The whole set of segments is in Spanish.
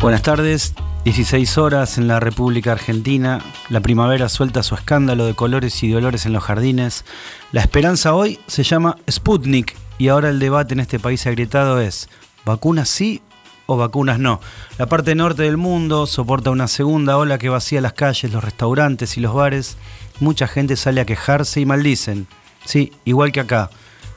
Buenas tardes, 16 horas en la República Argentina, la primavera suelta su escándalo de colores y de olores en los jardines. La esperanza hoy se llama Sputnik y ahora el debate en este país agrietado es ¿vacunas sí o vacunas no? La parte norte del mundo soporta una segunda ola que vacía las calles, los restaurantes y los bares. Mucha gente sale a quejarse y maldicen. Sí, igual que acá.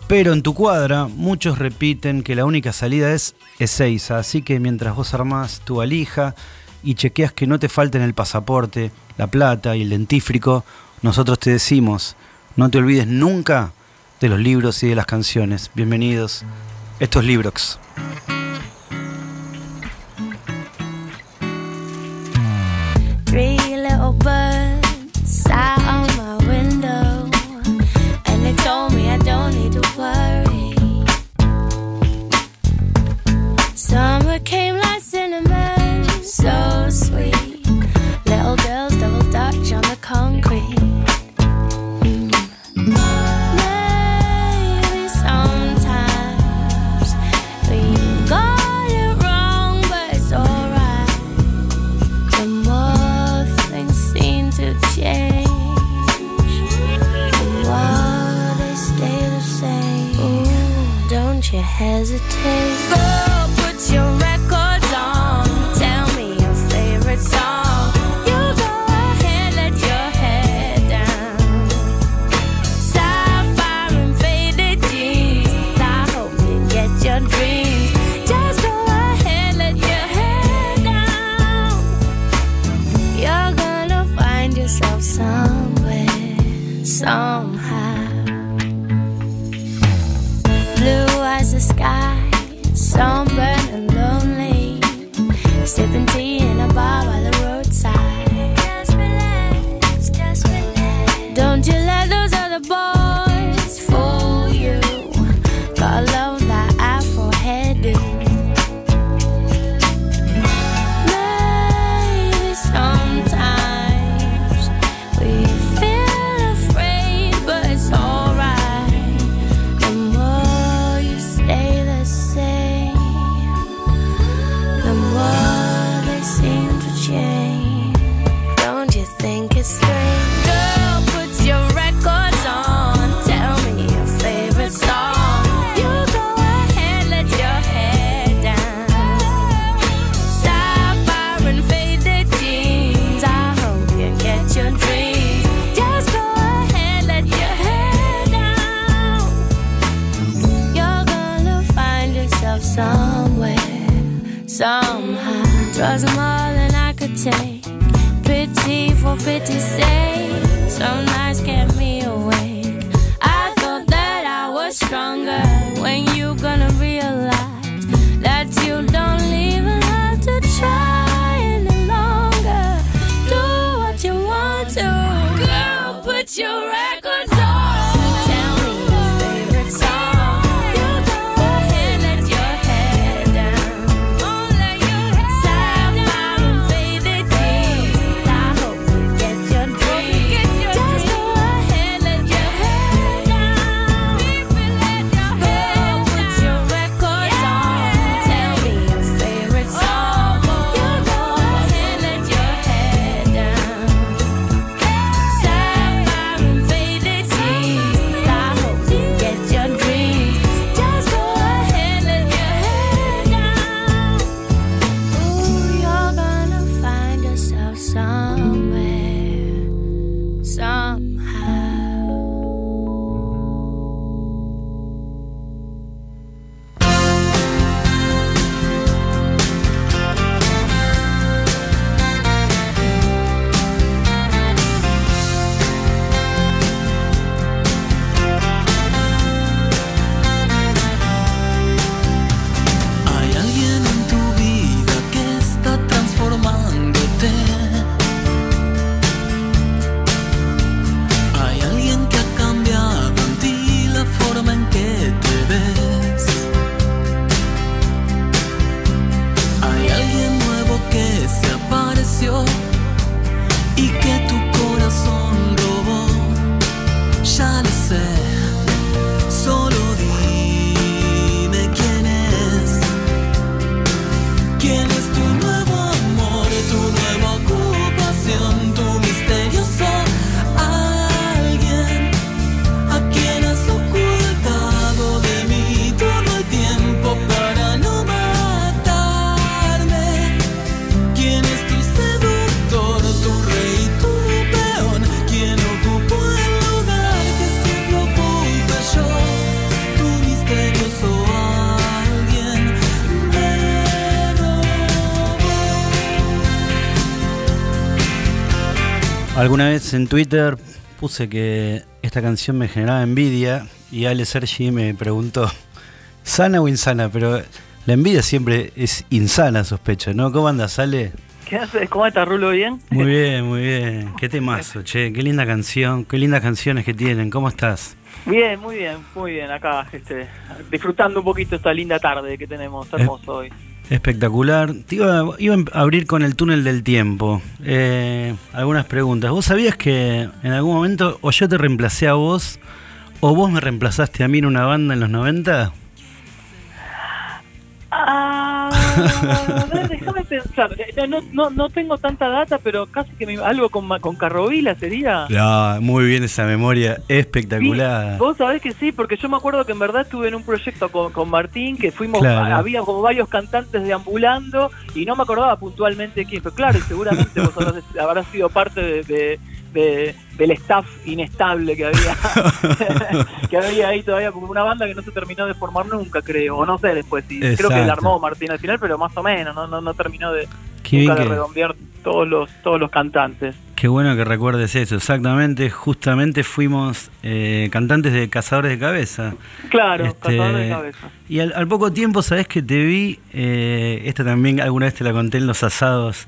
Pero en tu cuadra, muchos repiten que la única salida es Ezeiza, así que mientras vos armás tu valija y chequeas que no te falten el pasaporte, la plata y el dentífrico, nosotros te decimos, no te olvides nunca de los libros y de las canciones. Bienvenidos, estos Librox. Hesitate. For pity's sake. Some nights kept me awake. I thought that I was stronger. Alguna vez en Twitter puse que esta canción me generaba envidia y Ale Sergi me preguntó, ¿sana o insana? Pero la envidia siempre es insana, sospecho, ¿no? ¿Cómo andas, Ale? ¿Qué haces? ¿Cómo estás, Rulo? ¿Bien? Muy bien, muy bien. Qué temazo, che. Qué linda canción, qué lindas canciones que tienen. ¿Cómo estás? Bien, muy bien, muy bien. Acá, este, disfrutando un poquito esta linda tarde que tenemos. Está hermoso hoy. Espectacular. Te iba, iba a abrir con el túnel del tiempo. Eh, algunas preguntas. ¿Vos sabías que en algún momento o yo te reemplacé a vos o vos me reemplazaste a mí en una banda en los 90? Ah, déjame pensar. Eh, No, no, no tengo tanta data, pero casi que me- algo con, con Carrovila sería. No, muy bien esa memoria, espectacular. Sí, Vos sabés que sí, porque yo me acuerdo que en verdad estuve en un proyecto con, con Martín, que fuimos, Claro. había como varios cantantes deambulando y no me acordaba puntualmente quién, pero claro, seguramente vos habrás, habrás sido parte de, de- de- del staff inestable que había que había ahí todavía, como una banda que no se terminó de formar nunca, creo, o no sé después, sí, creo que la armó Martín al final, pero más o menos, no, no, no terminó de, nunca de redondear todos los, todos los cantantes. Qué bueno que recuerdes eso, exactamente, justamente fuimos eh, cantantes de Cazadores de Cabeza. Claro, Este, cazador de cabeza. Y al, al poco tiempo, sabes que te vi, eh, esta también alguna vez te la conté en los asados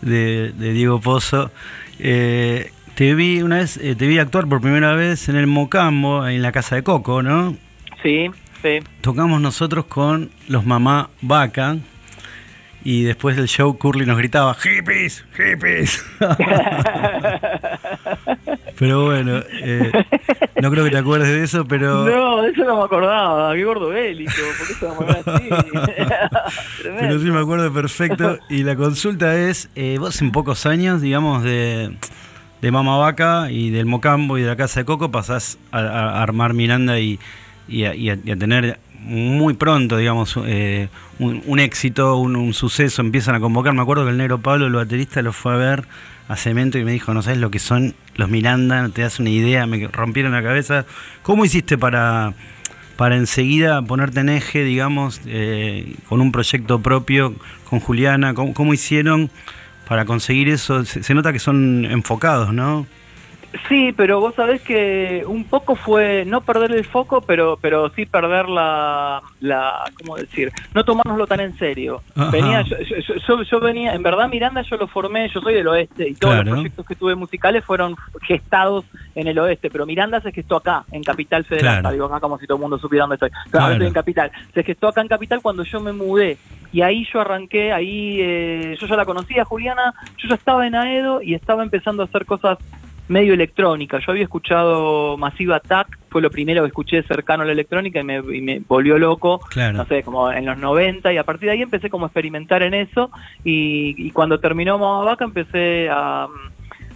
de, de Diego Pozo. eh, te vi una vez, eh, te vi actuar por primera vez en el Mocambo, en la casa de Coco, ¿no? Sí, sí. Tocamos nosotros con los mamá vaca. Y después del show, Curly nos gritaba: ¡Hippies! ¡Hippies! pero bueno, eh, no creo que te acuerdes de eso, pero. No, de eso no me acordaba. Qué gordo bélico. ¿Por qué se así? Pero sí me acuerdo perfecto. Y la consulta es, eh, vos en pocos años, digamos, de, de Mama Vaca y del Mocambo y de la Casa de Coco, pasás a, armar Miranda y, y a, tener muy pronto, digamos, eh, un, éxito, un, suceso, empiezan a convocar. Me acuerdo que el negro Pablo, el baterista, lo fue a ver a Cemento y me dijo, no sabes lo que son los Miranda, te das una idea, me rompieron la cabeza. ¿Cómo hiciste para para enseguida ponerte en eje, digamos, eh, con un proyecto propio, con Juliana? ¿Cómo, cómo hicieron para conseguir eso? Se, nota que son enfocados, ¿no? Sí, pero vos sabés que un poco fue no perder el foco, pero pero sí perder la, la ¿cómo decir? No tomárnoslo tan en serio. Ajá. Venía, yo, yo- yo- yo venía, en verdad Miranda yo lo formé, yo soy del oeste y todos Claro. los proyectos que tuve musicales fueron gestados en el oeste, pero Miranda se gestó acá, en Capital Federal, Claro. digo acá como si todo el mundo supiera dónde estoy. Pero Claro. estoy en Capital. Se gestó acá en Capital cuando yo me mudé. Y ahí yo arranqué, ahí eh, yo ya la conocía, Juliana, yo ya estaba en Aedo y estaba empezando a hacer cosas medio electrónica. Yo había escuchado Massive Attack, fue lo primero que escuché cercano a la electrónica y me, y me volvió loco, Claro. no sé, como en los 90 y a partir de ahí empecé como a experimentar en eso y, y cuando terminó Mama Vaca empecé a,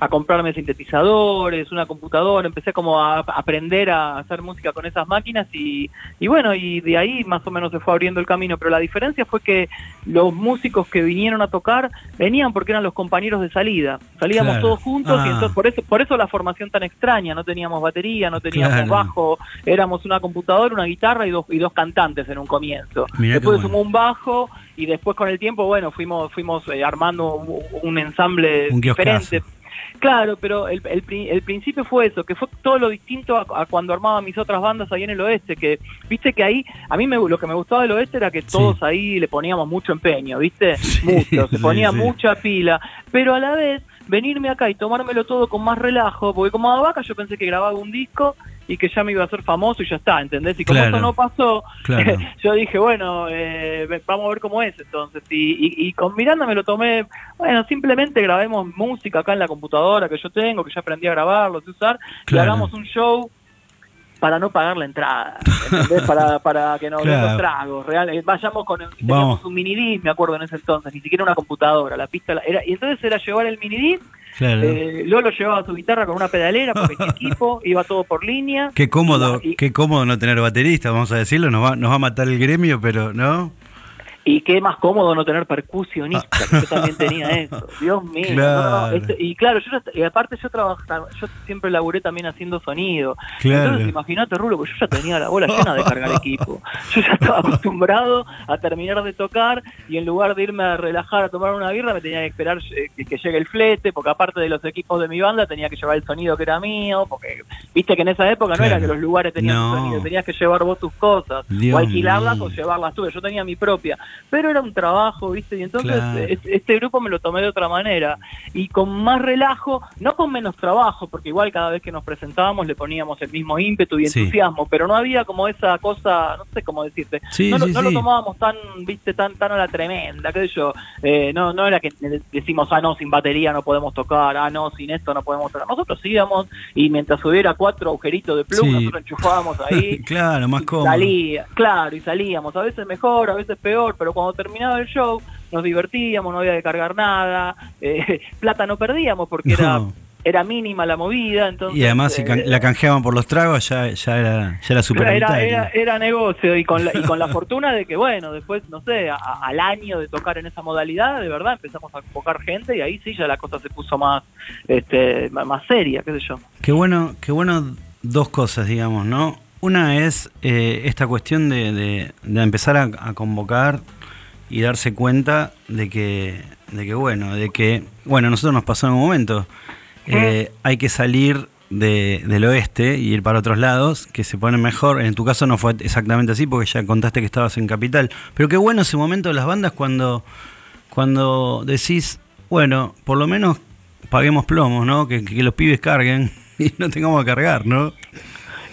a comprarme sintetizadores, una computadora, empecé como a aprender a hacer música con esas máquinas y, y bueno, y de ahí más o menos se fue abriendo el camino, pero la diferencia fue que los músicos que vinieron a tocar venían porque eran los compañeros de salida, salíamos Claro. todos juntos Ah. y entonces por eso, por eso la formación tan extraña, no teníamos batería, no teníamos Claro. bajo, éramos una computadora, una guitarra y dos, y dos cantantes en un comienzo. Mirá después bueno. sumó un bajo y después con el tiempo, bueno, fuimos, fuimos eh, armando un, un ensamble Un diferente. Claro, pero el, el, pri- el principio fue eso, que fue todo lo distinto a, a cuando armaba mis otras bandas ahí en el oeste, que viste que ahí, a mí me, lo que me gustaba del oeste era que todos ahí le poníamos mucho empeño, viste, Sí, mucho, se ponía sí. mucha pila, pero a la vez venirme acá y tomármelo todo con más relajo, porque como a vaca yo pensé que grababa un disco y que ya me iba a hacer famoso y ya está, ¿entendés? Y como Claro. eso no pasó, Claro. yo dije, bueno, eh, vamos a ver cómo es entonces. Y, y- y con Miranda me lo tomé, bueno, simplemente grabemos música acá en la computadora que yo tengo, que ya aprendí a grabarlo, sé usar, y hagamos un show para no pagar la entrada, ¿entendés? para, para que nos den Claro. los tragos, real, eh, vayamos con el, teníamos un mini disc, me acuerdo en ese entonces, ni siquiera una computadora, la pista la- era, y entonces era llevar el mini disc, Claro. eh, Lolo llevaba su guitarra con una pedalera porque tenía equipo, iba todo por línea. Qué cómodo, Y- qué cómodo no tener baterista, vamos a decirlo, nos va, nos va a matar el gremio, pero ¿no? Y qué más cómodo no tener percusionista, que yo también tenía eso. Dios mío. no, no, Claro. este- y claro, yo y aparte yo trabajaba, yo siempre laburé también haciendo sonido. Claro. Entonces imagínate, Rulo, pues yo ya tenía la bola llena de cargar equipo. Yo ya estaba acostumbrado a terminar de tocar y en lugar de irme a relajar a tomar una birra me tenía que esperar eh, que, que llegue el flete, porque aparte de los equipos de mi banda tenía que llevar el sonido que era mío, porque viste que en esa época no era Claro. que los lugares tenían No. sonido, tenías que llevar vos tus cosas, Dios o alquilarlas mío. o llevarlas tú. Yo tenía mi propia, pero era un trabajo, viste, y entonces Claro. eh, este, este grupo me lo tomé de otra manera y con más relajo, no con menos trabajo, porque igual cada vez que nos presentábamos le poníamos el mismo ímpetu y Sí. entusiasmo, pero no había como esa cosa, no sé cómo decirte, Sí, no, lo- sí, no lo sí. tomábamos tan, viste, tan, tan a la tremenda, qué sé yo, Eh, no, no era que decimos, ah, no, sin batería no podemos tocar, ah, no, sin esto no podemos tocar, nosotros íbamos y mientras hubiera cuatro agujeritos de plug, Sí. nosotros enchufábamos ahí. claro, más cómodo. Salía, claro, y salíamos, a veces mejor, a veces peor, pero cuando terminaba el show nos divertíamos, no había que cargar nada, eh, plata no perdíamos porque era No. era mínima la movida, entonces... Y además si eh, la canjeaban por los tragos, ya, ya era, ya era super era, era, era negocio y con, la, y con la fortuna de que, bueno, después, no sé, a- al año de tocar en esa modalidad, de verdad empezamos a convocar gente y ahí sí ya la cosa se puso más este más seria, qué sé yo. Qué bueno, qué bueno dos cosas, digamos, ¿no? Una es eh, esta cuestión de, de- de empezar a, a convocar y darse cuenta de que, de que, bueno, de que, bueno, nosotros nos pasó en un momento, eh, hay que salir de- del oeste y ir para otros lados, que se ponen mejor. En tu caso no fue exactamente así, porque ya contaste que estabas en Capital. Pero qué bueno ese momento de las bandas cuando, cuando decís, bueno, por lo menos paguemos plomos, ¿no? Que, que los pibes carguen y no tengamos que cargar, ¿no?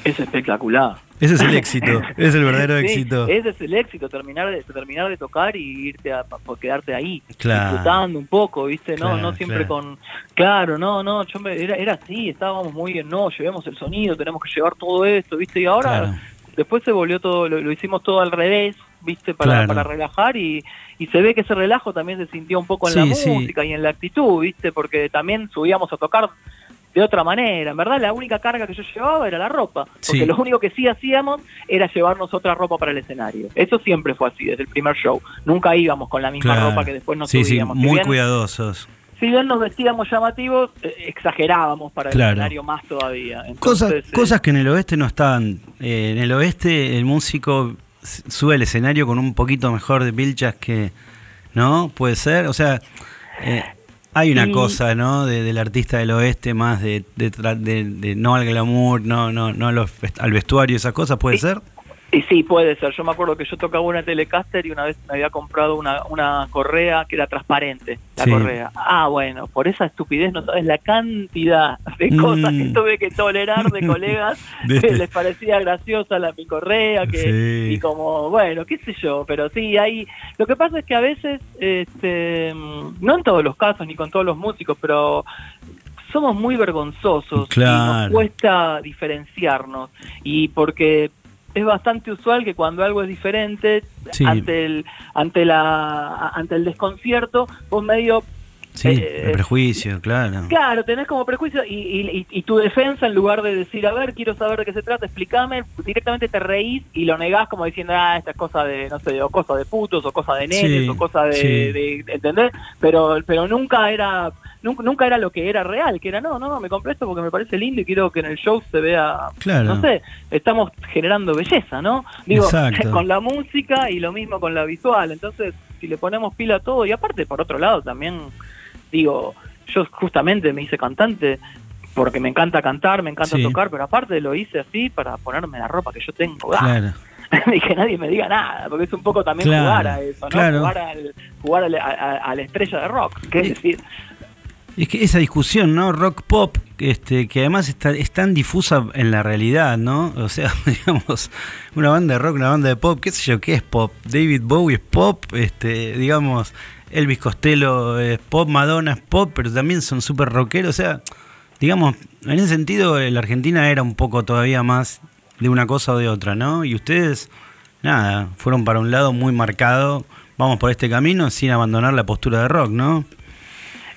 Es espectacular. Ese es el éxito, ese es el verdadero Sí, éxito. Ese es el éxito, terminar de terminar de tocar y irte a quedarte ahí, Claro. disfrutando un poco, ¿viste? No, Claro, no siempre claro. con claro, no, no, yo me, era era así, estábamos muy bien, no, llevemos el sonido, tenemos que llevar todo esto, ¿viste? Y ahora después se volvió todo lo, lo hicimos todo al revés, ¿viste? Para, para relajar y, y se ve que ese relajo también se sintió un poco en la sí. música y en la actitud, ¿viste? Porque también subíamos a tocar de otra manera. En verdad, la única carga que yo llevaba era la ropa. Porque Sí. lo único que sí hacíamos era llevarnos otra ropa para el escenario. Eso siempre fue así, desde el primer show. Nunca íbamos con la misma Claro. ropa que después nos sí, sí, subíamos. Muy bien- cuidadosos. Si bien nos vestíamos llamativos, eh, exagerábamos para el escenario más todavía. Cosas, eh, cosas que en el oeste no estaban. Eh, en el oeste el músico sube al escenario con un poquito mejor de pilchas que. ¿No? Puede ser. O sea, eh, hay una Y- cosa, ¿no? De- del artista del oeste más de, de, de- de no al glamour, no, no, no al vestuario, esas cosas, ¿puede Sí. ser? Y sí, puede ser. Yo me acuerdo que yo tocaba una Telecaster y una vez me había comprado una, una correa que era transparente, la Sí. correa. Ah, bueno, por esa estupidez no sabes la cantidad de cosas que Mm. tuve que tolerar de colegas que les parecía graciosa la mi correa, que Sí. y como, bueno, qué sé yo, pero sí, hay... Lo que pasa es que a veces, este, mm, no en todos los casos ni con todos los músicos, pero somos muy vergonzosos y Claro. nos cuesta diferenciarnos y porque es bastante usual que cuando algo es diferente Sí. ante el ante la ante el desconcierto vos medio Sí, Eh, el prejuicio, claro. Claro, tenés como prejuicio y, y, tu defensa, en lugar de decir, a ver, quiero saber de qué se trata, explícame, directamente te reís y lo negás como diciendo, ah, esta es cosa de, no sé, o cosa de putos, o cosa de nenes, Sí, o cosa de, sí. de- ¿entendés? Pero, pero nunca era, nunca, nunca era lo que era real, que era, no, no, me compré esto porque me parece lindo y quiero que en el show se vea, Claro. no sé, estamos generando belleza, ¿no? Digo, Exacto. con la música y lo mismo con la visual, entonces, si le ponemos pila a todo, y aparte, por otro lado, también digo, yo justamente me hice cantante porque me encanta cantar, me encanta Sí. tocar, pero aparte lo hice así para ponerme la ropa que yo tengo. Ah, Claro. y que nadie me diga nada, porque es un poco también Claro, jugar a eso, ¿no? claro. Jugar, al, jugar al- a, la estrella de rock, que es decir, Es que esa discusión, ¿no? Rock pop, este, que además está, es tan difusa en la realidad, ¿no? O sea, digamos, una banda de rock, una banda de pop, qué sé yo, ¿qué es pop? David Bowie es pop, este, digamos, Elvis Costello es pop, Madonna es pop, pero también son súper rockeros, o sea, digamos, en ese sentido la Argentina era un poco todavía más de una cosa o de otra, ¿no? Y ustedes, nada, fueron para un lado muy marcado, vamos por este camino sin abandonar la postura de rock, ¿no?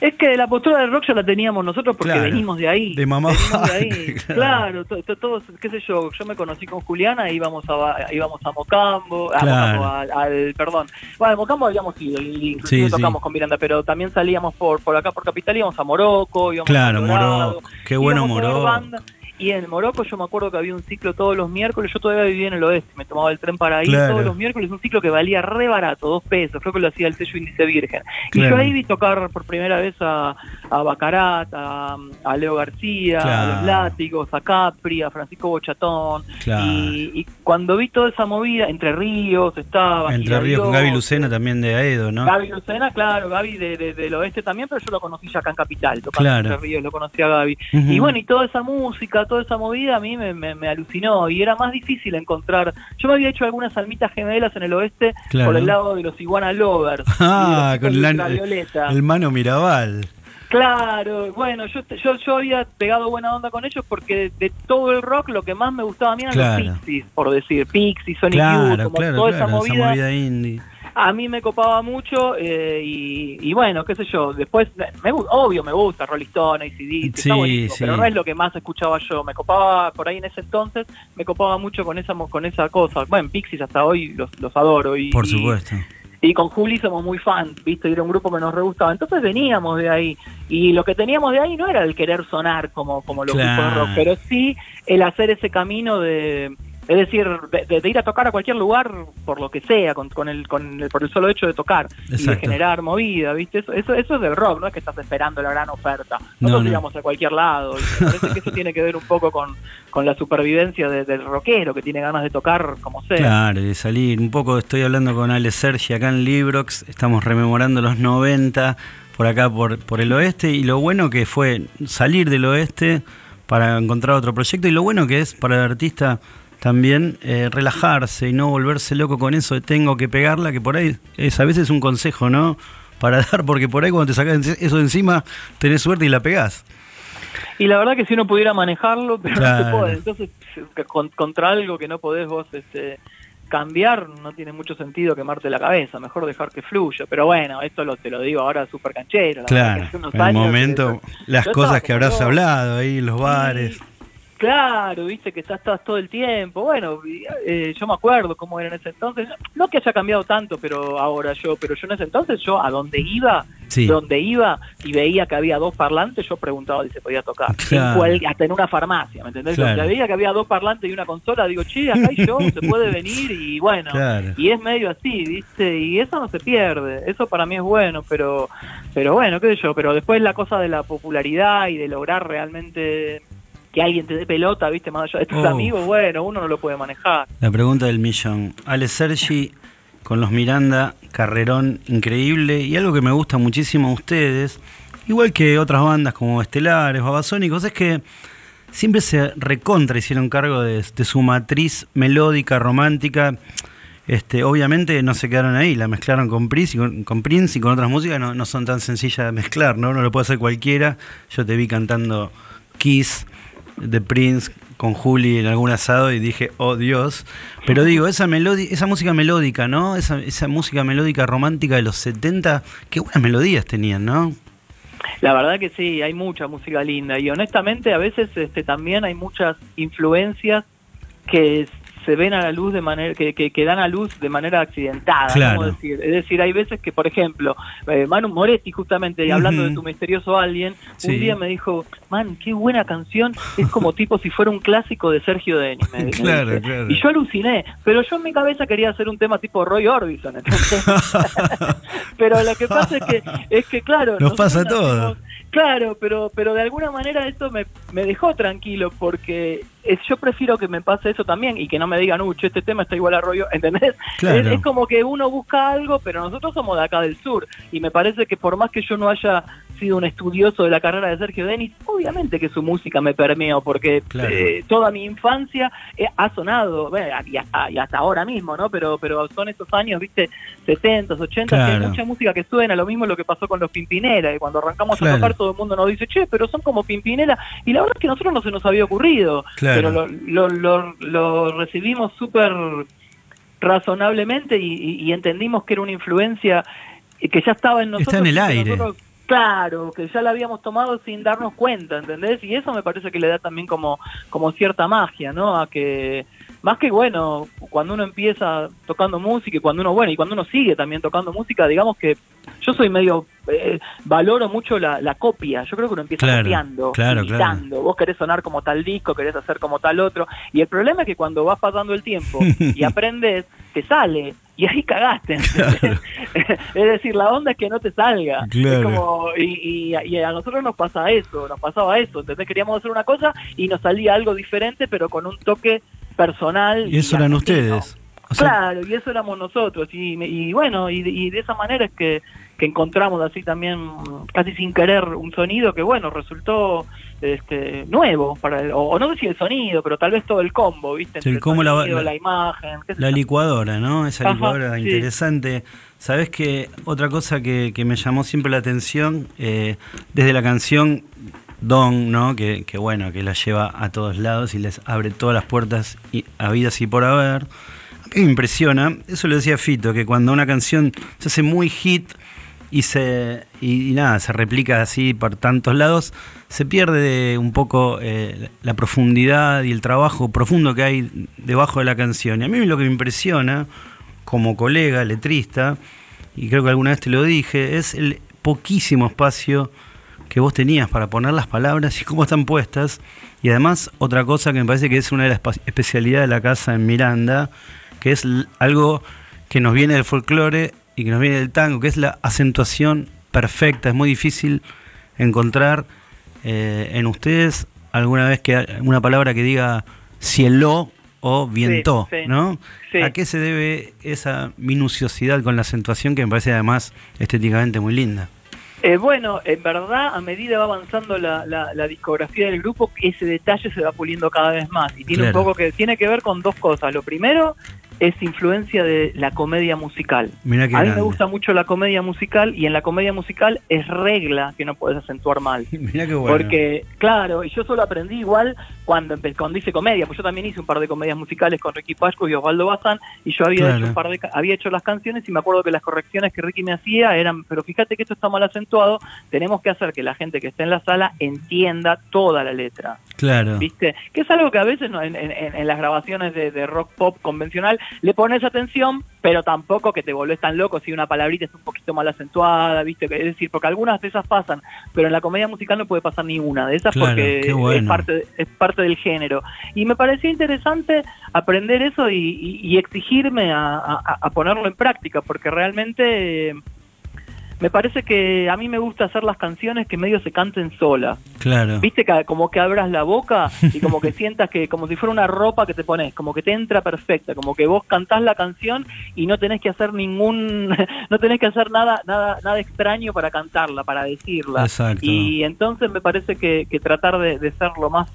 Es que la postura del rock ya la teníamos nosotros porque Claro, venimos de ahí. de mamá de ahí. Claro, to- todos, qué sé yo, yo me conocí con Juliana y íbamos a, Ba- íbamos a Mocambo, a Claro. Mocambo, al, al- perdón. Bueno, a Mocambo habíamos ido, y inclusive Sí, sí. tocamos con Miranda, pero también salíamos por, por acá, por Capital, íbamos a Morocco, íbamos Claro, a Morocco. Qué bueno a Morocco. Y en Morocco yo me acuerdo que había un ciclo todos los miércoles, yo todavía vivía en el oeste, me tomaba el tren para ir Claro. todos los miércoles, un ciclo que valía re barato, dos pesos, creo que lo hacía el sello Índice Virgen. Y yo ahí vi tocar por primera vez a, a Bacarat, a, a Leo García, a. Los Látigos, a Capri, a Francisco Bochatón. Y, y cuando vi toda esa movida, Entre Ríos estaba. Entre Ríos con Gaby Lucena también de Aedo, ¿no? Gaby Lucena, claro, Gaby de, de- del oeste también, pero yo lo conocí ya acá en Capital, tocando Entre Ríos, lo conocí a Gaby. Y bueno, y toda esa música, toda esa movida a mí me, me- me alucinó y era más difícil encontrar. Yo me había hecho algunas almitas gemelas en el oeste Claro. por el lado de los Iguana Lovers. Ah, con la- Ultravioleta. el mano Mirabal. Claro, bueno, yo, yo yo había pegado buena onda con ellos porque de todo el rock lo que más me gustaba a mí eran Claro. los Pixies, por decir, Pixies, Sonic Youth, Claro, como claro, toda claro, esa movida indie. A mí me copaba mucho eh, y, y bueno, qué sé yo, después, me, obvio me gusta Rolling Stone, ACDC, Sí, sí. pero no es lo que más escuchaba yo, me copaba por ahí en ese entonces, me copaba mucho con esa con esa cosa, bueno, Pixies hasta hoy los, los adoro y, Por y- supuesto. y con Juli somos muy fans, ¿viste? Y era un grupo que nos re gustaba. Entonces veníamos de ahí. Y lo que teníamos de ahí no era el querer sonar como, como los Claro. grupos de rock, pero sí el hacer ese camino de. Es decir, de, ir a tocar a cualquier lugar por lo que sea, con, con el, con el- por el solo hecho de tocar y de Exacto. generar movida, ¿viste? Eso, eso, eso es del rock, no es que estás esperando la gran oferta. No, Nosotros no. íbamos a cualquier lado. Y me parece que eso tiene que ver un poco con, con la supervivencia de- del rockero que tiene ganas de tocar como sea. Claro, y de salir. Un poco estoy hablando con Ale Sergi acá en Librox, estamos rememorando los 90 por acá por, por el oeste y lo bueno que fue salir del oeste para encontrar otro proyecto y lo bueno que es para el artista también eh, relajarse y no volverse loco con eso de tengo que pegarla, que por ahí es a veces un consejo, ¿no? Para dar, porque por ahí cuando te sacas eso de encima tenés suerte y la pegás. Y la verdad que si uno pudiera manejarlo, pero no se puede. Entonces, con- contra algo que no podés vos este, cambiar, no tiene mucho sentido quemarte la cabeza. Mejor dejar que fluya. Pero bueno, esto lo, te lo digo ahora súper canchero. la Claro, que hace unos en el momento, que- las cosas que habrás hablado ahí los bares. Claro, viste que estás, estás todo el tiempo. Bueno, eh, yo me acuerdo cómo era en ese entonces. No que haya cambiado tanto, pero ahora yo, pero yo en ese entonces yo a donde iba, Sí. donde iba y veía que había dos parlantes, yo preguntaba si se podía tocar. Claro. En cual- hasta en una farmacia, ¿me entendés? Claro. Donde veía que había dos parlantes y una consola, digo, che, acá hay yo, se puede venir y bueno. Claro. Y es medio así, ¿viste? Y eso no se pierde. Eso para mí es bueno, pero pero bueno, qué sé yo. Pero después la cosa de la popularidad y de lograr realmente que alguien te dé pelota, ¿viste? Más allá de tus Oh. amigos, bueno, uno no lo puede manejar. La pregunta del millón. Ale Sergi con los Miranda, carrerón increíble y algo que me gusta muchísimo a ustedes, igual que otras bandas como Estelares, Babasónicos, es que siempre se recontra hicieron cargo de, de su matriz melódica, romántica. Este, obviamente no se quedaron ahí, la mezclaron con Prince y con, con Prince y con otras músicas, no, no son tan sencillas de mezclar, ¿no? No lo puede hacer cualquiera. Yo te vi cantando Kiss de Prince con Juli en algún asado y dije, oh Dios. Pero digo, esa esa música melódica, ¿no? Esa, esa música melódica romántica de los 70, qué buenas melodías tenían, ¿no? La verdad que sí, hay mucha música linda y honestamente a veces este, también hay muchas influencias que se ven a la luz de manera que, que, que dan a luz de manera accidentada Claro. ¿cómo decir? es decir hay veces que por ejemplo eh, Manu Moretti justamente hablando de tu misterioso alguien Sí. un día me dijo man qué buena canción es como tipo si fuera un clásico de Sergio Denis me- Claro, claro. y yo aluciné pero yo en mi cabeza quería hacer un tema tipo Roy Orbison pero lo que pasa es que es que claro Nos pasa a todos. Claro, pero pero de alguna manera eso me, me dejó tranquilo porque es, yo prefiero que me pase eso también y que no me digan, uy, este tema está igual a rollo, ¿entendés? Claro. Es, es como que uno busca algo, pero nosotros somos de acá del sur y me parece que por más que yo no haya sido un estudioso de la carrera de Sergio Denis, obviamente que su música me permeó porque Claro. eh, toda mi infancia eh, ha sonado, bueno, y hasta, y hasta ahora mismo, ¿no? Pero pero son esos años, viste, 70, 80, que hay Claro. mucha música que suena, lo mismo lo que pasó con los Pimpinela, que cuando arrancamos Claro. a tocar todo el mundo nos dice, che, pero son como Pimpinela, y la verdad es que a nosotros no se nos había ocurrido, pero lo, lo, lo, lo recibimos súper razonablemente y, y- y entendimos que era una influencia que ya estaba en nosotros. Está en el aire. nosotros- claro, que ya la habíamos tomado sin darnos cuenta, ¿entendés? Y eso me parece que le da también como, como cierta magia, ¿no? A que, más que bueno, cuando uno empieza tocando música y cuando uno, bueno, y cuando uno sigue también tocando música, digamos que yo soy medio, eh, valoro mucho la, la copia, yo creo que uno empieza Claro, copiando, claro, imitando, vos querés sonar como tal disco, querés hacer como tal otro, y el problema es que cuando vas pasando el tiempo y aprendes, te sale, y ahí cagaste, es decir, la onda es que no te salga, Claro. es como, y, y- y a nosotros nos pasa eso, nos pasaba eso, ¿entendés? Queríamos hacer una cosa y nos salía algo diferente, pero con un toque personal. Y eso eran ustedes. O sea, Claro, y eso éramos nosotros. Y, y bueno, y, y de esa manera es que, que encontramos así también, casi sin querer, un sonido que, bueno, resultó este, nuevo. para el- o, o no sé si el sonido, pero tal vez todo el combo, ¿viste? Sí, el Entre combo, la- sonido, la- la, imagen. qué La licuadora, ¿no? Esa Ajá, licuadora sí. interesante. Sabes que otra cosa que, que me llamó siempre la atención, eh, desde la canción Don, ¿no? Que, que bueno, que la lleva a todos lados y les abre todas las puertas y, habidas y por haber. Me impresiona, eso lo decía Fito, que cuando una canción se hace muy hit y se y, nada, se replica así por tantos lados, se pierde de un poco eh, la profundidad y el trabajo profundo que hay debajo de la canción. Y a mí lo que me impresiona, como colega, letrista, y creo que alguna vez te lo dije, es el poquísimo espacio que vos tenías para poner las palabras y cómo están puestas. Y además, otra cosa que me parece que es una de las especialidades de la casa en Miranda, que es algo que nos viene del folclore y que nos viene del tango, que es la acentuación perfecta. Es muy difícil encontrar eh, en ustedes alguna vez que una palabra que diga cielo o viento, sí. ¿no? Sí. ¿A qué se debe esa minuciosidad con la acentuación que me parece además estéticamente muy linda? Eh, bueno, en verdad, a medida va avanzando la, la- la discografía del grupo, ese detalle se va puliendo cada vez más. Y tiene Claro. un poco que tiene que ver con dos cosas. Lo primero es influencia de la comedia musical. Mirá qué A mí me gusta mucho la comedia musical y en la comedia musical es regla que no puedes acentuar mal. Mirá qué bueno. Porque, claro, y yo solo aprendí igual cuando, cuando hice comedia, pues yo también hice un par de comedias musicales con Ricky Pasco y Osvaldo Bazán, y yo había, Claro. hecho un par de, había hecho las canciones y me acuerdo que las correcciones que Ricky me hacía eran, pero fíjate que esto está mal acentuado, tenemos que hacer que la gente que esté en la sala entienda toda la letra. Claro. ¿Viste? Que es algo que a veces no, en, en- en las grabaciones de, de rock pop convencional le pones atención, pero tampoco que te volvés tan loco si una palabrita es un poquito mal acentuada, ¿viste? Es decir, porque algunas de esas pasan, pero en la comedia musical no puede pasar ni una de esas Claro, porque bueno. es, parte, es parte del género. Y me pareció interesante aprender eso y, y- y exigirme a, a- a ponerlo en práctica, porque realmente... me parece que a mí me gusta hacer las canciones que medio se canten solas. Claro. Viste que como que abras la boca y como que sientas que como si fuera una ropa que te pones, como que te entra perfecta, como que vos cantás la canción y no tenés que hacer ningún, no tenés que hacer nada, nada, nada extraño para cantarla, para decirla. Exacto. Y entonces me parece que, que tratar de, de ser lo más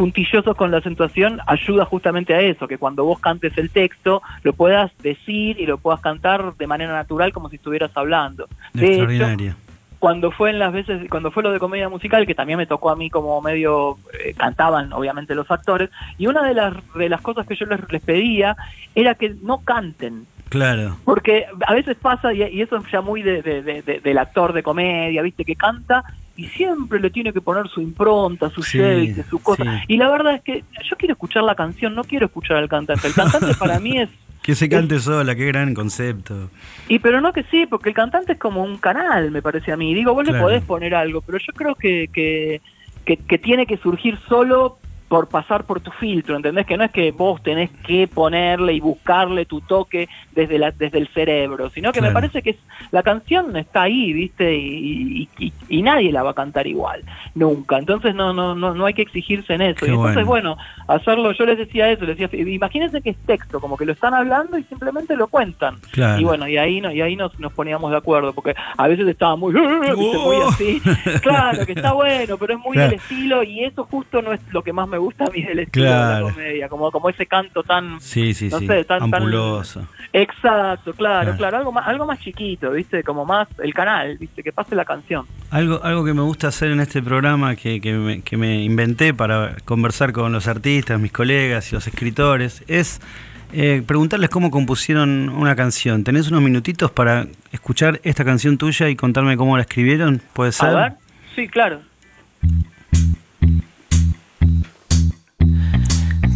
puntillosos con la acentuación ayuda justamente a eso, que cuando vos cantes el texto lo puedas decir y lo puedas cantar de manera natural como si estuvieras hablando. De hecho, cuando fue en las veces cuando fue lo de comedia musical que también me tocó a mí como medio eh, cantaban obviamente los actores y una de las de las cosas que yo les, les pedía era que no canten Claro. porque a veces pasa y, y eso es ya muy de- de- de- de- del actor de comedia viste que canta y siempre le tiene que poner su impronta, su Sí, shake, su cosa. sí. Y la verdad es que yo quiero escuchar la canción, no quiero escuchar al cantante. El cantante para mí es Que se cante sola, qué gran concepto. Y pero no que sí, porque el cantante es como un canal, me parece a mí. Digo, vos Claro. le podés poner algo, pero yo creo que, que, que, que tiene que surgir solo por pasar por tu filtro, ¿entendés? Que no es que vos tenés que ponerle y buscarle tu toque desde la, desde el cerebro, sino que Claro. me parece que es, la canción está ahí, ¿viste? Y, y- y- y nadie la va a cantar igual, nunca. Entonces no no no, no hay que exigirse en eso. Qué y entonces, bueno. bueno, hacerlo, yo les decía eso, les decía, imagínense que es texto, como que lo están hablando y simplemente lo cuentan. Claro. Y bueno, y ahí, no, y ahí nos, nos poníamos de acuerdo, porque a veces estaba muy, ¿viste? muy Oh. así. Claro, que está bueno, pero es muy Claro. del estilo y eso justo no es lo que más me gusta a mí del estilo de la comedia, como, como ese canto tan... Sí, sí, no sí. sé, tan- tan- Ampuloso. Exacto, claro, Claro. claro, algo más, algo más chiquito, ¿viste? Como más el canal, ¿viste? Que pase la canción. Algo, algo que me gusta hacer en este programa que, que me, que me inventé para conversar con los artistas, mis colegas y los escritores, es eh, preguntarles cómo compusieron una canción. ¿Tenés unos minutitos para escuchar esta canción tuya y contarme cómo la escribieron? ¿Puede ser? A ver, sí, claro.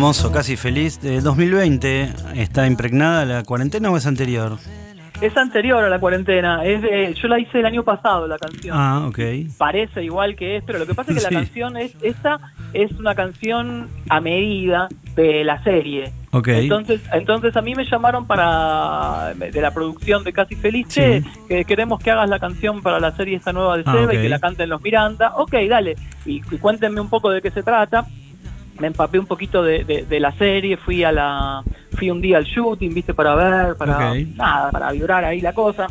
Hermoso, casi feliz. De 2020, ¿está impregnada la cuarentena o es anterior? Es anterior a la cuarentena. Es de, yo la hice el año pasado, la canción. Ah, ok. Parece igual que es, pero lo que pasa es que Sí. la canción es esta es una canción a medida de la serie. Ok. Entonces, entonces a mí me llamaron para de la producción de Casi Feliz, Sí. "Che, que queremos que hagas la canción para la serie esta nueva de Ah, Seba y que la canten los Miranda. Ok, dale. Y, y cuéntenme un poco de qué se trata. Me empapé un poquito de, de- de la serie, fui a la fui un día al shooting, viste, para ver, para nada, para vibrar ahí la cosa.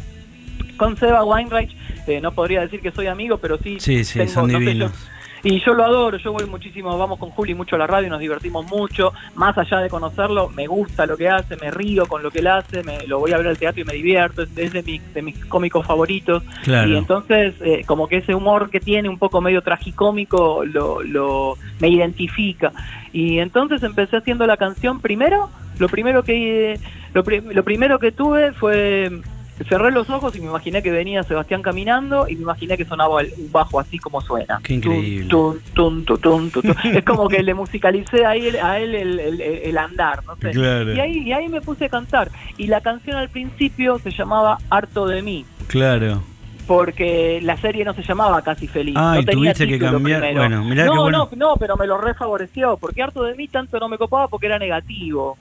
Con Seba Weinreich, eh, no podría decir que soy amigo, pero sí, Sí, sí, tengo, son no sé, divinos. yo- y yo lo adoro, yo voy muchísimo, vamos con Juli mucho a la radio, nos divertimos mucho, más allá de conocerlo, me gusta lo que hace, me río con lo que él hace, me, lo voy a ver al teatro y me divierto, es, de, mi- de mis cómicos favoritos. Claro. Y entonces, eh, como que ese humor que tiene, un poco medio tragicómico, lo, lo, me identifica. Y entonces empecé haciendo la canción primero, lo primero que, lo, lo primero que tuve fue cerré los ojos y me imaginé que venía Sebastián caminando y me imaginé que sonaba el- un bajo así como suena. Qué increíble. Tun, es como que le musicalicé a él, a él el, el- el andar, no sé. Claro. Y ahí, y ahí me puse a cantar. Y la canción al principio se llamaba Harto de mí Claro. porque la serie no se llamaba Casi Feliz. Ah, no y tenía tuviste que cambiar. primero. Bueno, mirá no, bueno. no, no, pero me lo refavoreció, porque harto de mí tanto no me copaba porque era negativo.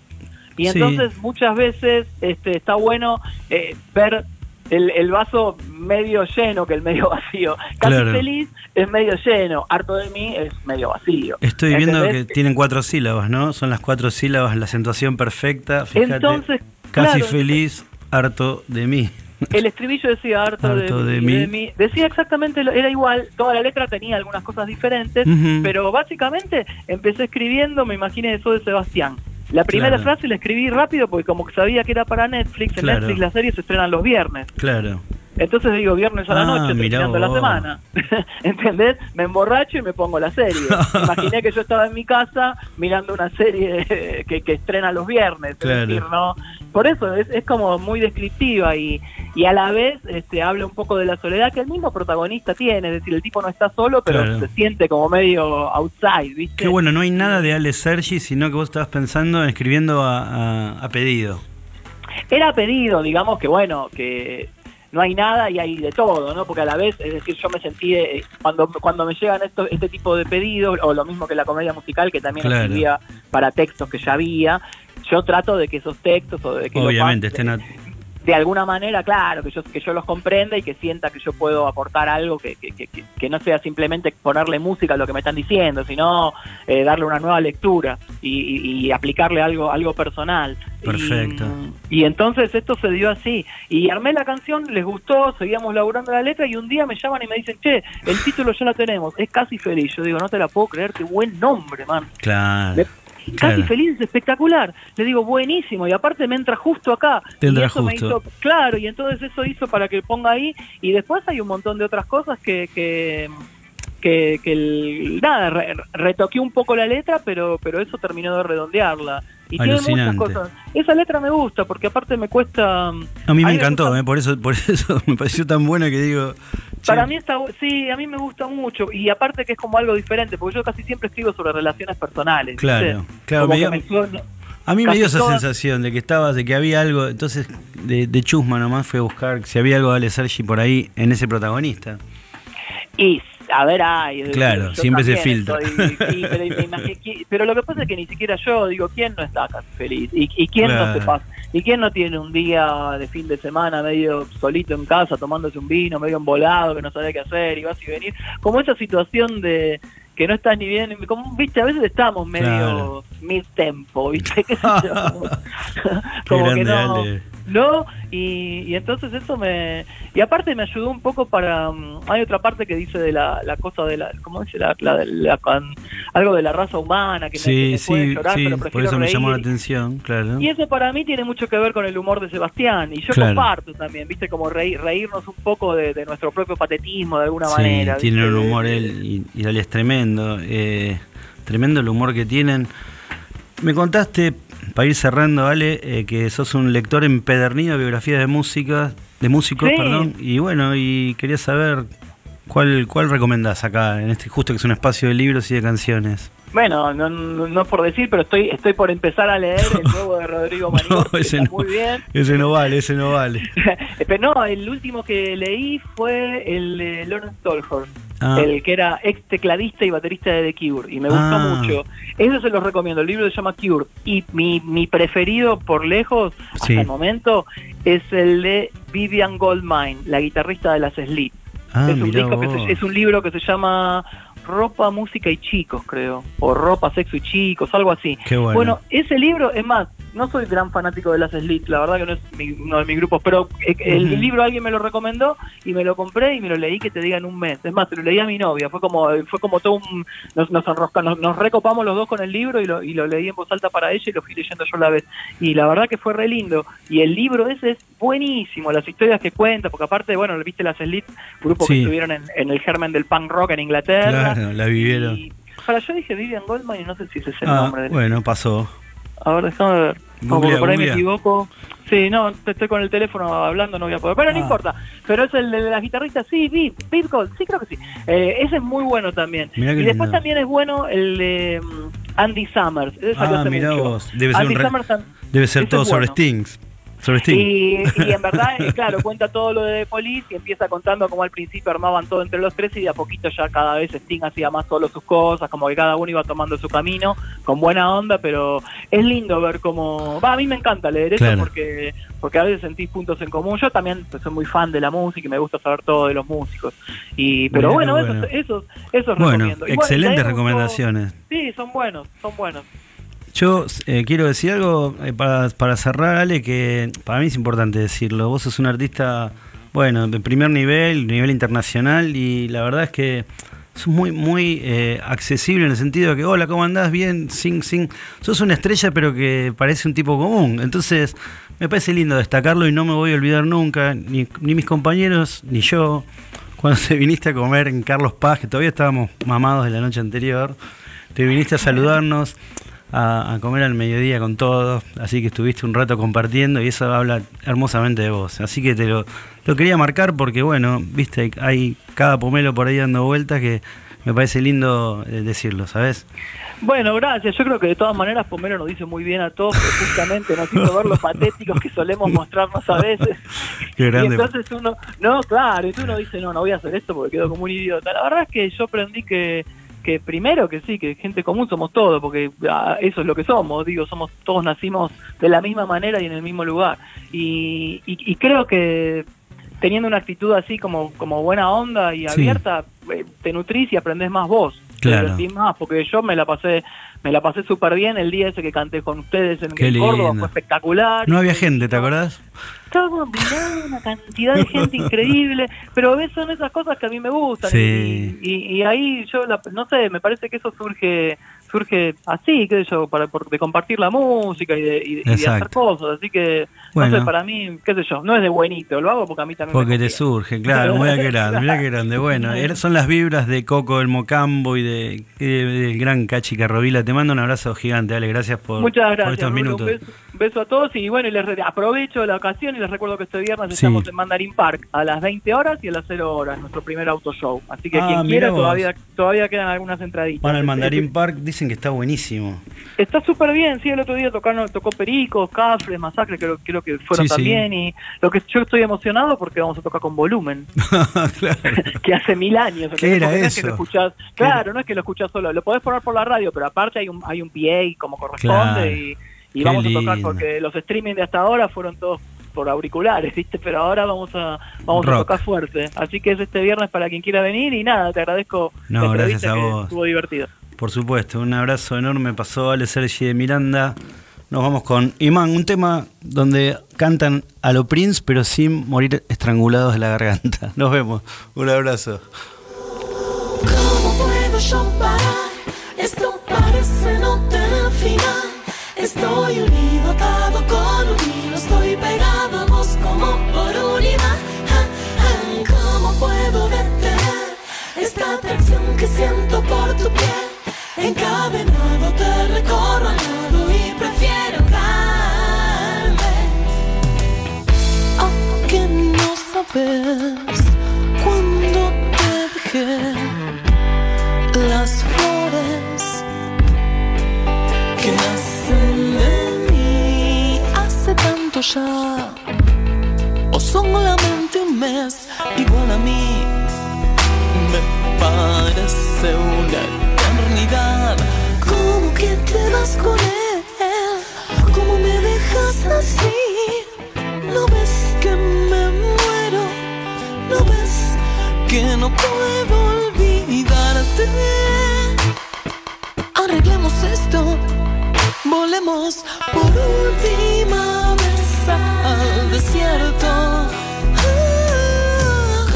Y Sí. entonces muchas veces este, está bueno eh, ver el, el vaso medio lleno que el medio vacío. Casi Claro. Feliz es medio lleno, harto de mí es medio vacío. Estoy viendo que tienen cuatro sílabas, ¿no? Son las cuatro sílabas, la acentuación perfecta. Fíjate. Entonces, Casi claro. feliz, harto de mí. El estribillo decía harto, Harto de, de mí, de mí. Decía exactamente, lo- era igual, toda la letra tenía algunas cosas diferentes, pero básicamente empecé escribiendo, me imaginé eso de Sebastián. La primera Claro. frase la escribí rápido porque como sabía que era para Netflix, en Claro. Netflix las series se estrenan los viernes. Claro. Entonces digo viernes a la Ah, noche, terminando la semana. ¿Entendés? Me emborracho y me pongo la serie. Imaginé que yo estaba en mi casa mirando una serie que, que estrena los viernes. es Claro. decir, ¿no? Por eso es, es como muy descriptiva y, y a la vez este, habla un poco de la soledad que el mismo protagonista tiene. Es decir, el tipo no está solo, pero Claro. se siente como medio outside, ¿viste? Qué bueno, no hay nada de Ale Sergi, sino que vos estabas pensando en escribiendo a, a- a pedido. Era pedido, digamos que bueno, que no hay nada y hay de todo, ¿no? Porque a la vez, es decir, yo me sentí, eh, cuando, cuando me llegan estos, este tipo de pedidos, o lo mismo que la comedia musical, que también Claro. escribía para textos que ya había, yo trato de que esos textos o de que Obviamente, estén a- de alguna manera, claro, que yo, que yo los comprenda y que sienta que yo puedo aportar algo que, que, que, que- no sea simplemente ponerle música a lo que me están diciendo, sino eh, darle una nueva lectura y, y- y aplicarle algo, algo personal. Perfecto. Y, y entonces esto se dio así. Y armé la canción, les gustó, seguíamos laburando la letra y un día me llaman y me dicen, che, el título ya lo tenemos, es Casi Feliz. Yo digo, no te la puedo creer, qué buen nombre, man. Claro. Le- Casi feliz es espectacular. Le digo, buenísimo. Y aparte me entra justo acá. Te y entra eso me justo. hizo, claro, y entonces eso hizo para que ponga ahí. Y después hay un montón de otras cosas que, que, que, que el- nada, re- retoqué un poco la letra, pero, pero eso terminó de redondearla. Y tiene muchas Alucinante. cosas. Esa letra me gusta, porque aparte me cuesta... A mí me encantó, gusta- eh, por eso por eso me pareció tan buena que digo. Para mí está, sí, a mí me gusta mucho y aparte que es como algo diferente, porque yo casi siempre escribo sobre relaciones personales. Claro, claro, me dio- me suena- A mí me dio esa todas- sensación de que estabas, de que había algo, entonces de, de chusma nomás fui a buscar si había algo de Ale Sergi por ahí en ese protagonista. Y, a ver, ay, Claro, siempre se filtra. estoy- pero, pero lo que pasa es que ni siquiera yo digo, ¿quién no está casi feliz? ¿Y, y quién no se pasa? ¿Y quién no tiene un día de fin de semana medio solito en casa, tomándose un vino, medio embolado, que no sabe qué hacer y vas y venir? Como esa situación de que no estás ni bien, como, viste, a veces estamos medio Claro. viste, qué sé yo. Qué como que no, Ale. No, y, y entonces eso me... Y aparte me ayudó un poco para... mm, Hay otra parte que dice de la, la cosa de la... ¿Cómo dice? La, la- la- con- algo de la raza humana, que me, que Sí, me puede sí, llorar, sí, pero por eso me llamó la atención, claro. Y eso para mí tiene mucho que ver con el humor de Sebastián. Y yo Claro. comparto también, ¿viste? Como reír, reírnos un poco de, de nuestro propio patetismo de alguna manera. ¿viste? un humor él y, y es tremendo. eh, tremendo el humor que tienen. Me contaste, para ir cerrando, Ale, eh, que sos un lector empedernido de biografías de música, de músicos, Sí. perdón. Y bueno, y quería saber cuál, cuál recomendás acá, en este justo que es un espacio de libros y de canciones. Bueno, no, no, no por decir, pero estoy estoy por empezar a leer el nuevo de Rodrigo Manigor, que ese está muy bien. ese no vale, ese no vale. Pero no, el último que leí fue el de Lawrence Tolhurst, Ah. el que era ex tecladista y baterista de The Cure, y me gustó Ah. mucho. Eso se los recomiendo, el libro se llama Cure, y mi, mi preferido por lejos, hasta Sí. el momento, es el de Vivian Goldmine, la guitarrista de las Sleep. Ah, es, un disco que se- es un libro que se llama Ropa, Música y Chicos, creo, o Ropa, Sexo y Chicos, algo así. Qué bueno. ese libro, es más, no soy gran fanático de las Slits, la verdad que no es mi- uno de mis grupos, pero eh, el libro alguien me lo recomendó y me lo compré y me lo leí que te diga en un mes. Es más, se lo leí a mi novia, fue como fue como todo un... Nos, nos, enrosca- nos, nos recopamos los dos con el libro y lo, y lo leí en voz alta para ella y lo fui leyendo yo a la vez. Y la verdad que fue re lindo. Y el libro ese es buenísimo, las historias que cuenta, porque aparte, bueno, viste las Slits, grupo Sí. que estuvieron en, en el germen del punk rock en Inglaterra. Claro, la vivieron. Y, para yo dije Vivian Goldman y no sé si ese es el Ah, nombre. de- bueno, pasó. a ver, déjame ver. No, porque por ahí me equivoco. Sí, no, estoy con el teléfono hablando, no voy a poder. Pero no Ah. importa. Pero es el de las guitarristas, sí, Viv, Viv Gold, sí, creo que sí. Eh, ese es muy bueno también. Mirá Y después lindo. también es bueno el de mm, Andy Summers. Ese salió Ah, mirá mucho. vos. Debe ser, Andy un Summers debe ser todo es sobre bueno. Stings. Y, y en verdad, eh, claro, cuenta todo lo de Police y empieza contando cómo al principio armaban todo entre los tres y de a poquito ya cada vez Sting hacía más solo sus cosas, como que cada uno iba tomando su camino con buena onda, pero es lindo ver cómo... Va, a mí me encanta leer eso Claro. porque porque a veces sentís puntos en común. Yo también pues, soy muy fan de la música y me gusta saber todo de los músicos. y Pero bueno, qué bueno. esos, esos, esos Bueno, recomiendo. Excelentes recomendaciones. Sí, son buenos, son buenos. Yo eh, quiero decir algo eh, para, para cerrar, Ale, que para mí es importante decirlo. Vos sos un artista, bueno, de primer nivel, nivel internacional, y la verdad es que sos muy, muy eh, accesible en el sentido de que, hola, ¿cómo andás? Bien, sing, sing. Sos una estrella, pero que parece un tipo común. Entonces, me parece lindo destacarlo y no me voy a olvidar nunca, ni, ni mis compañeros, ni yo, cuando te viniste a comer en Carlos Paz, que todavía estábamos mamados de la noche anterior, te viniste a saludarnos a, a comer al mediodía con todos, así que estuviste un rato compartiendo y eso habla hermosamente de vos. Así que te lo, lo quería marcar porque, bueno, viste, hay, hay cada pomelo por ahí dando vueltas que me parece lindo eh, decirlo, ¿sabes? Bueno, gracias. Yo creo que de todas maneras Pomero nos dice muy bien a todos, justamente nos hizo ver lo patéticos que solemos mostrarnos a veces. Qué Y grande. entonces uno, no, claro, y tú uno dice, no, no voy a hacer esto porque quedo como un idiota. La verdad es que yo aprendí que, que primero que sí, que gente común somos todos, porque ah, eso es lo que somos, digo, somos todos nacimos de la misma manera y en el mismo lugar. Y, y, y creo que teniendo una actitud así como, como buena onda y abierta, eh, te nutrís y aprendés más vos. Claro. más, porque yo me la pasé me la pasé súper bien el día ese que canté con ustedes en, Qué Córdoba, lindo. fue espectacular. No había gente, ¿te acordás? Estaba mirá, una cantidad de gente increíble, pero ves, son esas cosas que a mí me gustan. Sí. Y, y- y ahí yo, la- no sé, me parece que eso surge surge así, qué sé yo, para, por- de compartir la música y de, y de- y de hacer cosas. Así que, Bueno. no sé, para mí, qué sé yo, no es de buenito, lo hago porque a mí también Porque me te surge, claro, mira qué grande, mira qué grande. Bueno, er- son las vibras de Coco del Mocambo y de, de- del gran Cachi Carrovila. Te mando un abrazo gigante, Ale, gracias por, Muchas por gracias. estos Rulo, minutos. Un beso, beso a todos y bueno, y les aprovecho la ocasión y les recuerdo que este viernes Sí. estamos en Mandarin Park a las 20 horas y a las 0 horas, nuestro primer auto show. Así que Ah, quien quiera vos. todavía todavía quedan algunas entraditas. Bueno, el Este- Mandarín Park dicen que está buenísimo. Está súper bien, sí, el otro día tocaron, tocó Pericos, Cafres, Masacre, creo, que fueron Sí, sí. también. Y lo que yo estoy emocionado porque vamos a tocar con volumen, claro. que hace mil años. ¿Qué era Porque no es que eso? lo escuchás- claro, no es que lo escuchás solo, lo podés poner por la radio, pero aparte hay un, hay un PA como corresponde Claro. y, vamos a tocar porque los streaming de hasta ahora fueron todos por auriculares, ¿viste? Pero ahora vamos a vamos a tocar fuerte. Así que es este viernes para quien quiera venir y nada, te agradezco No, la gracias a que vos. estuvo divertido. Por supuesto, un abrazo enorme pasó Ale Sergi de Miranda. Nos vamos con Imán, un tema donde cantan a lo Prince, pero sin morir estrangulados de la garganta. Nos vemos. Un abrazo. Sabes cuando te dejé las flores que nacen de mí hace tanto ya o solamente un mes igual a mí me parece una eternidad ¿Cómo que te vas con él? ¿Cómo me dejas así? ¿No ves que no puedo olvidarte? Arreglemos esto, volemos por última vez al desierto.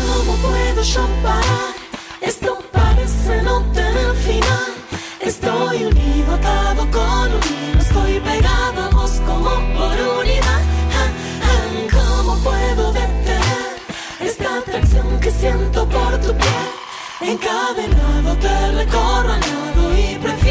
¿Cómo puedo yo parar? Esto parece no tener final. Estoy unido, atado con un hilo. Estoy pegado siento por tu piel? Encadenado te recorro al lado y prefiero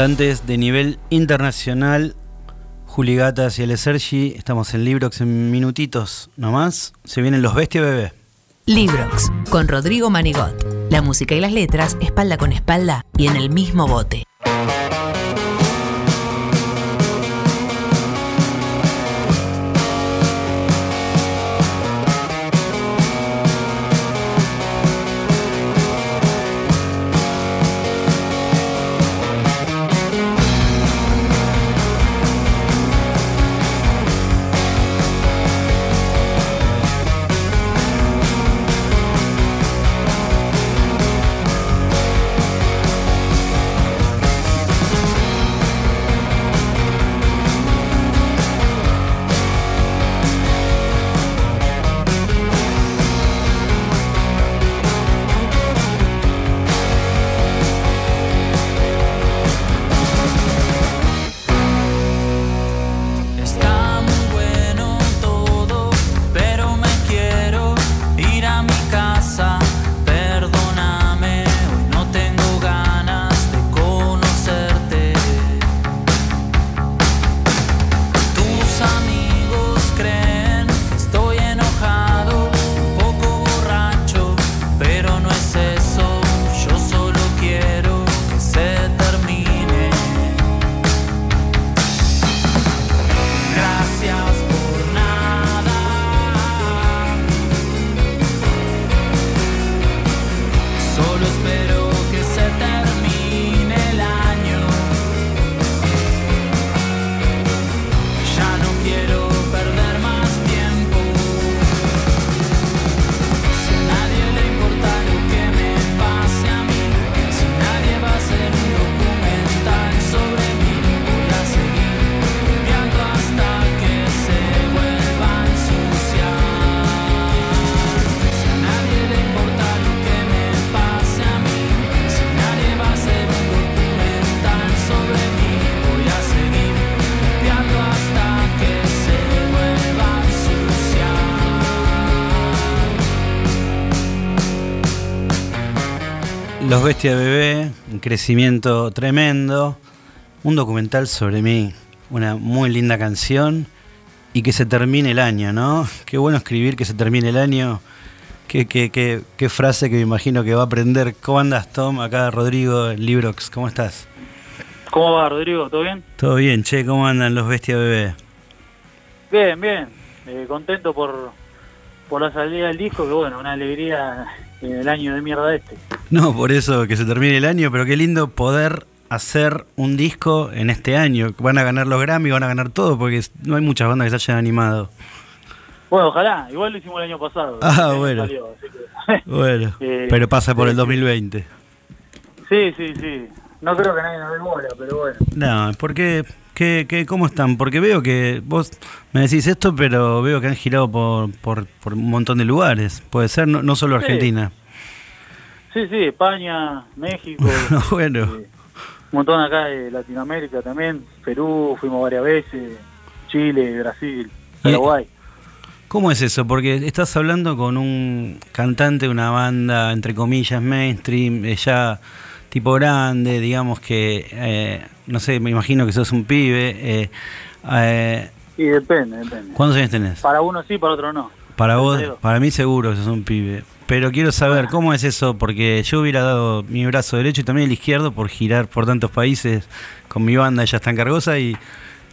Cantantes de nivel internacional, Juli Gatas y El Sergi. Estamos en Librox en minutitos nomás. Se vienen los Bestia Bebé. Librox, con Rodrigo Manigot. La música y las letras, espalda con espalda y en el mismo bote. Bestia Bebé, un crecimiento tremendo. Un documental sobre mí, una muy linda canción. Y que se termine el año, ¿no? Qué bueno escribir que se termine el año. Qué, qué, qué, qué frase que me imagino que va a aprender. ¿Cómo andas, Tom? Acá Rodrigo, Librox. ¿Cómo estás? ¿Cómo va, Rodrigo? ¿Todo bien? Todo bien, che. ¿Cómo andan los Bestia Bebé? Bien, bien. Eh, contento por, por la salida del disco, que bueno, una alegría el año de mierda este. No, por eso que se termine el año, pero qué lindo poder hacer un disco en este año. Van a ganar los Grammy, van a ganar todo, porque no hay muchas bandas que se hayan animado. Bueno, ojalá, igual lo hicimos el año pasado. Ah, bueno. salió, así que- Bueno, Eh, pero pasa por el sí. 2020. sí, sí, sí. No creo que nadie nos dé bola, pero bueno. No, ¿por qué? ¿Qué, qué, ¿Cómo están? Porque veo que vos me decís esto, pero veo que han girado por, por, por un montón de lugares. Puede ser, no, no solo. Argentina. Sí, sí, España, México, bueno, eh, un montón acá de Latinoamérica también, Perú, fuimos varias veces, Chile, Brasil, Paraguay. ¿cómo es eso? Porque estás hablando con un cantante de una banda, entre comillas, mainstream, eh, ya tipo grande, digamos que, eh, no sé, me imagino que sos un pibe. eh, eh, Y depende, depende. ¿Cuántos años tenés? Para uno sí, para otro no. Para vos, para mí seguro que sos un pibe. Pero quiero saber, ¿cómo es eso? Porque yo hubiera dado mi brazo derecho y también el izquierdo por girar por tantos países con mi banda, ya está en Cargosa y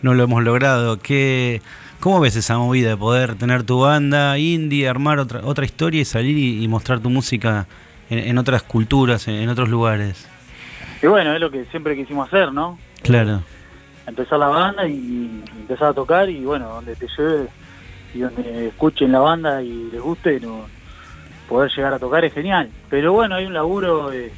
no lo hemos logrado. ¿Qué, ¿Cómo ves esa movida de poder tener tu banda indie, armar otra, otra historia y salir y, y mostrar tu música en, en otras culturas, en, en otros lugares? Y bueno, es lo que siempre quisimos hacer, ¿no? Claro. Empezar la banda y empezar a tocar y bueno, donde te lleve y donde escuchen la banda y les guste, no, poder llegar a tocar es genial. Pero bueno, hay un laburo, eh,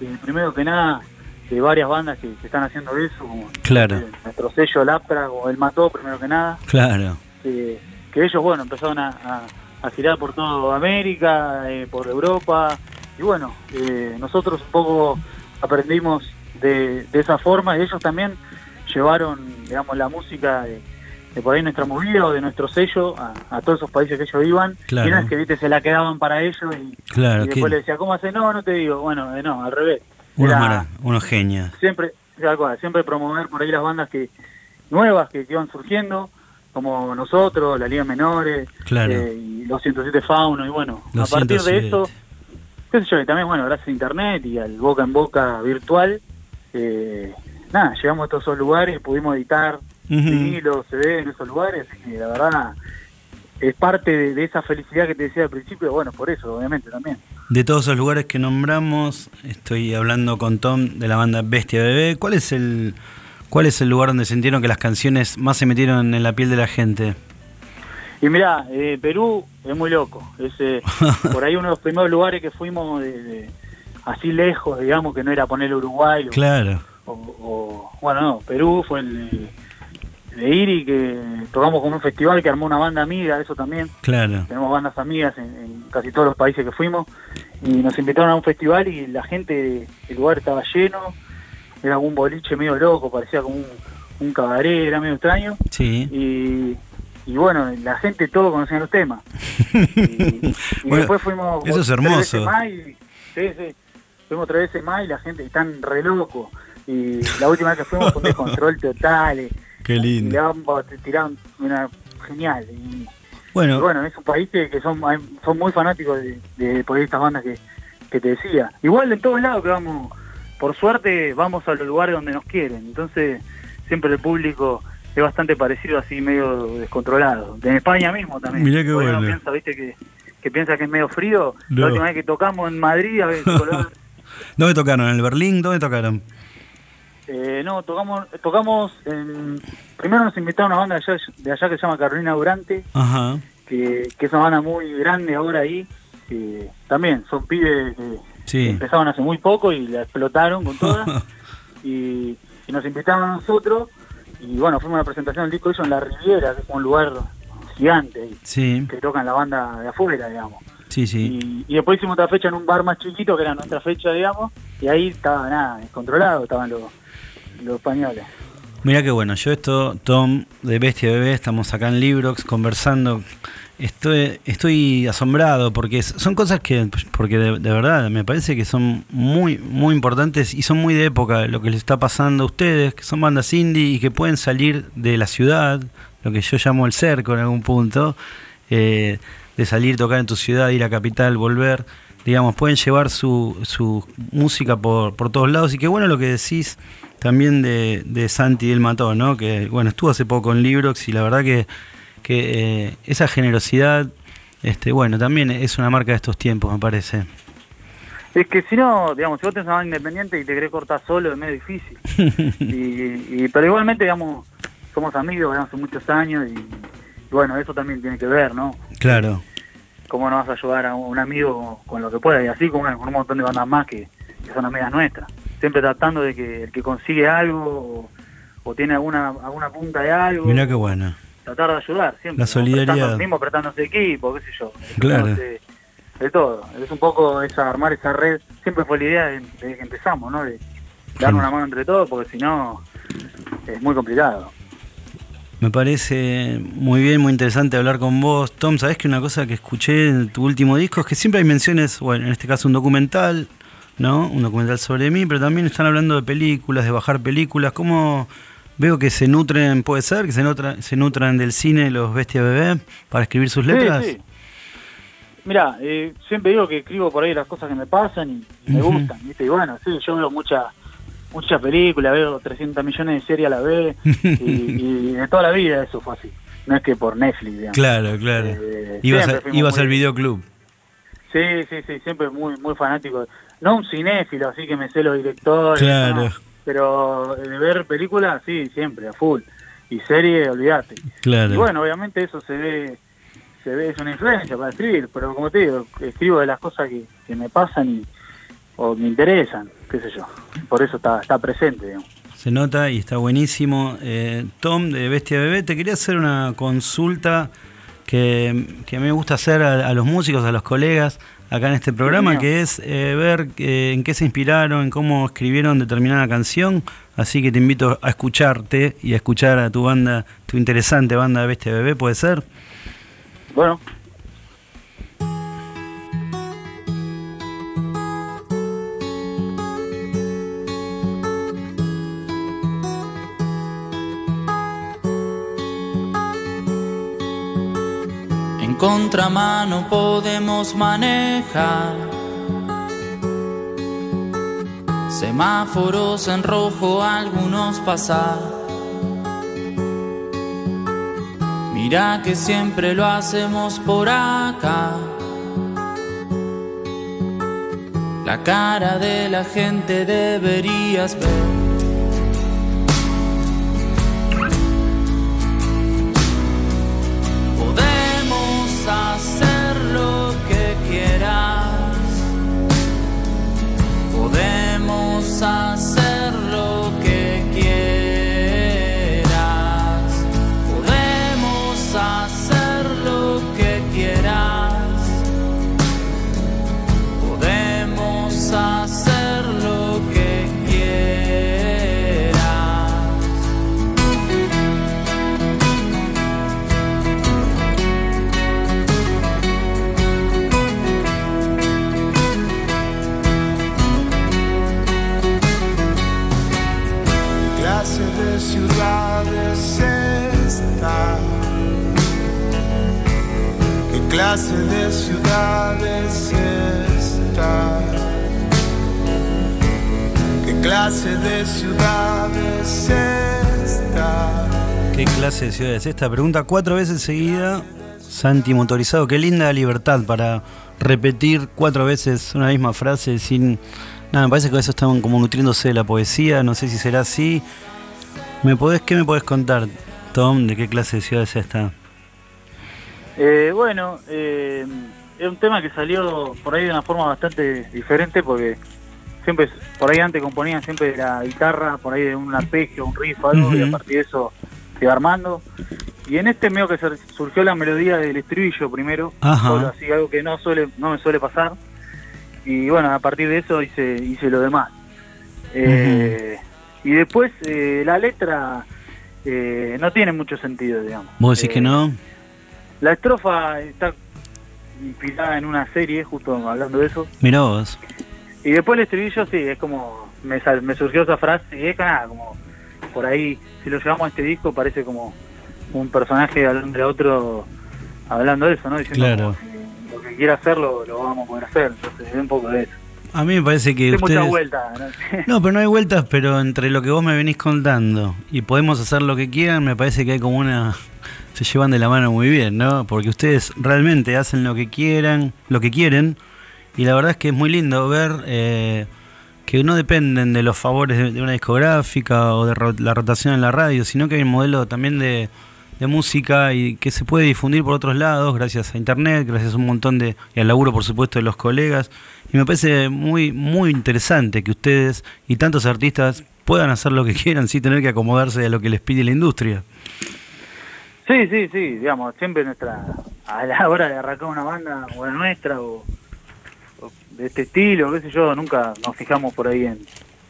eh, primero que nada, de varias bandas que, que están haciendo eso, como Claro. eh, nuestro sello Laptra o El Mató, primero que nada, Claro. eh, que ellos, bueno, empezaron a, a- a girar por toda América, eh, por Europa, y bueno, eh, nosotros un poco aprendimos de, de esa forma y ellos también llevaron, digamos, la música de, de por ahí nuestra movida o de nuestro sello a, a todos esos países que ellos iban, Claro. y no es que, viste, se la quedaban para ellos y, Claro, y después le decía, ¿cómo hace? No, no te digo, bueno, eh, no, al revés. Unos, mara- unos genios. siempre siempre promover por ahí las bandas que nuevas que, que iban surgiendo, como nosotros, la Liga Menores, Claro. eh, y los 107 Fauno, y bueno, Los a partir 107. de eso, qué sé yo, y también, bueno, gracias a Internet y al boca en boca virtual, eh, nada, llegamos a todos esos lugares, pudimos editar Ujú. vinilos, CD en esos lugares, que la verdad es parte de, de esa felicidad que te decía al principio, bueno, por eso, obviamente, también. De todos esos lugares que nombramos, estoy hablando con Tom de la banda Bestia Bebé. ¿Cuál es el cuál es el lugar donde sintieron que las canciones más se metieron en la piel de la gente? Y mirá, eh, Perú es muy loco. Es eh, por ahí uno de los primeros lugares que fuimos de, de- así lejos, digamos, que no era poner Uruguay o, Claro, o- o- bueno, no, Perú fue el de, Iri, que tocamos con un festival que armó una banda amiga, eso también. claro. Tenemos bandas amigas en, en casi todos los países que fuimos y nos invitaron a un festival y la gente, el lugar estaba lleno, era un boliche medio loco, parecía como un, un cabaret, era medio extraño Sí. y, y bueno, la gente todo conocía los temas. Y, y Bueno, después fuimos eso es tres hermoso. veces más y, sí, sí, fuimos tres veces más y la gente están re loco. Y la última vez que fuimos fue un descontrol total. eh, Qué y lindo. te tiraban una genial. Y, y Bueno, bueno, es un país que, que son, son muy fanáticos de, de por estas bandas que, que te decía. Igual en todos lados que vamos, por suerte vamos a los lugares donde nos quieren. Entonces siempre el público es bastante parecido, así medio descontrolado. En España mismo también. Mirá qué Porque uno bueno. piensa, viste, que, que piensa que es medio frío. No. La última vez que tocamos en Madrid, a ver, color- ¿dónde tocaron? ¿En el Berlín? ¿Dónde tocaron? Eh, no, tocamos, tocamos en, primero nos invitaron a una banda de allá, de allá que se llama Carolina Durante, Ajá. que, que es una banda muy grande ahora ahí, que también son pibes que Sí. empezaron hace muy poco y la explotaron con todas, y, y nos invitaron a nosotros, y bueno, fuimos a una presentación del disco ellos en La Riviera, que es un lugar gigante, ahí, Sí, que tocan la banda de afuera, digamos. sí, sí. Y, y después hicimos otra fecha en un bar más chiquito, que era nuestra fecha, digamos, y ahí estaba nada, descontrolado, estaban los, los españoles. Mira qué bueno, yo esto, Tom, de Bestia Bebé, estamos acá en Librox conversando. Estoy, estoy asombrado porque son cosas que, porque de, de verdad me parece que son muy, muy importantes y son muy de época lo que les está pasando a ustedes, que son bandas indie y que pueden salir de la ciudad, lo que yo llamo el cerco en algún punto, eh, de salir, tocar en tu ciudad, ir a capital, volver. Digamos, pueden llevar su, su música por, por todos lados y qué bueno lo que decís también de, de Santi del Mató, ¿no? Que bueno, estuvo hace poco en Librox y la verdad que, que eh, esa generosidad, este, bueno, también es una marca de estos tiempos, me parece. Es que si no, digamos, si vos tenés una banda independiente y te querés cortar solo, es medio difícil. y, y- pero igualmente, digamos, somos amigos digamos, hace muchos años y, y bueno, eso también tiene que ver, ¿no? Claro, Cómo no vas a ayudar a un amigo con lo que pueda y así como con un montón de bandas más que, que son amigas nuestras. Siempre tratando de que el que consigue algo o, o tiene alguna alguna punta de algo, mirá qué bueno. Tratar de ayudar siempre. La ¿no? solidaridad. Prestando- mismo prestándose equipo, qué sé yo. Claro. De, de todo. Es un poco esa armar esa red. Siempre fue la idea de- desde que empezamos, ¿no? De darnos una mano entre todos, porque si no es muy complicado. Me parece muy bien, muy interesante hablar con vos. Tom, sabés que una cosa que escuché en tu último disco es que siempre hay menciones, bueno, en este caso un documental, ¿no? Un documental sobre mí, pero también están hablando de películas, de bajar películas. ¿Cómo veo que se nutren, puede ser, que se, nutra- se nutran del cine los Bestia Bebé para escribir sus letras? Sí, sí. Mira, eh, siempre digo que escribo por ahí las cosas que me pasan y me gustan, ¿viste? Y bueno, sí, yo veo muchas muchas películas, veo 300 millones de series a la vez y, y de toda la vida eso fue así. No es que por Netflix, digamos. Claro, claro. Eh, ibas a, ibas muy- al videoclub. Sí, sí, sí, siempre muy muy fanático. No un cinéfilo, así que me sé los directores. Claro. no, pero de ver películas, sí, siempre, a full. Y serie, olvídate. Claro. Y bueno, obviamente eso se ve, se ve, es una influencia para escribir, pero como te digo, escribo de las cosas que, que me pasan y o me interesan, qué sé yo. Por eso está, está presente, digamos. Se nota y está buenísimo. Eh, Tom de Bestia Bebé, te quería hacer una consulta que, que me gusta hacer a, a los músicos, a los colegas acá en este programa, que es eh, ver eh, en qué se inspiraron, en cómo escribieron determinada canción. Así que te invito a escucharte y a escuchar a tu banda, tu interesante banda de Bestia Bebé, ¿puede ser? Bueno, contramano podemos manejar. Semáforos en rojo, algunos pasar. Mira que siempre lo hacemos por acá. La cara de la gente deberías ver. Clase de ciudad es esta? ¿Qué clase de ciudad es esta? ¿Qué clase de ciudad es esta? Pregunta cuatro veces seguida. Santi motorizado, qué linda libertad para repetir cuatro veces una misma frase sin. Nada, me parece que eso estaban como nutriéndose de la poesía, no sé si será así. ¿Me podés, ¿Qué me podés contar, Tom, de qué clase de ciudad es esta? Eh, bueno, eh, es un tema que salió por ahí de una forma bastante diferente porque siempre, por ahí antes componían siempre la guitarra, por ahí de un arpegio, un riff, algo, y a partir de eso se iba armando. Y en este medio que sur- surgió la melodía del estribillo primero, Ajá. solo así, algo que no suele no me suele pasar. Y bueno, a partir de eso hice, hice lo demás. Eh, Y después eh, la letra eh, no tiene mucho sentido, digamos. ¿Vos decís Eh, que no? La estrofa está inspirada en una serie, justo hablando de eso. Mirá vos. Y después el estribillo, sí, es como. Me, sal- me surgió esa frase y es que nada, como. Por ahí, si lo llevamos a este disco, parece como un personaje hablando de otro, hablando de eso, ¿no? Diciendo Claro. como lo que quiera hacer lo, lo vamos a poder hacer. Entonces, es un poco de eso. A mí me parece que Hay ustedes... mucha vuelta. ¿no? No, pero no hay vueltas, pero entre lo que vos me venís contando y podemos hacer lo que quieran, me parece que hay como una... Se llevan de la mano muy bien, ¿no? Porque ustedes realmente hacen lo que quieran, lo que quieren, y la verdad es que es muy lindo ver eh, que no dependen de los favores de, una discográfica o de la rotación en la radio, sino que hay un modelo también de, de música y que se puede difundir por otros lados gracias a internet, gracias a un montón de y al laburo por supuesto de los colegas y me parece muy muy interesante que ustedes y tantos artistas puedan hacer lo que quieran sin tener que acomodarse a lo que les pide la industria. Sí, sí, sí, digamos, siempre nuestra, a la hora de arrancar una banda o la nuestra o, o de este estilo, qué sé yo, nunca nos fijamos por ahí en,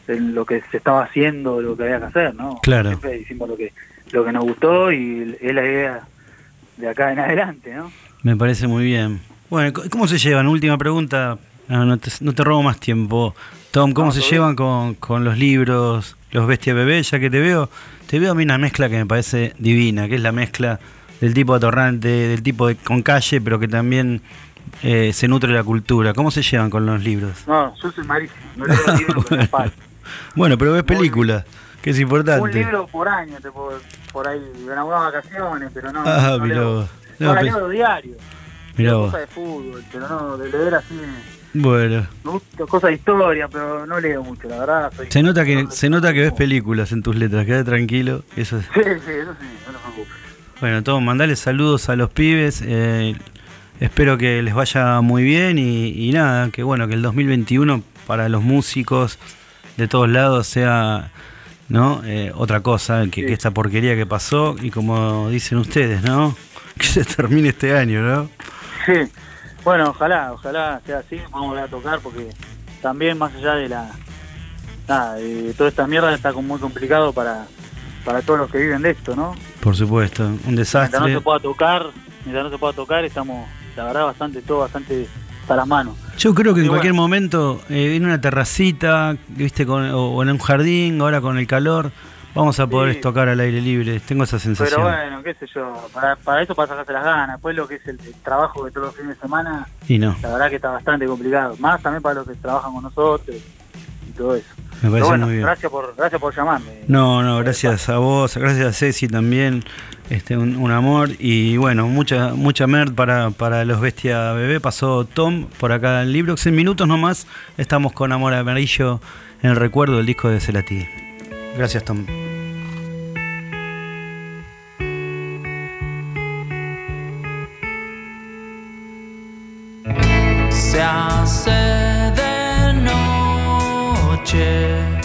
en lo que se estaba haciendo, lo que había que hacer, ¿no? Claro. Siempre hicimos lo que, lo que nos gustó y es la idea de acá en adelante, ¿no? Me parece muy bien. Bueno, ¿cómo se llevan? Última pregunta. No, no te, no te robo más tiempo. Tom, ¿cómo No, se llevan con, con los libros, los Bestia Bebé? Ya que te veo, te veo a mí una mezcla que me parece divina, que es la mezcla del tipo atorrante, del tipo de, con calle, pero que también eh, se nutre la cultura. ¿Cómo se llevan con los libros? No, yo soy malísimo, no leo libros me falta. Bueno, pero ves películas, que es importante. Un libro por año, te puedo- por ahí, en algunas vacaciones, pero no. Ah, no mirá leo. vos. No, pe- leo diario. Mirá Leo vos. cosas de fútbol, pero no, de leer así. Bueno, Me gusta cosas de historia, pero no leo mucho, la verdad. Soy, se nota que se nota que ves películas en tus letras, quédate tranquilo. Eso es. Sí, sí, eso sí, no te preocupes. Bueno, Tom, mandale saludos a los pibes. eh, espero que les vaya muy bien y, y nada, que bueno, que el 2021 para los músicos de todos lados sea no Eh, otra cosa que, Sí. que esta porquería que pasó y como dicen ustedes, ¿no? Que se termine este año, ¿no? Sí, bueno, ojalá, ojalá sea así, vamos a tocar porque también más allá de la... Nada, de toda esta mierda está como muy complicado para, para todos los que viven de esto, ¿no? Por supuesto, un Mientras no desastre. se pueda tocar, mientras no se pueda tocar, estamos, la verdad, bastante, todo bastante para las manos. Yo creo que en cualquier momento, eh, en una terracita, viste, con, o, o en un jardín, ahora con el calor, vamos a poder Sí. tocar al aire libre. Tengo esa sensación. Pero bueno, qué sé yo, para, para eso para sacarse las ganas. Después lo que es el, el trabajo de todos los fines de semana, Y no, la verdad que está bastante complicado. Más también para los que trabajan con nosotros y todo eso. me parece bueno, muy bien. gracias por, gracias por llamarme. No, no, gracias a vos, gracias a Ceci también, este, un, un amor y bueno, mucha mucha merd para, para los Bestia Bebé. Pasó Tom por acá en Librox. En minutos nomás estamos con Amor Amarillo en el recuerdo del disco de Celati. Gracias, Tom. Se hace de noche.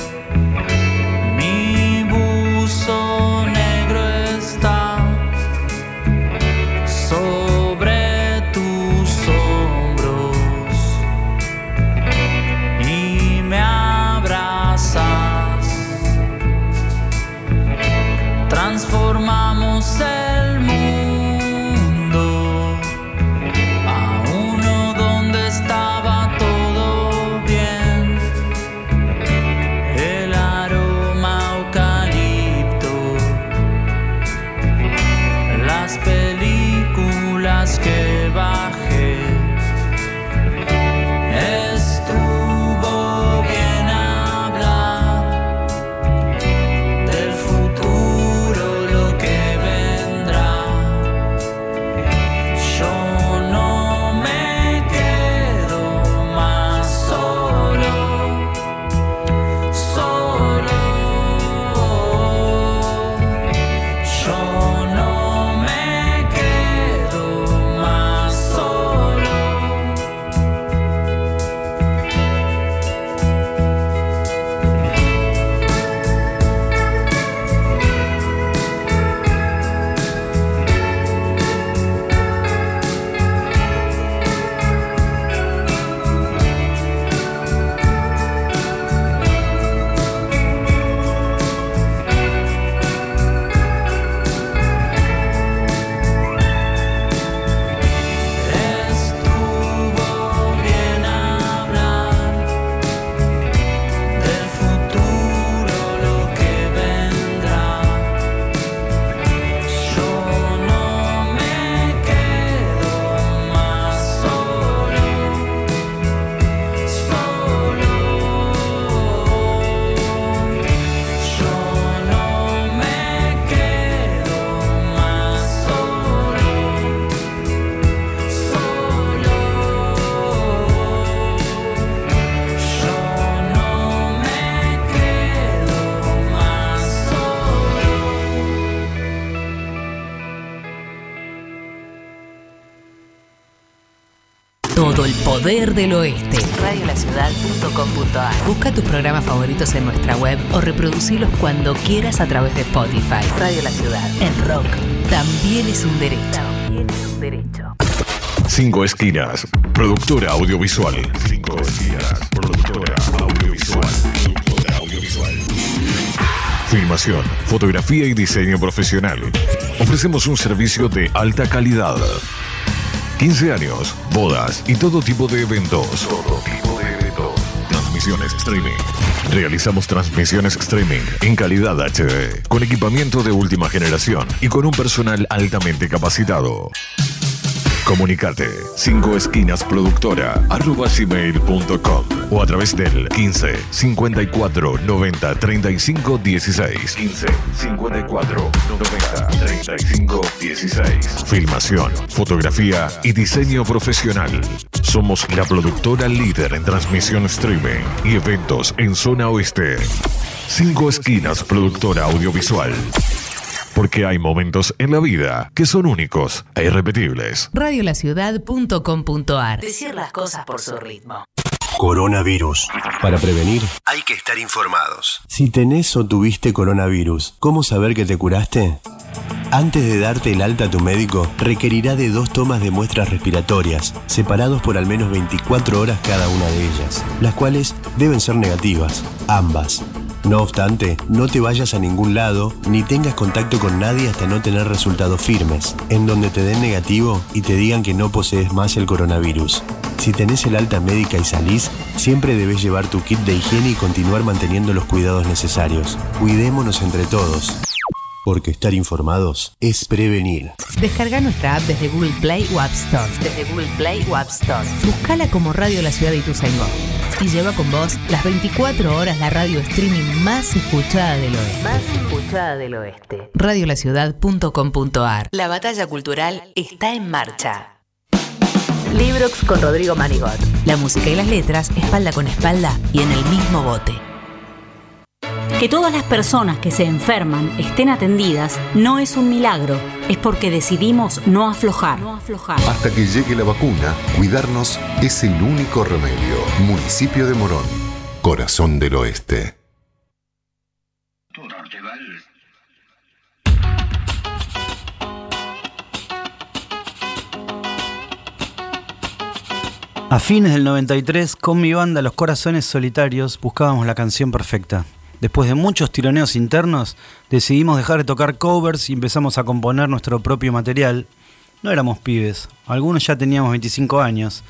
Poder del oeste. Radiolaciudad.com.ar Busca tus programas favoritos en nuestra web o reproducirlos cuando quieras a través de Spotify. Radio La Ciudad. En rock. También es un derecho. También es un derecho. Cinco Esquinas, productora audiovisual. Cinco Esquinas, productora audiovisual. Productora audiovisual. Filmación, fotografía y diseño profesional. Ofrecemos un servicio de alta calidad. 15 años, bodas y todo tipo de eventos. Todo tipo de eventos. Transmisiones streaming. Realizamos transmisiones streaming en calidad HD, con equipamiento de última generación y con un personal altamente capacitado. Comunicate 5 esquinas productora arroba gmail.com o a través del 15 54 90 35 16 15 54 90 35 16 Filmación, fotografía y diseño profesional. Somos la productora líder en transmisión streaming y eventos en zona oeste. 5 esquinas productora audiovisual. Porque hay momentos en la vida que son únicos e irrepetibles. Radiolaciudad.com.ar Decir las cosas por su ritmo. Coronavirus. Para prevenir, hay que estar informados. Si tenés o tuviste coronavirus, ¿cómo saber que te curaste? Antes de darte el alta a tu médico, requerirá de dos tomas de muestras respiratorias, separados por al menos 24 horas cada una de ellas, las cuales deben ser negativas, ambas. No obstante, no te vayas a ningún lado ni tengas contacto con nadie hasta no tener resultados firmes, en donde te den negativo y te digan que no posees más el coronavirus. Si tenés el alta médica y salís, siempre debes llevar tu kit de higiene y continuar manteniendo los cuidados necesarios. Cuidémonos entre todos. Porque estar informados es prevenir. Descarga nuestra app desde Google Play o App Store. Desde Google Play o App Store. Buscala como Radio La Ciudad de Ituzaingó. Y lleva con vos las 24 horas la radio streaming más escuchada del oeste. Más escuchada del oeste. Radiolaciudad.com.ar La batalla cultural está en marcha. Librox con Rodrigo Manigot. La música y las letras, espalda con espalda y en el mismo bote. Que todas las personas que se enferman estén atendidas no es un milagro, es porque decidimos no aflojar. Hasta que llegue la vacuna, cuidarnos es el único remedio. Municipio de Morón, corazón del oeste. A fines del 93, con mi banda Los Corazones Solitarios, buscábamos la canción perfecta. Después de muchos tironeos internos, decidimos dejar de tocar covers y empezamos a componer nuestro propio material. No éramos pibes, algunos ya teníamos 25 años.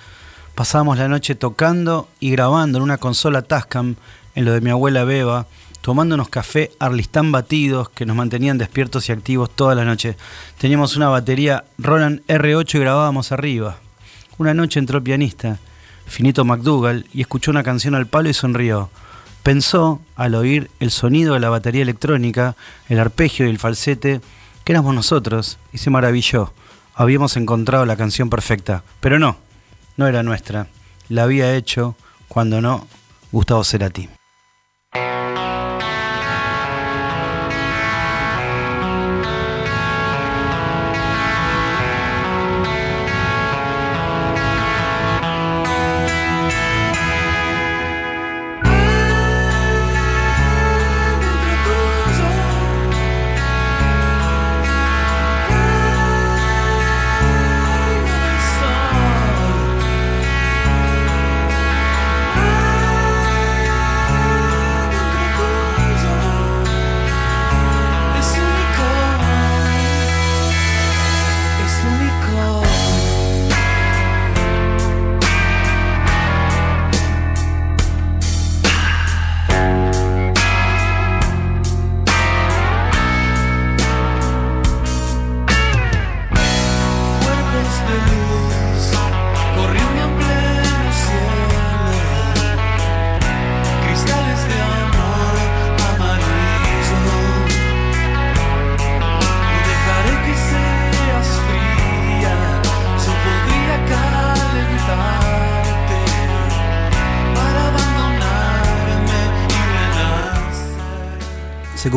Pasábamos la noche tocando y grabando en una consola Tascam en lo de mi abuela Beba, tomándonos café Arlistán batidos que nos mantenían despiertos y activos toda la noche. Teníamos una batería Roland R8 y grabábamos arriba. Una noche entró el pianista, Finito McDougall, y escuchó una canción al palo y sonrió. Pensó, al oír el sonido de la batería electrónica, el arpegio y el falsete, que éramos nosotros, y se maravilló. Habíamos encontrado la canción perfecta. Pero no, no era nuestra. La había hecho, cuando no, Gustavo Cerati.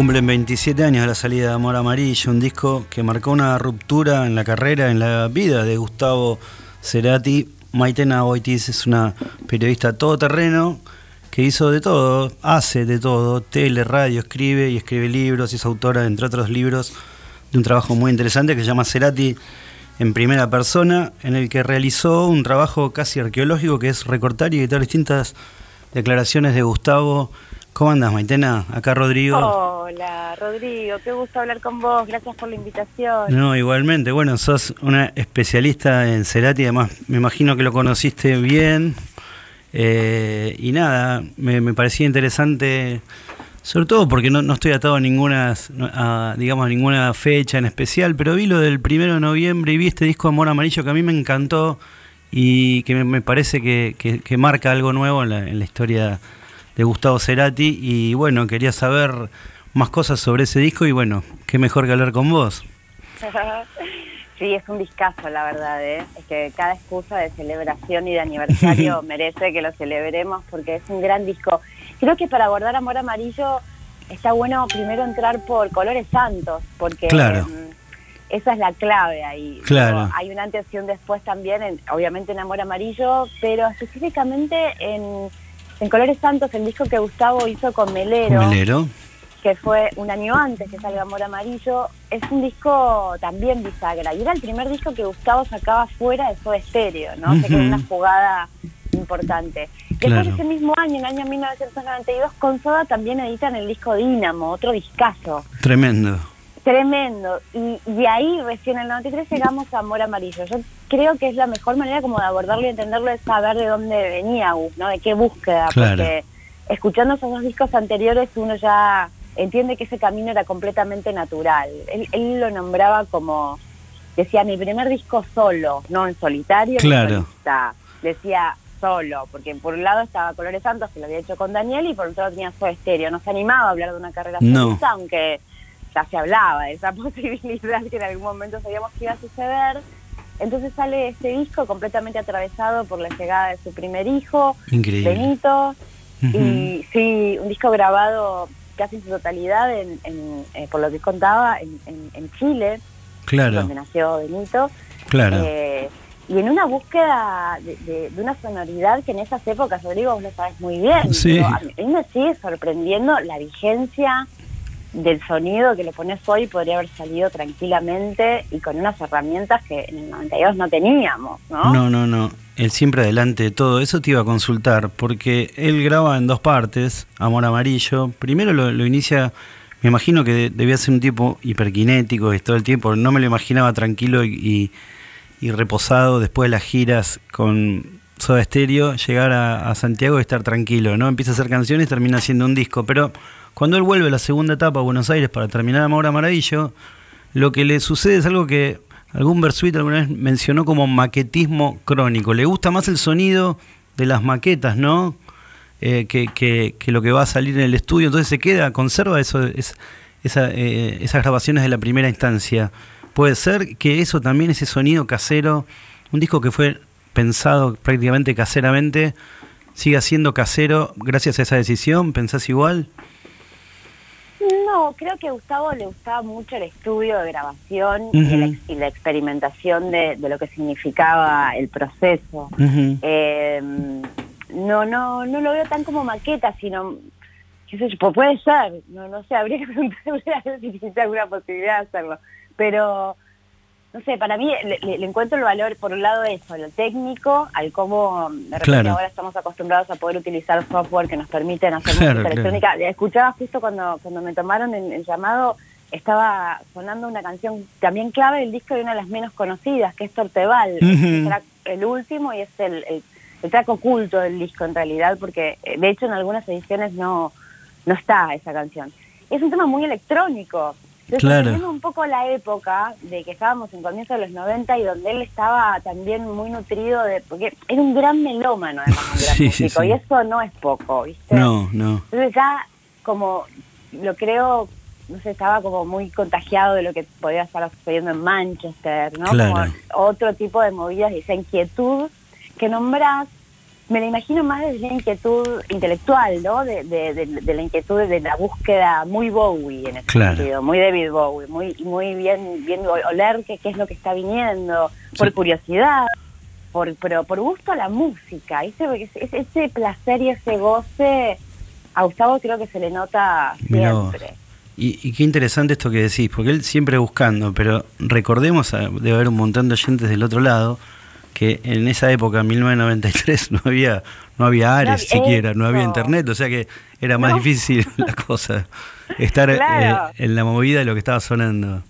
Cumplen 27 años de la salida de Amor Amarillo, un disco que marcó una ruptura en la carrera, en la vida de Gustavo Cerati. Maitena Boitis es una periodista todoterreno que hizo de todo, hace de todo, tele, radio, escribe y escribe libros, y es autora, entre otros libros, de un trabajo muy interesante que se llama Cerati en primera persona, en el que realizó un trabajo casi arqueológico que es recortar y editar distintas declaraciones de Gustavo. ¿Cómo andas, Maitena? Acá Rodrigo. Hola, Rodrigo, qué gusto hablar con vos. Gracias por la invitación. No, igualmente. Bueno, sos una especialista en Cerati, además me imagino que lo conociste bien. Eh, y nada, me, me parecía interesante, sobre todo porque no, no estoy atado a ninguna, a, digamos, a ninguna fecha en especial, pero vi lo del primero de noviembre y vi este disco Amor Amarillo que a mí me encantó y que me, me parece que, que- que marca algo nuevo en la, en la historia de Gustavo Cerati. Y bueno, quería saber más cosas sobre ese disco y bueno, qué mejor que hablar con vos. sí, es un discazo, la verdad. ¿eh? Es que cada excusa de celebración y de aniversario merece que lo celebremos porque es un gran disco. Creo que para abordar Amor Amarillo está bueno primero entrar por Colores Santos, porque Claro. mm, esa es la clave ahí. Claro. Hay un antes y un después también, en- obviamente en Amor Amarillo, pero específicamente en, en Colores Santos, el disco que Gustavo hizo con Melero Melero. que fue un año antes que salga Amor Amarillo, es un disco también bisagra. Y era el primer disco que Gustavo sacaba fuera de Soda Stereo, ¿no? O sea, que era una jugada importante. Después Claro. ese mismo año, en el año 1992, con Soda también editan el disco Dínamo, otro discazo. Tremendo. Tremendo. Y, ahí recién en el 93 llegamos a Amor Amarillo. Yo creo que es la mejor manera como de abordarlo y entenderlo es saber de dónde venía Gus, ¿no? De qué búsqueda. Claro. Porque escuchando esos dos discos anteriores uno ya entiende que ese camino era completamente natural. Él, él lo nombraba como, decía, mi primer disco solo, no en solitario. Claro. Decía solo, porque por un lado estaba Colores Santos, que lo había hecho con Daniel, y por otro lado tenía Soda Estéreo. No se animaba a hablar de una carrera No. solista, aunque ya se hablaba de esa posibilidad que en algún momento sabíamos que iba a suceder. Entonces sale este disco completamente atravesado por la llegada de su primer hijo, Increíble. Benito, y sí, un disco grabado casi en su totalidad, en, en, eh, por lo que contaba, en, en- en Chile, Claro, donde nació Benito. claro. Eh, y en una búsqueda de, de- de una sonoridad que en esas épocas, Rodrigo, vos lo sabes muy bien. Sí. pero a mí me sigue sorprendiendo la vigencia del sonido que le pones hoy podría haber salido tranquilamente y con unas herramientas que en el 92 no teníamos, ¿no? No, no, no. Él siempre adelante de todo. Eso te iba a consultar, porque él graba en dos partes, Amor Amarillo. Primero lo, inicia, me imagino que de- debía ser un tipo hiperkinético y todo el tiempo. No me lo imaginaba tranquilo y, reposado después de las giras con Soda Stereo, llegar a, a Santiago y estar tranquilo, ¿no? Empieza a hacer canciones termina haciendo un disco. Pero cuando él vuelve a la segunda etapa a Buenos Aires para terminar Amor Amarillo, lo que le sucede es algo que algún Versuit alguna vez mencionó como maquetismo crónico. Le gusta más el sonido de las maquetas, ¿no? Eh, que, lo que va a salir en el estudio. Entonces se queda, conserva eso, eh, esas grabaciones de la primera instancia. Puede ser que eso también, ese sonido casero, un disco que fue pensado prácticamente caseramente, siga siendo casero gracias a esa decisión. ¿Pensás igual? No, creo que a Gustavo le gustaba mucho el estudio de grabación y, la, ex- y la experimentación de, de lo que significaba el proceso. Eh, no, no, no lo veo tan como maqueta, sino, qué sé yo, pues puede ser, no, no sé, habría que preguntarle a ver si existe alguna posibilidad de hacerlo. Pero, no sé, para mí le, encuentro el valor, por un lado eso, lo técnico, al cómo de Claro. ahora estamos acostumbrados a poder utilizar software que nos permiten hacer Claro, música claro. electrónica. Escuchaba justo cuando, cuando me tomaron el, el llamado, estaba sonando una canción también clave del disco de una de las menos conocidas, que es Torteval. El track- el último y es el, el, el track oculto del disco en realidad, porque eh, de hecho en algunas ediciones no, no está esa canción. Es un tema muy electrónico. Entonces, Claro. un poco la época de que estábamos en comienzo de los 90 y donde él estaba también muy nutrido de... Porque era un gran melómano, además, un gran Sí, sí. y eso no es poco, ¿viste? No, no. Entonces ya como lo creo, no sé, estaba como muy contagiado de lo que podía estar sucediendo en Manchester, ¿no? Claro. Como otro tipo de movidas y esa inquietud que nombrás, me la imagino más desde la inquietud intelectual, ¿no? De, de, de- de la inquietud de la búsqueda muy Bowie en ese Claro. sentido, muy David Bowie, muy muy bien bien oler qué, qué es lo que está viniendo, por Sí. curiosidad, por pero por gusto a la música, ese, ese- ese placer y ese goce a Gustavo creo que se le nota siempre. Y, y qué interesante esto que decís, porque él siempre buscando, pero recordemos, ah, debe haber un montón de oyentes del otro lado, que en esa época, en 1993, no había, no había Ares No, siquiera, no había internet, o sea que era más No. difícil la cosa, estar eh, en la movida de lo que estaba sonando.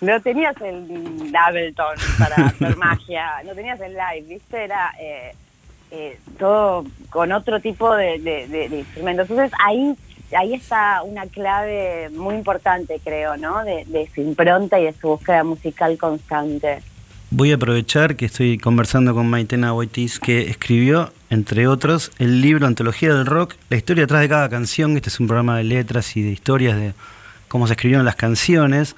No tenías el Ableton para hacer magia, no tenías el live, ¿viste? Era eh, eh, todo con otro tipo de, de- de- de instrumentos. Entonces ahí ahí está una clave muy importante, creo, ¿no? De, de su impronta y de su búsqueda musical constante. Voy a aprovechar que estoy conversando con Maitena Boitis, que escribió, entre otros, el libro Antología del Rock, la historia detrás de cada canción. Este es un programa de letras y de historias de cómo se escribieron las canciones.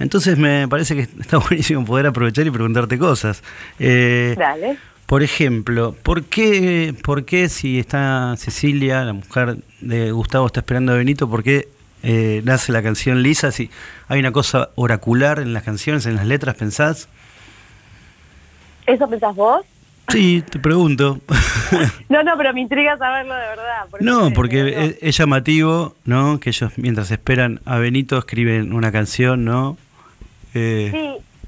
Entonces me parece que está buenísimo poder aprovechar y preguntarte cosas. Eh, Dale. por ejemplo, ¿por qué, ¿por qué si está Cecilia, la mujer de Gustavo, está esperando a Benito, por qué eh, nace la canción Lisa? Si hay una cosa oracular en las canciones, en las letras, ¿pensás? ¿Eso pensás vos? Sí, te pregunto. No, no, pero me intriga saberlo de verdad. por No, porque es, es llamativo, ¿no? Que ellos mientras esperan a Benito escriben una canción, ¿no? Eh,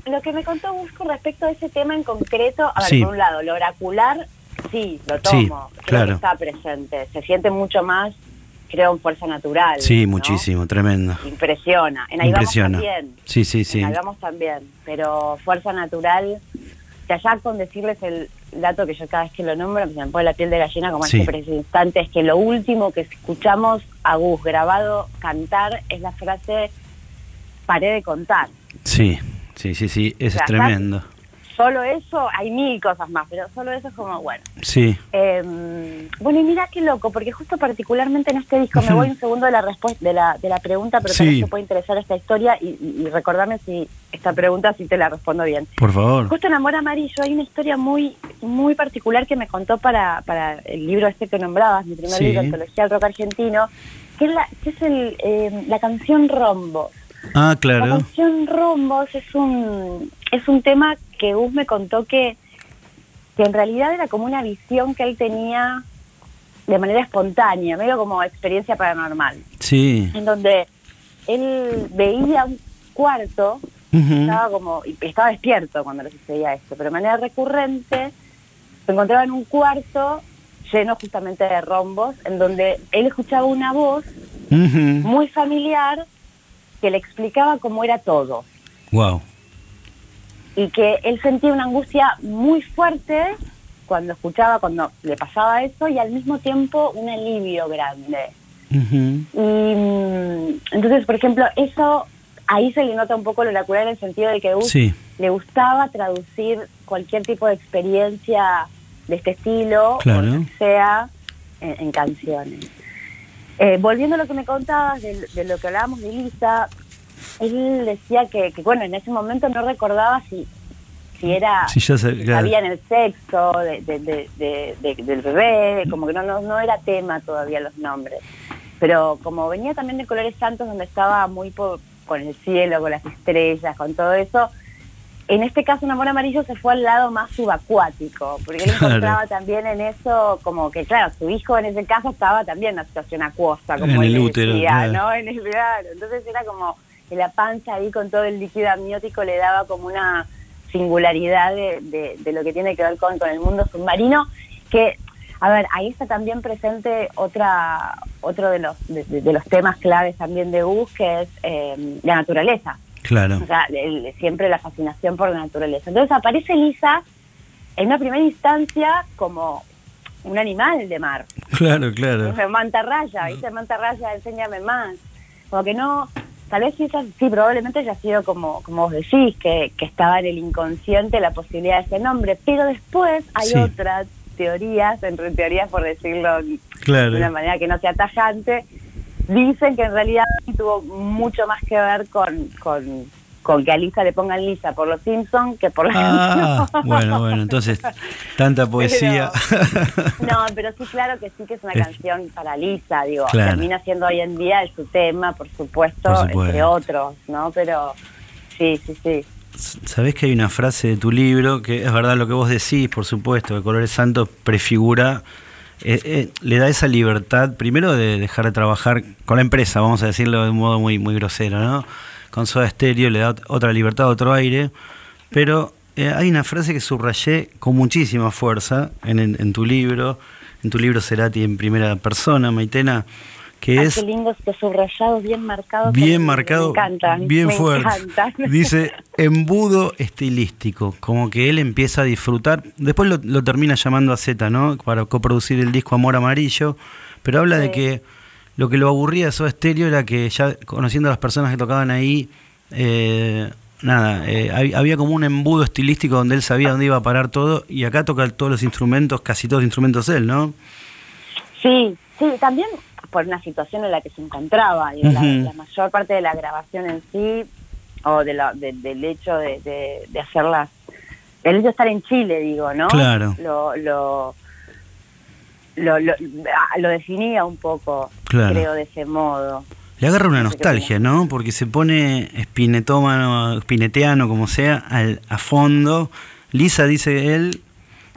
Sí, lo que me contó Gus con respecto a ese tema en concreto, a ver, Sí. por un lado, lo oracular, sí, lo Sí, tomo, creo claro. que está presente, se siente mucho más creo, en Fuerza Natural. Sí, ¿no? muchísimo, tremendo. Impresiona. En ahí vamos Impresiona. también. Sí, sí, sí. En ahí vamos también. Pero Fuerza Natural, que allá con decirles el dato que yo cada vez que lo nombro me pone la piel de gallina como Sí. este preciso instante, es que lo último que escuchamos a Gus grabado cantar es la frase paré de contar. Sí, sí, sí, sí, eso O sea, es tremendo. Solo eso, hay mil cosas más, pero solo eso es como, bueno. Sí, Eh, bueno, y mira qué loco, porque justo particularmente en este disco, me voy un segundo de la respuesta de la, de la pregunta, pero Sí. tal vez te puede interesar esta historia y, y, y recordarme si esta pregunta si te la respondo bien. por favor. Justo en Amor Amarillo hay una historia muy muy particular que me contó para, para el libro este que nombrabas, mi primer Sí. libro, Antología del Rock Argentino, que es la, que es el, eh, la canción Rombos. Ah, La claro. canción Rombos es un, es un tema que Gus me contó que, que en realidad era como una visión que él tenía de manera espontánea, medio como experiencia paranormal, Sí. en donde él veía un cuarto, Ujú. estaba como, estaba despierto cuando le sucedía esto, pero de manera recurrente se encontraba en un cuarto lleno justamente de rombos, en donde él escuchaba una voz muy familiar que le explicaba cómo era todo Wow. y que él sentía una angustia muy fuerte cuando escuchaba, cuando le pasaba eso y al mismo tiempo un alivio grande. Y mm, entonces, por ejemplo, eso ahí se le nota un poco lo oracular en el sentido de que Sí. le gustaba traducir cualquier tipo de experiencia de este estilo, Claro. o sea, en, en canciones. Eh, volviendo a lo que me contabas de, de lo que hablábamos de Lisa, él decía que, que, bueno, en ese momento no recordaba si, si era Sí, ya si claro. sabían el sexo de, de- de- de- de- del bebé, como que no, no, no era tema todavía los nombres. Pero como venía también de Colores Santos, donde estaba muy po- con el cielo, con las estrellas, con todo eso, en este caso un amor amarillo se fue al lado más subacuático, porque él Claro. encontraba también en eso como que, claro, su hijo en ese caso estaba también en una situación acuosa, como En él el útero, decía, claro. ¿no? En el claro. Entonces era como que la panza ahí con todo el líquido amniótico le daba como una singularidad de, de- de lo que tiene que ver con, con el mundo submarino, que, a ver, ahí está también presente otra otro de los, de, de- de los temas claves también de Gus, que es eh, la naturaleza. Claro. O sea, el- siempre la fascinación por la naturaleza. Entonces aparece Lisa en una primera instancia como un animal de mar. Claro, claro. Mantarraya, ¿viste? Mantarraya, enséñame más. Como que no, tal vez sí, sí probablemente haya sido como, como vos decís, que, que estaba en el inconsciente la posibilidad de ese nombre, pero después hay Sí. otras teorías, entre teorías por decirlo Claro. de una manera que no sea tajante, dicen que en realidad tuvo mucho más que ver con, con, con que a Lisa le pongan Lisa por los Simpsons que por la Ah, canción. bueno, bueno, entonces, tanta poesía. No, pero sí, claro que sí que es una Es- canción para Lisa, digo, Claro. termina siendo hoy en día su tema, por supuesto, Por supuesto. entre otros, ¿no? Pero sí, sí, sí. Sabés que hay una frase de tu libro que es verdad lo que vos decís, por supuesto, que Colores Santos prefigura, eh, eh, le da esa libertad, primero de dejar de trabajar con la empresa, vamos a decirlo de un modo muy, muy grosero, ¿no? Con Soda Stereo le da ot- otra libertad, otro aire, pero eh, hay una frase que subrayé con muchísima fuerza en, tu libro, en tu libro Cerati en primera persona, Maitena, que Ah, es qué lindos que subrayados, bien marcados. bien me- marcado, Me encantan. bien me fuerte. encantan. Dice embudo estilístico, como que él empieza a disfrutar. Después lo, lo termina llamando a Z, ¿no? Para coproducir el disco Amor Amarillo, pero habla de que lo que lo aburría de Soda Stereo era que ya conociendo a las personas que tocaban ahí, eh, nada, eh, hab- había como un embudo estilístico donde él sabía dónde iba a parar todo y acá toca todos los instrumentos, casi todos los instrumentos él, ¿no? Sí, sí, también por una situación en la que se encontraba, digo, la, mayor parte de la grabación en sí, o de la, de- del hecho de, de, de hacerlas, el hecho de estar en Chile, digo, ¿no? Claro. Lo, lo, lo, lo, ah, lo definía un poco, Claro. creo, de ese modo. Le agarra una nostalgia, ¿no? Porque se pone espinetómano, espineteano, como sea, al, a fondo. Lisa dice él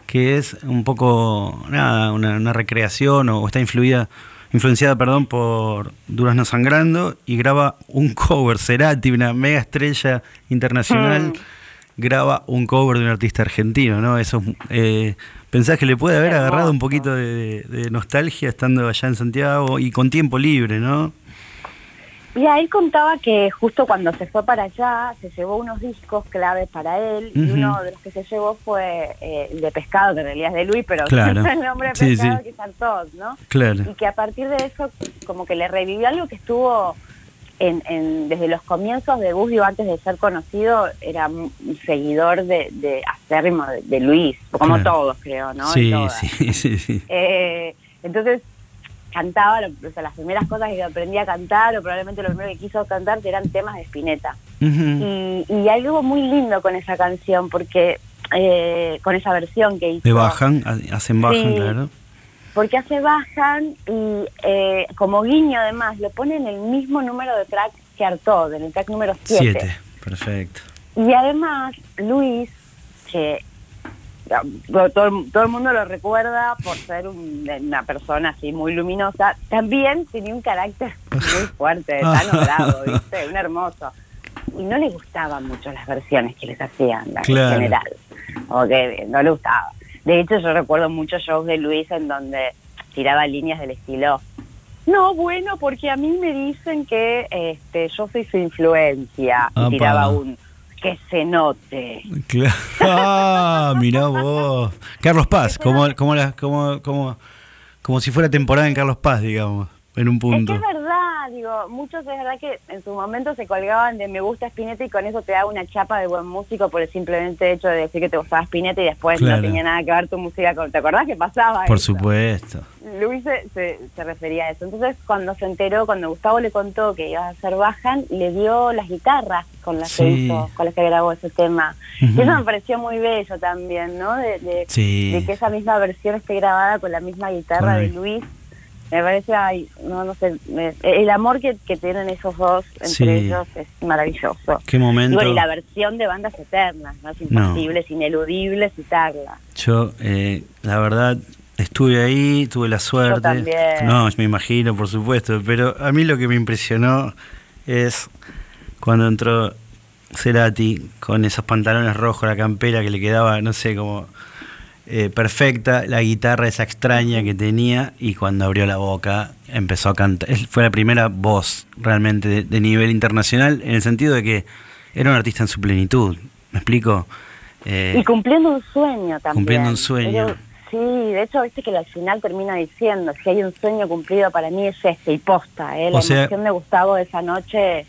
que es un poco, nada, una, una recreación o, está influida, influenciada, perdón, por Durazno Sangrando y graba un cover, Cerati, una mega estrella internacional, graba un cover de un artista argentino, ¿no? Eso, eh, ¿Pensás que le puede haber agarrado un poquito de, de nostalgia estando allá en Santiago y con tiempo libre, ¿no? Y ahí contaba que justo cuando se fue para allá, se llevó unos discos claves para él, y uno de los que se llevó fue eh, el de Pescado, que en realidad es de Luis, pero Claro. el nombre de Sí, Pescado sí. que están todos, ¿no? Claro. Y que a partir de eso, como que le revivió algo que estuvo en, en- desde los comienzos de Bus, antes de ser conocido, era un seguidor de, de acérrimo de, de Luis, como Claro. todos creo, ¿no? sí, sí, sí. Eh, entonces cantaba, o sea, las primeras cosas que aprendí a cantar, o probablemente lo primero que quiso cantar, eran temas de Spinetta. Y, y hay algo muy lindo con esa canción, porque eh, con esa versión que hizo. De bajan, ha- hacen bajan, Sí. claro. Porque hace bajan y eh, como guiño además, lo pone en el mismo número de track que Artaud, en el track número 7. Siete, perfecto. Y además, Luis, que todo, todo el- mundo lo recuerda por ser un- una persona así muy luminosa, también tenía un carácter muy fuerte, tan bravo, ¿viste? Un hermoso. Y no le gustaban mucho las versiones que les hacían, Claro. en general. O que no le gustaba. De hecho, yo recuerdo muchos shows de Luis en donde tiraba líneas del estilo. No, bueno, porque a mí me dicen que este, yo soy su influencia. Y tiraba un que se note. Claro. Ah, mirá vos. Carlos Paz, como, como, la- como, como, como si fuera temporada en Carlos Paz, digamos, en un Es que punto. es digo, muchos es verdad que en su momento se colgaban de me gusta Spinetta y con eso te da una chapa de buen músico por el simplemente hecho de decir que te gustaba Spinetta y después Claro. no tenía nada que ver tu música con... ¿Te acordás que pasaba Por eso? supuesto. Luis se, se, se refería a eso. Entonces, cuando se enteró, cuando Gustavo le contó que iba a hacer Bajan, le dio las guitarras con las que hizo, con las que grabó ese tema. Y eso me pareció muy bello también, ¿no? De, de, Sí. de que esa misma versión esté grabada con la misma guitarra de Luis. Me parece, ay, no, no sé, me- el amor que, que tienen esos dos entre Sí. ellos es maravilloso. Qué momento. Y, bueno, y la versión de bandas eternas, ¿no? Es imposible, es ineludible citarla. Yo, eh, la verdad, estuve ahí, tuve la suerte. también. No, me imagino, por supuesto. Pero a mí lo que me impresionó es cuando entró Cerati con esos pantalones rojos, la campera que le quedaba, no sé, como eh, perfecta, la guitarra esa extraña que tenía y cuando abrió la boca empezó a cantar. Fue la primera voz realmente de, de nivel internacional en el sentido de que era un artista en su plenitud. ¿Me explico? Eh, Y cumpliendo un sueño también. Cumpliendo un sueño. Pero, sí, de hecho, viste que al final termina diciendo, si hay un sueño cumplido para mí es este, y posta, ¿eh? La O sea- emoción de Gustavo de esa noche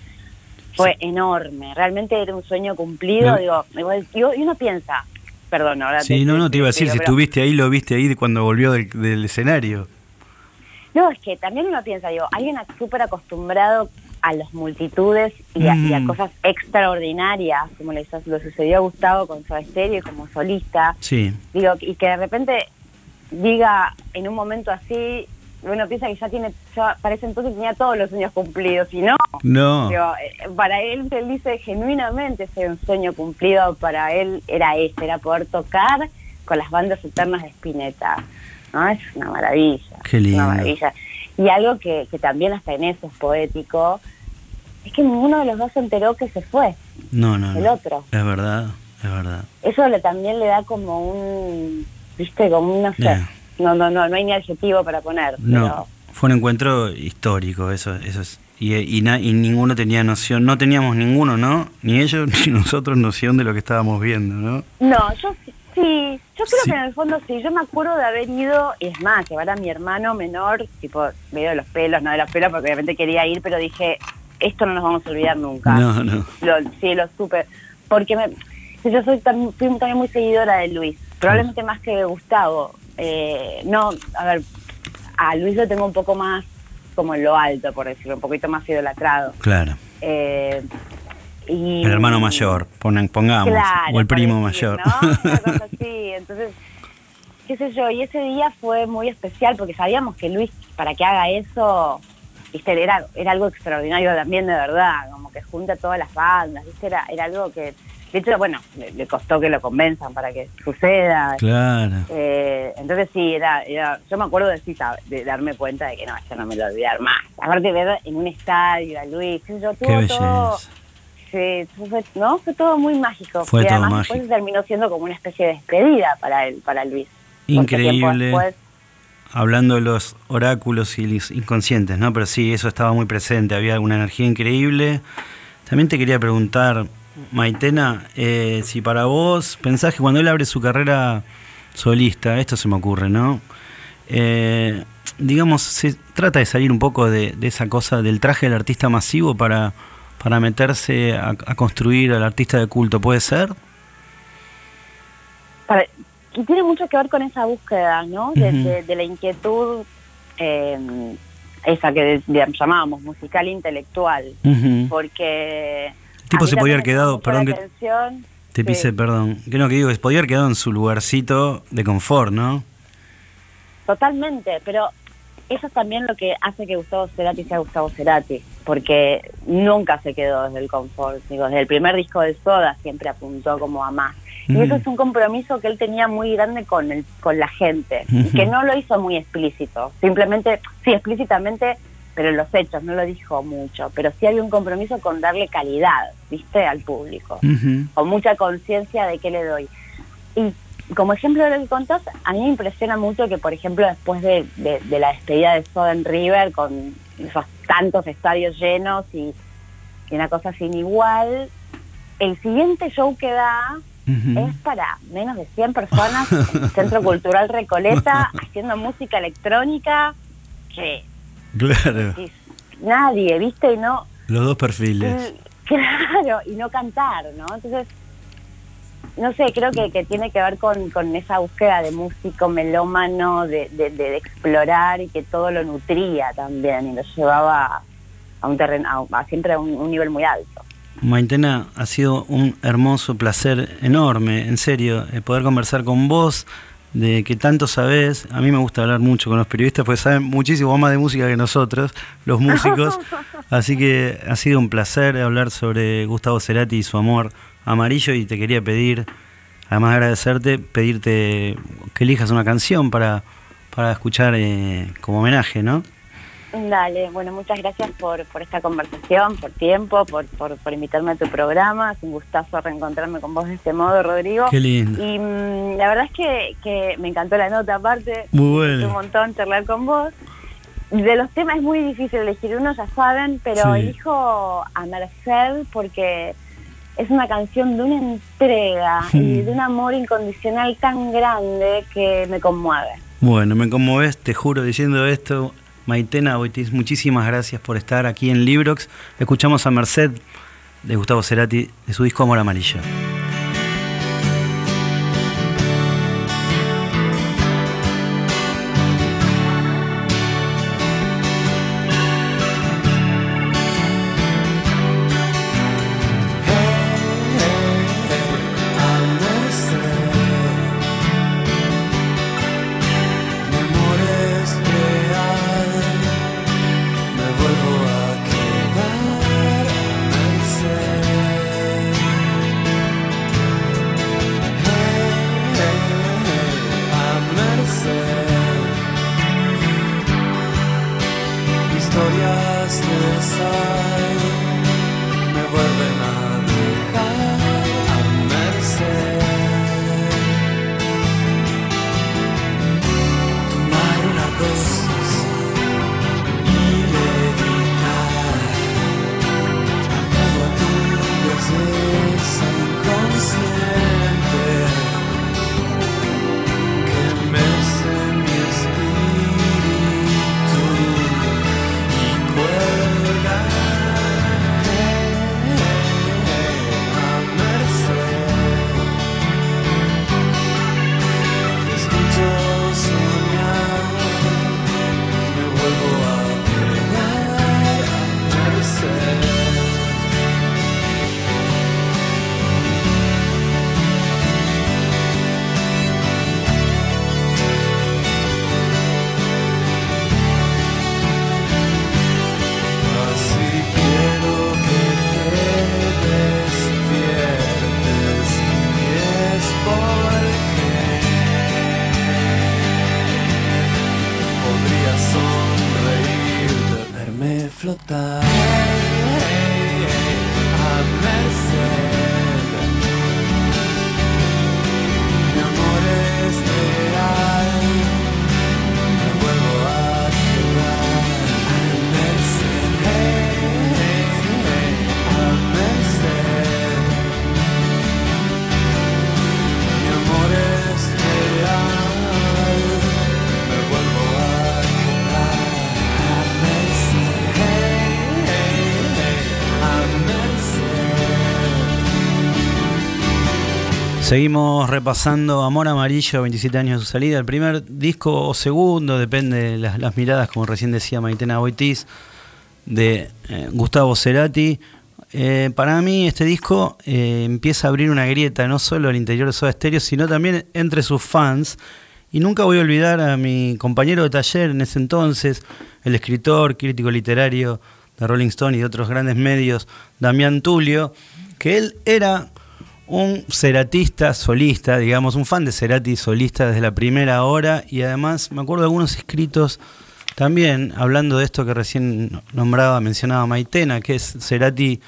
fue enorme. Realmente era un sueño cumplido, Me- digo, igual- y uno piensa, perdón, ahora Sí, te- no, no, te- te iba a decir, si estuviste ahí, lo viste ahí de cuando volvió del, del escenario. No, es que también uno piensa, digo, alguien súper acostumbrado a las multitudes y a, y a Mm. cosas extraordinarias, como le, lo sucedió a Gustavo con su estéreo y como solista, Sí, digo, y que de repente diga en un momento así, uno piensa que ya tiene, ya para ese entonces tenía todos los sueños cumplidos, y no. No. Digo, eh, para él, él dice genuinamente ese un sueño cumplido, para él era ese, era poder tocar con las bandas eternas de Spinetta. ¿no? Es una maravilla. Qué lindo. Una maravilla. Y algo que, que también hasta en eso es poético, es que ninguno de los dos se enteró que se fue, no, no. el no. otro. Es verdad, es verdad. Eso le, también le da como un, viste, como un, no sé, Yeah. No, no, no, no hay ni adjetivo para poner. No, fue un encuentro histórico, eso, eso es. Y, y, na- y ninguno tenía noción, no teníamos ninguno, ¿no? Ni ellos ni nosotros noción de lo que estábamos viendo, ¿no? Pero, no, yo sí, yo creo Sí. que en el fondo sí, yo me acuerdo de haber ido, y es más, llevar a mi hermano menor, tipo, medio de los pelos, no de los pelos, porque obviamente quería ir, pero dije, esto no nos vamos a olvidar nunca. No, no. Lo, sí, lo supe. Porque me, yo soy tam- fui también muy seguidora de Luis, probablemente más que de Gustavo. Eh, no, a ver, a Luis lo tengo un poco más como en lo alto, por decirlo, un poquito más idolatrado. Claro. Eh, y, El hermano mayor, pongamos. Claro, o el primo decir, mayor. ¿no? Una cosa así. Entonces, qué sé yo, y ese día fue muy especial porque sabíamos que Luis, para que haga eso, viste, era, era algo extraordinario también de verdad, como que junta todas las bandas, viste, era, era algo que, de hecho, bueno, le, le costó que lo convenzan para que suceda. Claro. Eh, entonces sí, era, era, yo me acuerdo de, sí, de darme cuenta de que no, esto no me lo voy a olvidar más. Aparte de ver en un estadio a Luis, yo, Qué todo, sí, fue, ¿no? fue todo muy mágico. Fue y todo además después mágico. terminó siendo como una especie de despedida para él, para Luis. Increíble. después- Hablando de los oráculos y los inconscientes, ¿no? Pero sí, eso estaba muy presente, había una energía increíble. También te quería preguntar, Maitena, eh, si para vos pensás que cuando él abre su carrera solista, esto se me ocurre, ¿no? Eh, digamos, se trata de salir un poco de, de esa cosa del traje del artista masivo para, para meterse a, a construir al artista de culto, ¿puede ser? para- y tiene mucho que ver con esa búsqueda, ¿no? De, de- de la inquietud, eh, esa que llamábamos musical intelectual, porque... El tipo se podía haber quedado, perdón la que atención, te sí. pise, perdón, que no que digo, que podía haber quedado en su lugarcito de confort, ¿no? Totalmente, pero eso es también lo que hace que Gustavo Cerati sea Gustavo Cerati, porque nunca se quedó desde el confort. Digo, desde el primer disco de Soda siempre apuntó como a más. Y eso es un compromiso que él tenía muy grande con el, con la gente, y que no lo hizo muy explícito. Simplemente, sí, explícitamente, pero en los hechos, no lo dijo mucho. Pero sí había un compromiso con darle calidad, ¿viste? Al público con mucha conciencia de qué le doy. Y como ejemplo de lo que contás, a mí me impresiona mucho que, por ejemplo, después de, de- de la despedida de Soda en River, con esos tantos estadios llenos y, y una cosa sin igual, el siguiente show que da es para menos de 100 personas en el Centro Cultural Recoleta haciendo música electrónica que Claro, nadie, ¿viste? Y no, los dos perfiles. Claro, y no cantar, ¿no? Entonces, no sé, creo que, que tiene que ver con, con esa búsqueda de músico melómano, de, de, de explorar y que todo lo nutría también y lo llevaba a un terreno, a, a siempre a un, un nivel muy alto. Maitena, ha sido un hermoso placer enorme, en serio, eh, poder conversar con vos, de que tanto sabés. A mí me gusta hablar mucho con los periodistas, porque saben muchísimo más de música que nosotros, los músicos. Así que ha sido un placer hablar sobre Gustavo Cerati y su amor amarillo. Y te quería pedir, además de agradecerte, pedirte que elijas una canción para, para escuchar eh, como homenaje, ¿no? Dale, bueno, muchas gracias por, por esta conversación, por tiempo, por, por, por invitarme a tu programa. Es un gustazo reencontrarme con vos de este modo, Rodrigo. Qué lindo. Y mm, la verdad es que, que me encantó la nota, aparte. Muy bueno. Un montón charlar con vos. De los temas es muy difícil elegir uno, ya saben, pero Sí. elijo a Merced porque es una canción de una entrega y Hmm. de un amor incondicional tan grande que me conmueve. Bueno, me conmoves, te juro, diciendo esto. Maitena Boitis, muchísimas gracias por estar aquí en Librox. Escuchamos a Merced de Gustavo Cerati de su disco Amor Amarillo. Seguimos repasando Amor Amarillo, 27 años de su salida. El primer disco o segundo, depende de las, miradas, como recién decía Maitena Boitiz, de eh, Gustavo Cerati. Eh, para mí este disco eh, empieza a abrir una grieta no solo al interior de Soda Stereo, sino también entre sus fans. Y nunca voy a olvidar a mi compañero de taller en ese entonces, el escritor, crítico literario de Rolling Stone y de otros grandes medios, Damián Tulio, que él era un ceratista solista, digamos, un fan de Cerati solista desde la primera hora y además me acuerdo de algunos escritos también hablando de esto que recién nombraba, mencionaba Maitena, que es Cerati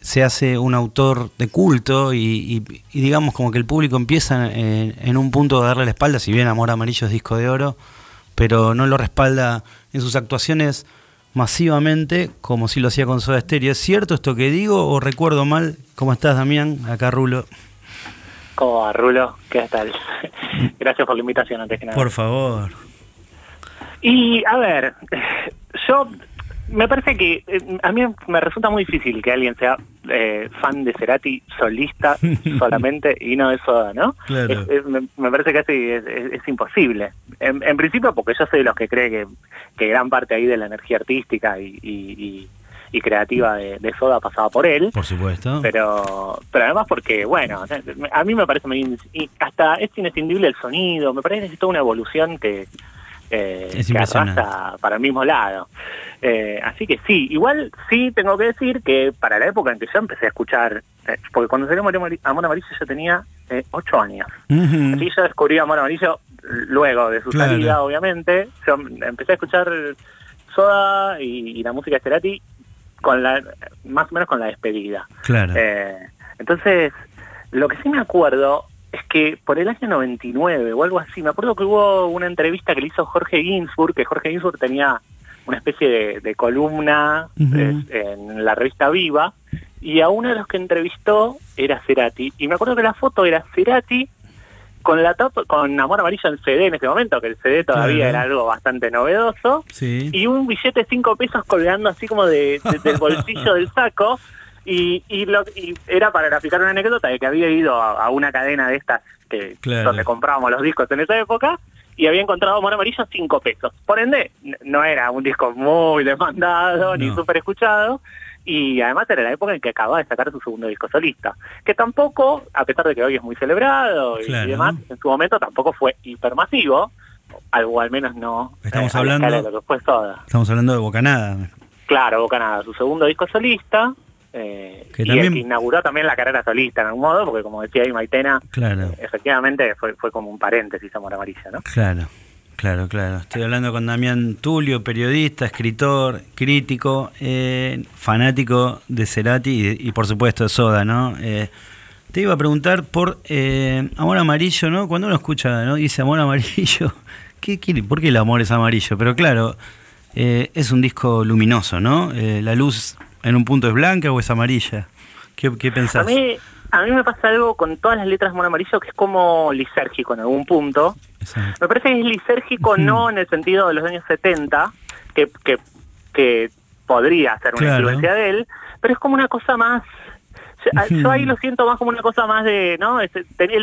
se hace un autor de culto y, digamos como que el público empieza en un punto a darle la espalda, si bien Amor Amarillo es disco de oro, pero no lo respalda en sus actuaciones masivamente como si lo hacía con Soda Stereo. ¿Es cierto esto que digo o recuerdo mal? ¿Cómo estás, Damián? Acá Rulo. ¿Cómo va, Rulo? ¿Qué tal? Gracias por la invitación antes que nada. Por favor. Y a ver, yo me parece que eh, a mí me resulta muy difícil que alguien sea eh, fan de Cerati solista solamente y no de Soda, ¿no? Claro. Es- es- me, me parece que así es, es- imposible. En, en principio porque yo soy de los que cree que, que gran parte ahí de la energía artística y, y- y- y creativa de, de Soda pasaba por él. Por supuesto. Pero, pero además porque, bueno, a mí me parece muy... Y hasta es inescindible el sonido, me parece que es toda una evolución que, eh, Es que arrasa para el mismo lado. Eh, así que sí, igual sí tengo que decir que para la época en que yo empecé a escuchar, eh, porque cuando salió Amor Amari- Amor Amarillo yo tenía eh, ocho años. Ujú. Así yo descubrí Amor Amarillo luego de su Claro. salida, obviamente. Yo empecé a escuchar Soda y, y la música Cerati con la, más o menos con la despedida. Claro. Eh, entonces, lo que sí me acuerdo es que por el año 99 o algo así, me acuerdo que hubo una entrevista que le hizo Jorge Ginsburg, que Jorge Ginsburg tenía una especie de, de columna eh, en la revista Viva, y a uno de los que entrevistó era Cerati. Y me acuerdo que la foto era Cerati con la tapa, con Amor Amarillo en CD en ese momento, que el CD todavía Claro. era algo bastante novedoso, Sí. y un billete de cinco pesos colgando así como de, de- del bolsillo del saco y, y, lo, y era para graficar una anécdota de que había ido a, a una cadena de estas que Claro. donde comprábamos los discos en esa época y había encontrado Amor Amarillo cinco pesos. Por ende, no era un disco muy demandado ni súper escuchado y además era la época en que acababa de sacar su segundo disco solista, que tampoco, a pesar de que hoy es muy celebrado y, Claro. demás, en su momento tampoco fue hipermasivo, algo al menos no Estamos la hablando- de lo que fue Soda. Estamos hablando de Bocanada. Claro, Bocanada, su segundo disco solista, eh, Que y también- el que inauguró también la carrera solista en algún modo, porque como decía ahí Maitena, Claro. efectivamente fue, fue como un paréntesis Amor Amarillo, ¿no? Claro, claro, claro. Estoy hablando con Damián Tulio, periodista, escritor, crítico, eh, fanático de Cerati y, y, por supuesto de Soda, ¿no? Eh, te iba a preguntar por eh, Amor Amarillo, ¿no? Cuando uno escucha, ¿no? Dice Amor Amarillo, ¿qué, quiere? ¿por qué el amor es amarillo? Pero claro, eh, es un disco luminoso, ¿no? Eh, la luz en un punto es blanca o es amarilla. ¿Qué, qué A pensás? mí, a mí me pasa algo con todas las letras Amor Amarillo que es como lisérgico en algún punto. Exacto. Me parece que es lisérgico no en el sentido de los años 70, que, que, que podría ser una Claro. influencia de él, pero es como una cosa más... Yo, yo ahí lo siento más como una cosa más de, ¿no? Él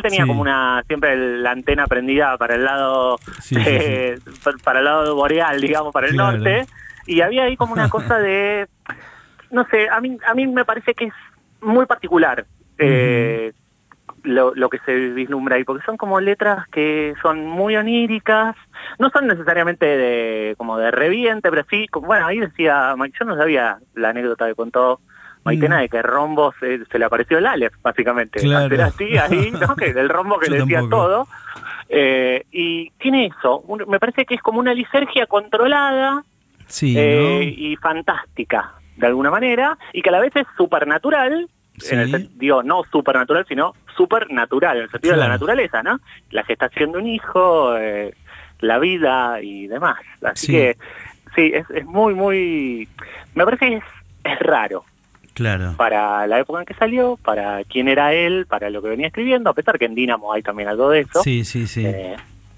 tenía Sí. como una, siempre la antena prendida para el lado, Sí, sí, eh, pa- para el lado boreal, digamos, para el Claro. norte, y había ahí como una cosa de, no sé, a mí, a mí me parece que es muy particular eh, lo, lo que se vislumbra ahí, porque son como letras que son muy oníricas, no son necesariamente de como de reviente, pero sí, como, bueno, ahí decía, yo no sabía la anécdota que contó Maitena Mm. de que Rombo se, se le apareció el Aleph, básicamente. Claro. Era así, ahí, ¿no? Que el Rombo que Yo le decía tampoco. todo. Eh, y tiene eso, un- me parece que es como una lisergia controlada, Sí, eh, ¿no? y fantástica de alguna manera y que a la vez es supernatural en el Sí. digo no supernatural sino supernatural en el sentido de la naturaleza no la gestación de un hijo eh, la vida y demás así Sí. que sí es, es muy muy me parece que es, es raro Claro. para la época en que salió para quién era él para lo que venía escribiendo a pesar que en Dynamo hay también algo de eso Sí, sí, sí. Eh,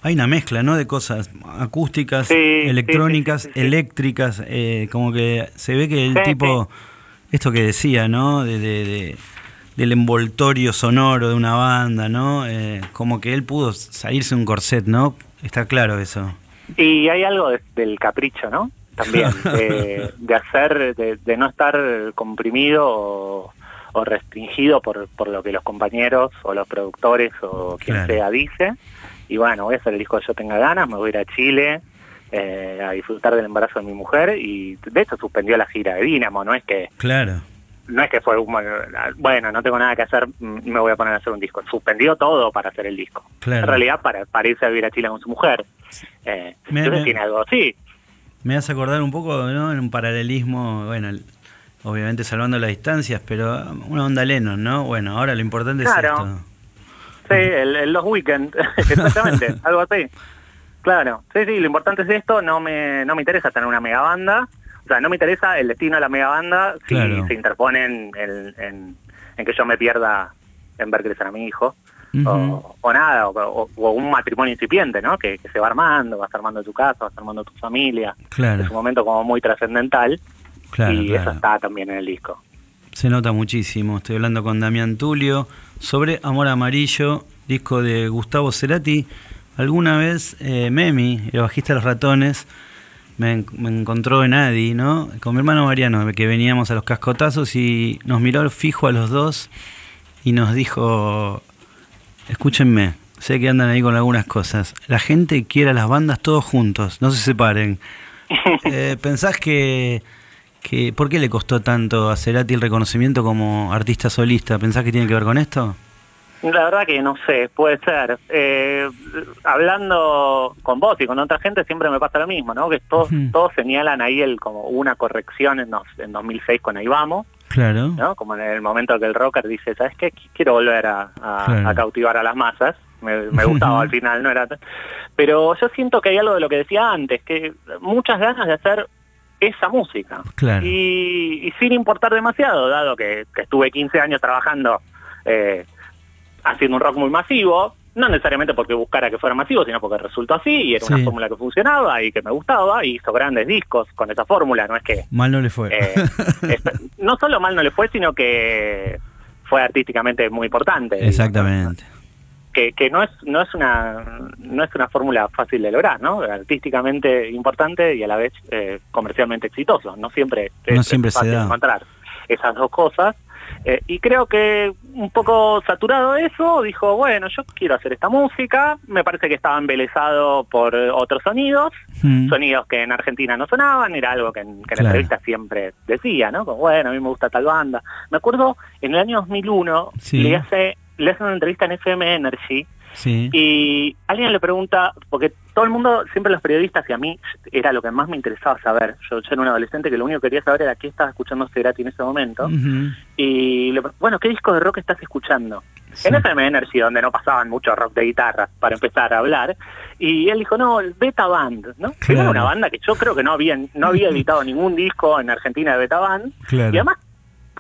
Hay una mezcla, ¿no? De cosas acústicas, Sí, electrónicas, sí, sí, eléctricas, eh, como que se ve que el tipo, esto que decía, ¿no? De, de, de, del envoltorio sonoro de una banda, ¿no? Eh, como que él pudo salirse un corset, ¿no? Está claro eso. Y hay algo de- del capricho, ¿no? También, de, de hacer, de, de no estar comprimido o, o restringido por, por lo que los compañeros o los productores o quien Claro. sea dice. Y bueno, voy a hacer el disco que yo tenga ganas, me voy a ir a Chile eh, a disfrutar del embarazo de mi mujer y de hecho suspendió la gira de Dínamo, no es que Claro. no es que fue un, bueno, no tengo nada que hacer, mm, me voy a poner a hacer un disco. Suspendió todo para hacer el disco. Claro. En realidad para, para irse a vivir a Chile con su mujer. Eh, Me- entonces me- tiene algo así. Me hace acordar un poco, ¿no? En un paralelismo, bueno, el- obviamente salvando las distancias, pero una onda Lennon, ¿no? Bueno, ahora lo importante Claro. es esto. Sí, el, el- los weekends, exactamente, algo así. Claro, sí, sí, lo importante es esto, no me, no me interesa tener una mega banda, o sea, no me interesa el destino de la mega banda si Claro. se interponen en, en- en que yo me pierda en ver crecer a mi hijo, o, o nada, o, un matrimonio incipiente, ¿no? Que, que se va armando, vas armando tu casa, vas armando tu familia, Claro. es un momento como muy trascendental Claro, y eso está también en el disco. Se nota muchísimo. Estoy hablando con Damián Tulio sobre Amor Amarillo, disco de Gustavo Cerati. Alguna vez eh, Memi, el bajista de los ratones, me, en- me encontró en Adi, ¿no? Con mi hermano Mariano, que veníamos a los cascotazos y nos miró fijo a los dos y nos dijo, escúchenme, sé que andan ahí con algunas cosas. La gente quiere a las bandas todos juntos, no se separen. Eh, ¿Pensás que, que... ¿Por qué le costó tanto a Cerati el reconocimiento como artista solista? ¿Pensás que tiene que ver con esto? La verdad que no sé, puede ser. Eh, hablando con vos y con otra gente siempre me pasa lo mismo, ¿no? Que todos, todos señalan ahí el como una corrección en, dos- en 2006 con Ahí Vamos, Claro. ¿no? Como en el momento que el rocker dice, ¿sabes qué? Qu- Quiero volver a, a- Claro. a cautivar a las masas. Me, me gustaba al final, no era... Pero yo siento que hay algo de lo que decía antes, que muchas ganas de hacer esa música. Claro. Y, y sin importar demasiado, dado que, que estuve 15 años trabajando eh, haciendo un rock muy masivo, no necesariamente porque buscara que fuera masivo, sino porque resultó así y era una fórmula que funcionaba y que me gustaba y hizo grandes discos con esa fórmula, no es que Mal no le fue. eh, es- no solo mal no le fue, sino que fue artísticamente muy importante. Exactamente. Que, que no es no es una no es una fórmula fácil de lograr, ¿no? Artísticamente importante y a la vez eh, comercialmente exitoso. No siempre No es, siempre es se fácil da. encontrar esas dos cosas. Eh, y creo que un poco saturado de eso, dijo, bueno, yo quiero hacer esta música, me parece que estaba embelesado por otros sonidos, Mm. sonidos que en Argentina no sonaban, era algo que en, que en Claro. entrevistas siempre decía, ¿no? Como, bueno, a mí me gusta tal banda. Me acuerdo, en el año 2001, Sí. le hace le hace una entrevista en FM Energy Sí. y alguien le pregunta, porque todo el mundo, siempre los periodistas y a mí era lo que más me interesaba saber. Yo, yo era un adolescente que lo único que quería saber era qué estaba escuchando Cerati en ese momento. Y le bueno, ¿qué disco de rock estás escuchando? En FM Energy, donde no pasaban mucho rock de guitarra para empezar a hablar. Y él dijo, no, el Beta Band, ¿no? Que era Claro. una banda que yo creo que no había, no había editado ningún disco en Argentina de Beta Band. Claro. Y además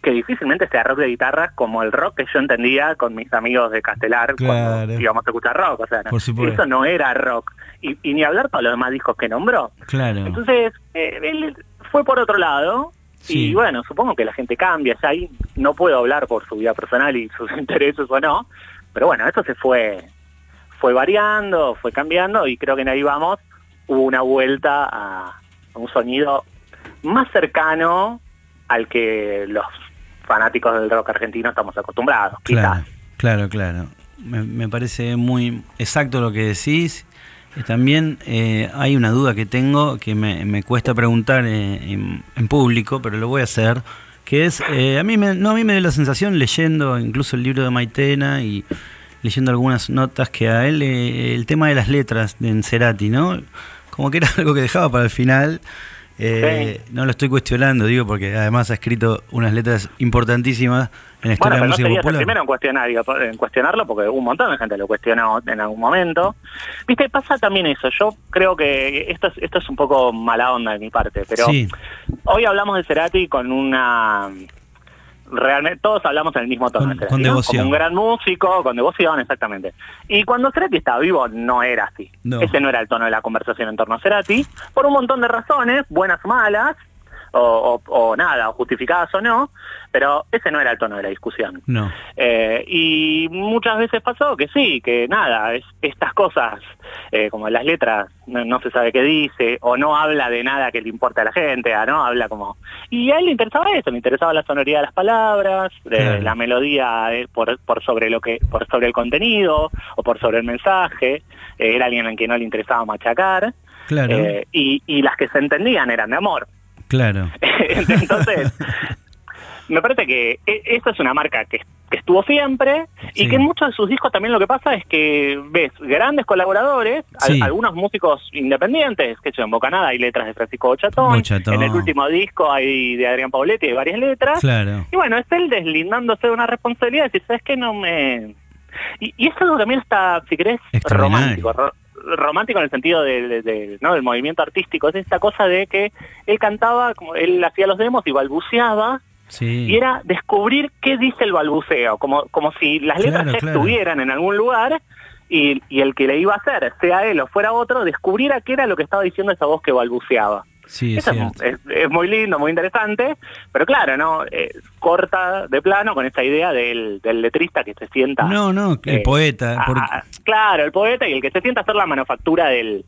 que difícilmente sea rock de guitarra como el rock que yo entendía con mis amigos de Castelar Claro. cuando íbamos a escuchar rock. O sea, no- eso no era rock. Y, y ni hablar todos los demás discos que nombró. Claro. Entonces, eh, él fue por otro lado. Sí. Y bueno, supongo que la gente cambia. Ya ahí no puedo hablar por su vida personal y sus intereses o no. Pero bueno, eso se fue fue variando, fue cambiando y creo que en ahí vamos hubo una vuelta a, a un sonido más cercano al que los fanáticos del rock argentino estamos acostumbrados. Claro, claro, claro. Me, parece muy exacto lo que decís. También eh, hay una duda que tengo que me, cuesta preguntar eh, en, público, pero lo voy a hacer, que es, eh, a mí me, no, a mí me dio la sensación leyendo incluso el libro de Maitena y leyendo algunas notas que a él eh, el tema de las letras de Cerati, ¿no? Como que era algo que dejaba para el final. Eh, No lo estoy cuestionando, digo, porque además ha escrito unas letras importantísimas en la historia Bueno, pero de la no música el popular. primero en, cuestionar, en cuestionarlo porque un montón de gente lo cuestionó en algún momento. Viste, pasa también eso. Yo creo que esto es, esto es un poco mala onda de mi parte, pero Sí, hoy hablamos de Cerati con una... Realmente todos hablamos en el mismo tono. Con- con devoción. Como un gran músico, con devoción, exactamente. Y cuando Cerati estaba vivo no era así. No. Ese no era el tono de la conversación en torno a Cerati, por un montón de razones, buenas o malas. O, o- o nada, o justificadas o no, pero ese no era el tono de la discusión. No. Eh, y muchas veces pasó que sí, que nada, es, estas cosas, eh, como las letras, no, no se sabe qué dice, o no habla de nada que le importe a la gente, ah, ¿no? Habla como... Y a él le interesaba eso, le interesaba la sonoridad de las palabras, de Claro. la melodía por, por sobre lo que, por sobre el contenido, o por sobre el mensaje, Eh, era alguien en quien no le interesaba machacar, Claro, y, y las que se entendían eran de amor. Claro. Entonces, me parece que e- esa es una marca que, que estuvo siempre y que en muchos de sus discos también lo que pasa es que ves grandes colaboradores, algunos músicos independientes, que en Bocanada hay letras de Francisco Bochatón, Bochatón. en el último disco hay de Adrián Pauletti hay varias letras, Claro. y bueno, es él deslindándose de una responsabilidad y decir, ¿sabes qué? No me... Y, y es algo también está, si querés, Extraordinario. romántico, ro- romántico en el sentido del, de- de- ¿no? del movimiento artístico, es esta cosa de que él cantaba, como él hacía los demos y balbuceaba, Sí. y era descubrir qué dice el balbuceo, como, como si las letras Claro, ya claro. estuvieran en algún lugar y, y el que le iba a hacer, sea él o fuera otro, descubriera qué era lo que estaba diciendo esa voz que balbuceaba. Sí, es Eso es, es muy lindo, muy interesante, pero claro, ¿no? Eh, corta de plano con esta idea del, del letrista que se sienta... No, no, el eh, poeta. a- porque- a- claro, el poeta y el que se sienta a hacer la manufactura del,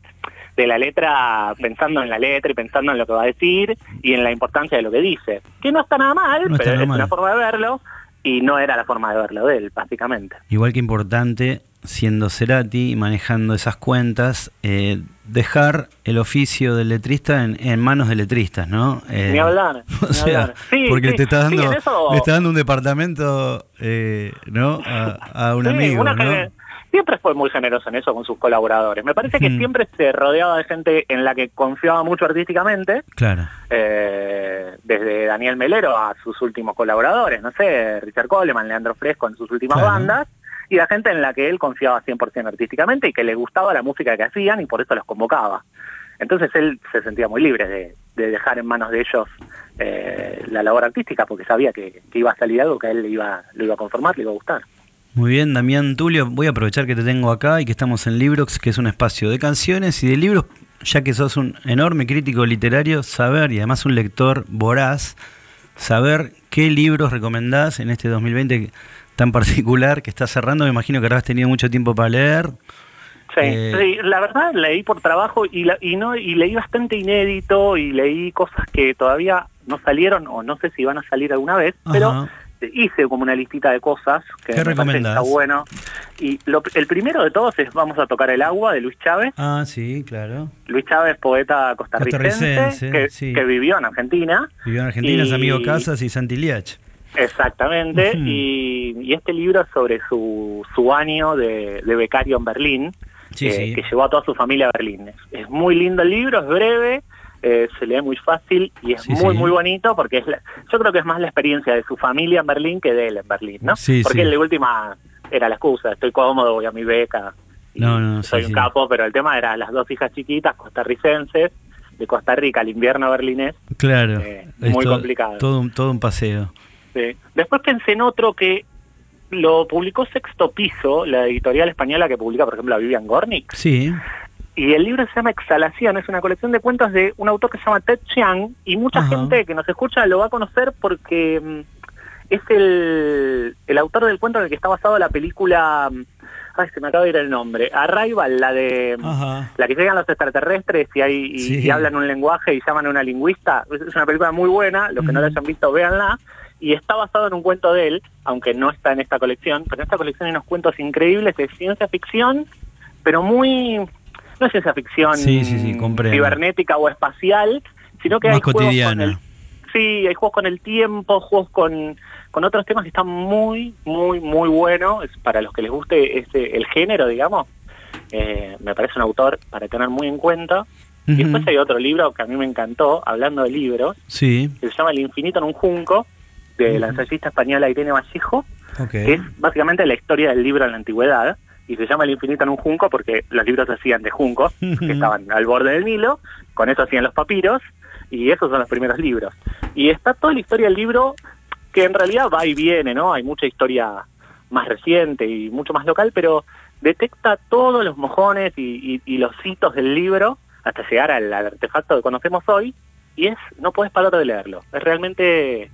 de la letra pensando en la letra y pensando en lo que va a decir y en la importancia de lo que dice. Que no está nada mal, No pero nada es mal. una forma de verlo y no era la forma de verlo de él, básicamente. Igual que importante, siendo Cerati y manejando esas cuentas, eh, dejar el oficio del letrista en, en manos de letristas, ¿no? Eh, ni hablar. O ni sea, hablar. Sí, porque sí, te está sí, dando, eso- le está dando un departamento, eh, ¿no? A, a un Sí, amigo, una ¿no? gener- Siempre fue muy generoso en eso con sus colaboradores. Me parece que Mm. siempre se rodeaba de gente en la que confiaba mucho artísticamente, Claro. eh, desde Daniel Melero a sus últimos colaboradores, no sé, Richard Coleman, Leandro Fresco en sus últimas Claro. bandas, y la gente en la que él confiaba 100% artísticamente y que le gustaba la música que hacían y por eso los convocaba. Entonces él se sentía muy libre de, de dejar en manos de ellos eh, la labor artística porque sabía que, que iba a salir algo que a él le iba, le iba a conformar, le iba a gustar. Muy bien, Damián Tulio, voy a aprovechar que te tengo acá y que estamos en Librox, que es un espacio de canciones y de libros, ya que sos un enorme crítico literario, saber, y además un lector voraz, saber qué libros recomendás en este 2020 tan particular que está cerrando. Me imagino que habrás tenido mucho tiempo para leer. Sí, Eh, sí, la verdad leí por trabajo y, la- y no y leí bastante inédito y leí cosas que todavía no salieron o no sé si van a salir alguna vez, pero hice como una listita de cosas que ¿Qué me está bueno. Y lo- el primero de todos es Vamos a tocar el agua de Luis Chávez. Ah, sí, claro. Luis Chávez, poeta costarricense, Costarricense, que, sí. que vivió en Argentina. Vivió en Argentina, es amigo Casas y Santiliach. Exactamente, y, y este libro es sobre su, su año de, de becario en Berlín, Sí, eh, sí. que llevó a toda su familia a Berlín. Es, es muy lindo el libro, es breve, eh, se lee muy fácil y es Sí, muy, muy bonito porque es la- yo creo que es más la experiencia de su familia en Berlín que de él en Berlín, ¿no? Porque de última era la excusa, estoy cómodo, voy a mi beca, No, no, soy un capo, pero el tema era las dos hijas chiquitas costarricenses de Costa Rica al invierno berlinés. Claro. Eh, muy todo- complicado. Todo, un- todo un paseo. Sí. Después pensé en otro que lo publicó Sexto Piso, la editorial española que publica, por ejemplo, a Vivian Gornick. Sí. Y el libro se llama Exhalación, es una colección de cuentos de un autor que se llama Ted Chiang, y mucha Ajá. gente que nos escucha lo va a conocer porque mm, es el, el autor del cuento en el que está basado la película, mm, ay, se me acaba de ir el nombre, Arrival, la de mm, Ajá. la que llegan los extraterrestres y, hay, y, Sí. y hablan un lenguaje y llaman a una lingüista. Es una película muy buena, los que no la hayan visto, véanla. Y está basado en un cuento de él, aunque no está en esta colección, pero en esta colección hay unos cuentos increíbles de ciencia ficción, pero muy... No es ciencia ficción Sí, sí, sí, cibernética o espacial, sino que Más hay juegos con el... Sí, hay juegos con el tiempo, juegos con, con otros temas que están muy, muy, muy buenos. Para los que les guste este, el género, digamos. Eh, me parece un autor para tener muy en cuenta. Y después hay otro libro que a mí me encantó, hablando de libros, Sí. que se llama El infinito en un junco, de la ensayista española Irene Vallejo, que es básicamente la historia del libro en la antigüedad. Y se llama El infinito en un junco porque los libros se hacían de juncos, que estaban al borde del Nilo, con eso hacían los papiros, y esos son los primeros libros. Y está toda la historia del libro, que en realidad va y viene, ¿no? Hay mucha historia más reciente y mucho más local, pero detecta todos los mojones y, y- y los hitos del libro hasta llegar al, al artefacto que conocemos hoy y es no puedes parar de leerlo. Es realmente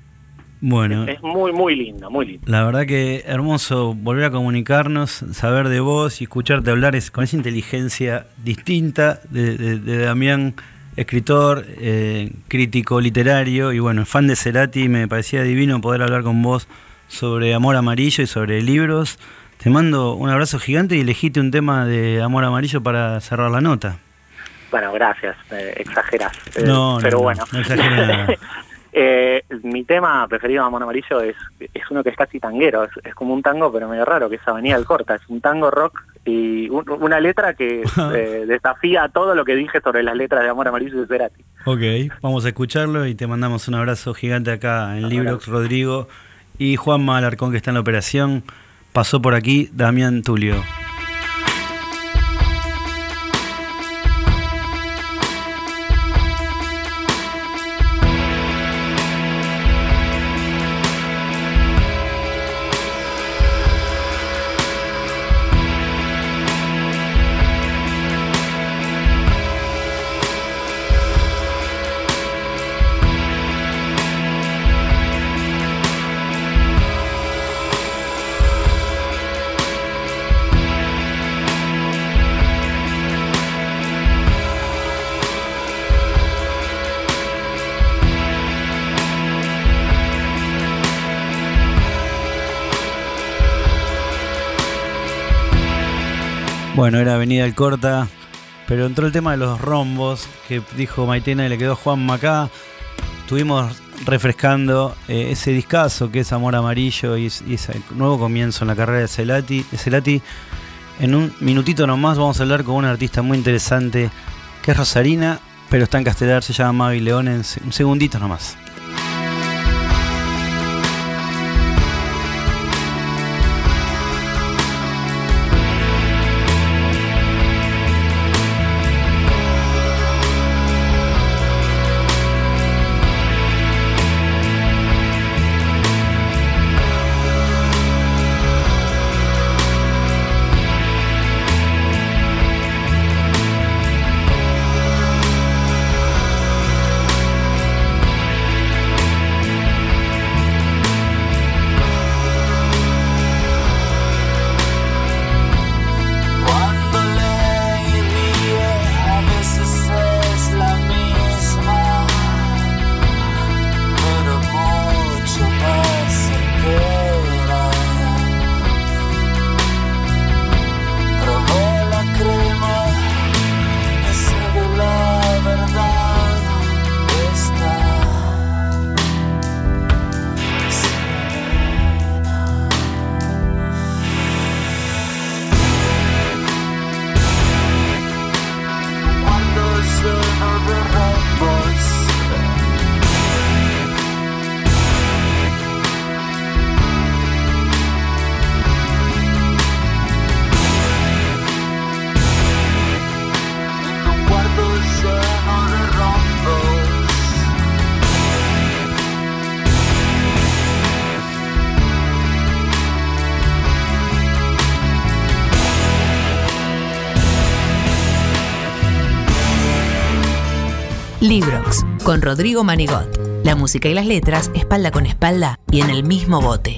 Bueno, es muy muy lindo, muy lindo. la verdad que hermoso volver a comunicarnos, saber de vos y escucharte hablar es, con esa inteligencia distinta de, de- de Damián, escritor, eh, crítico literario y bueno, fan de Cerati. Me parecía divino poder hablar con vos sobre Amor Amarillo y sobre libros. Te mando un abrazo gigante y elegite un tema de Amor Amarillo para cerrar la nota. Bueno, gracias, eh, exageras. eh, No, no, pero no, bueno. no nada. Eh, mi tema preferido de Amor Amarillo es, es uno que es casi tanguero, es, es como un tango pero medio raro, que es Avenida del Corta, es un tango rock y un- una letra que eh, desafía todo lo que dije sobre las letras de Amor Amarillo de Cerati. Ok, vamos a escucharlo y te mandamos un abrazo gigante acá en Librox, Rodrigo y Juanma Alarcón que está en la operación. Pasó por aquí Damián Tulio. Bueno, era Avenida El Corta, pero entró el tema de los rombos que dijo Maitena y le quedó Juanma acá. Estuvimos refrescando eh, ese discazo que es Amor Amarillo y, es- y ese nuevo comienzo en la carrera de Celati, de Celati. En un minutito nomás vamos a hablar con una artista muy interesante que es Rosarina, pero está en Castelar, se llama Mavi León en un segundito nomás. Rodrigo Manigot. La música y las letras, espalda con espalda y en el mismo bote.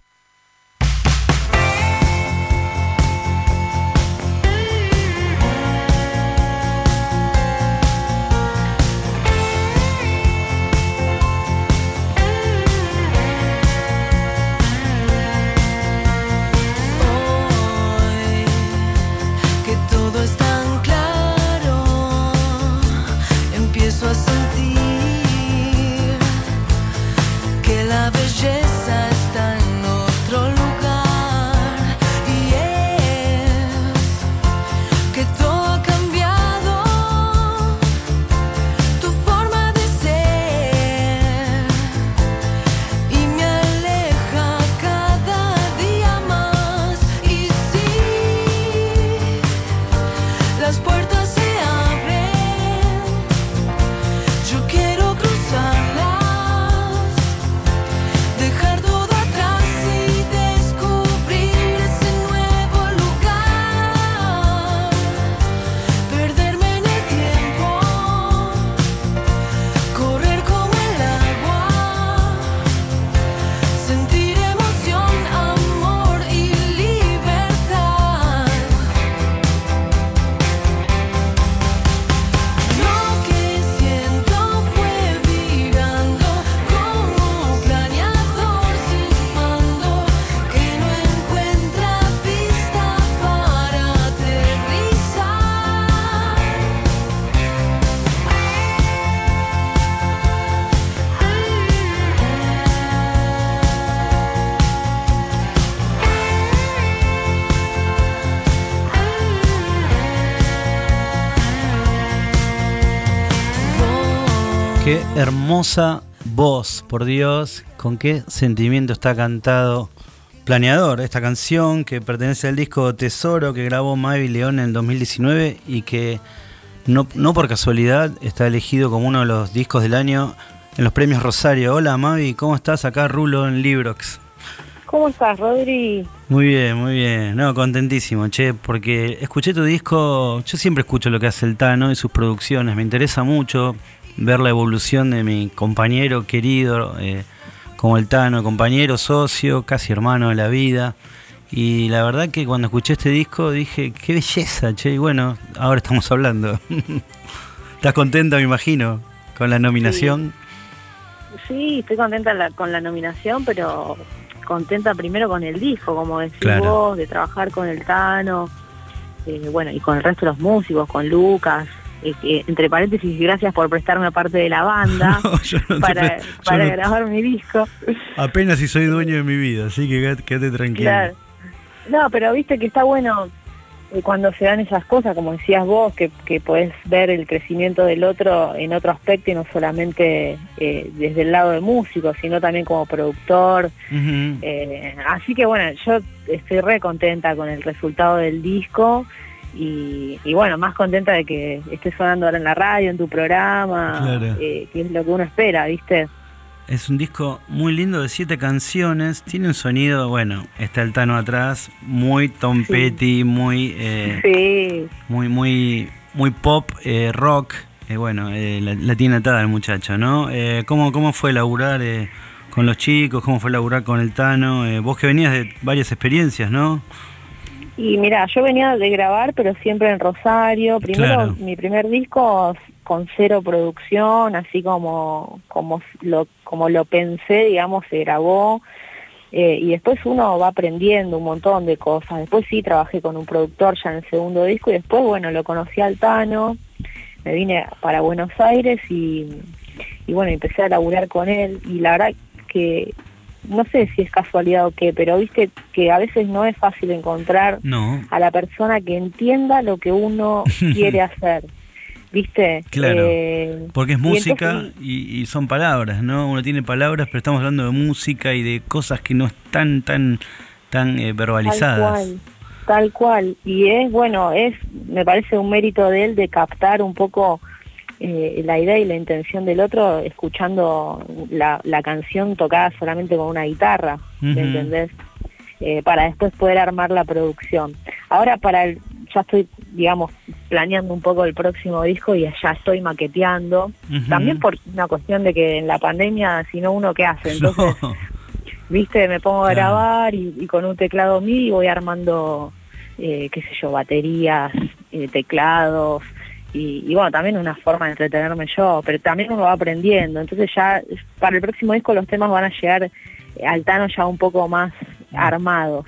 Hermosa voz, por Dios, con qué sentimiento está cantado Planeador, esta canción que pertenece al disco Tesoro que grabó Mavi León en el 2019 y que no, no por casualidad está elegido como uno de los discos del año en los premios Rosario. Hola Mavi, ¿cómo estás? Acá Rulo en Librox. ¿Cómo estás, Rodri? Muy bien, muy bien. No, contentísimo, che, porque escuché tu disco, yo siempre escucho lo que hace el Tano y sus producciones, me interesa mucho ver la evolución de mi compañero querido, eh, como el Tano, compañero, socio, casi hermano de la vida. Y la verdad que cuando escuché este disco dije, qué belleza, che, y bueno, ahora estamos hablando. ¿Estás contenta, me imagino, con la nominación? Sí, estoy contenta la- con la nominación, pero contenta primero con el disco, como decís Claro. vos, de trabajar con el Tano, eh, bueno, y con el resto de los músicos, con Lucas. Eh, entre paréntesis, gracias por prestarme parte de la banda no para, pre- para no- grabar mi disco. Apenas si soy dueño de mi vida, así que quédate, tranquilo. Claro. No, pero viste que está bueno eh, cuando se dan esas cosas, como decías vos, que, que podés ver el crecimiento del otro en otro aspecto y no solamente eh, desde el lado de músico, sino también como productor. Eh, así que bueno, yo estoy re contenta con el resultado del disco y, y bueno, más contenta de que esté sonando ahora en la radio, en tu programa, Claro. eh, que es lo que uno espera, ¿viste? Es un disco muy lindo de siete canciones. Tiene un sonido, bueno, está el Tano atrás, muy Tom Sí. Petty, muy, eh, Sí. muy, muy, muy pop, eh, rock. Eh, bueno, eh, la, la tiene atada el muchacho, ¿no? Eh, ¿cómo, ¿Cómo fue laburar eh, con los chicos? ¿Cómo fue laburar con el Tano? Vos que venías de varias experiencias, ¿no? Y mira, yo venía de grabar, pero siempre en Rosario. Primero, Claro. mi primer disco con cero producción, así como, como, lo, como lo pensé, digamos, se grabó. Eh, y después uno va aprendiendo un montón de cosas. Después sí trabajé con un productor ya en el segundo disco y después, bueno, lo conocí al Tano, me vine para Buenos Aires y, y bueno, empecé a laburar con él y la verdad que no sé si es casualidad o qué, pero viste que a veces no es fácil encontrar No. a la persona que entienda lo que uno quiere hacer. ¿Viste? Claro. Eh, Porque es y música entonces- y, y son palabras, ¿no? Uno tiene palabras, pero estamos hablando de música y de cosas que no están tan, tan eh, Tal verbalizadas. cual, tal cual. Y es, bueno, es, me parece un mérito de él de captar un poco eh, la idea y la intención del otro escuchando la, la canción tocada solamente con una guitarra, ¿me Ujú. entendés? Eh, para después poder armar la producción. Ahora para el, ya estoy, digamos, planeando un poco el próximo disco y ya estoy maqueteando. Ujú. También por una cuestión de que en la pandemia, si no uno qué hace, entonces viste, me pongo a Claro. grabar y, y con un teclado mío voy armando, eh, qué sé yo, baterías, eh, teclados. Y, y bueno, también una forma de entretenerme yo, pero también uno va aprendiendo. Entonces ya para el próximo disco los temas van a llegar eh, al Tano ya un poco más armados.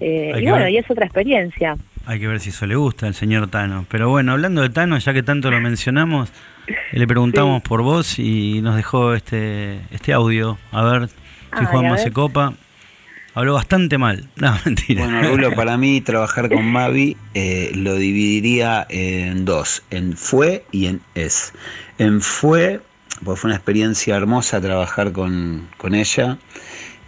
Eh, y bueno, ver. y es otra experiencia. Hay que ver si eso le gusta al señor Tano. Pero bueno, hablando de Tano, ya que tanto lo mencionamos, le preguntamos por vos y nos dejó este, este audio. A ver si Ay, Juanma se copa. Habló bastante mal. No, mentira. Bueno, Rulo, para mí trabajar con Mavi eh, lo dividiría en dos, en fue y en es. En fue, pues fue una experiencia hermosa trabajar con, con ella.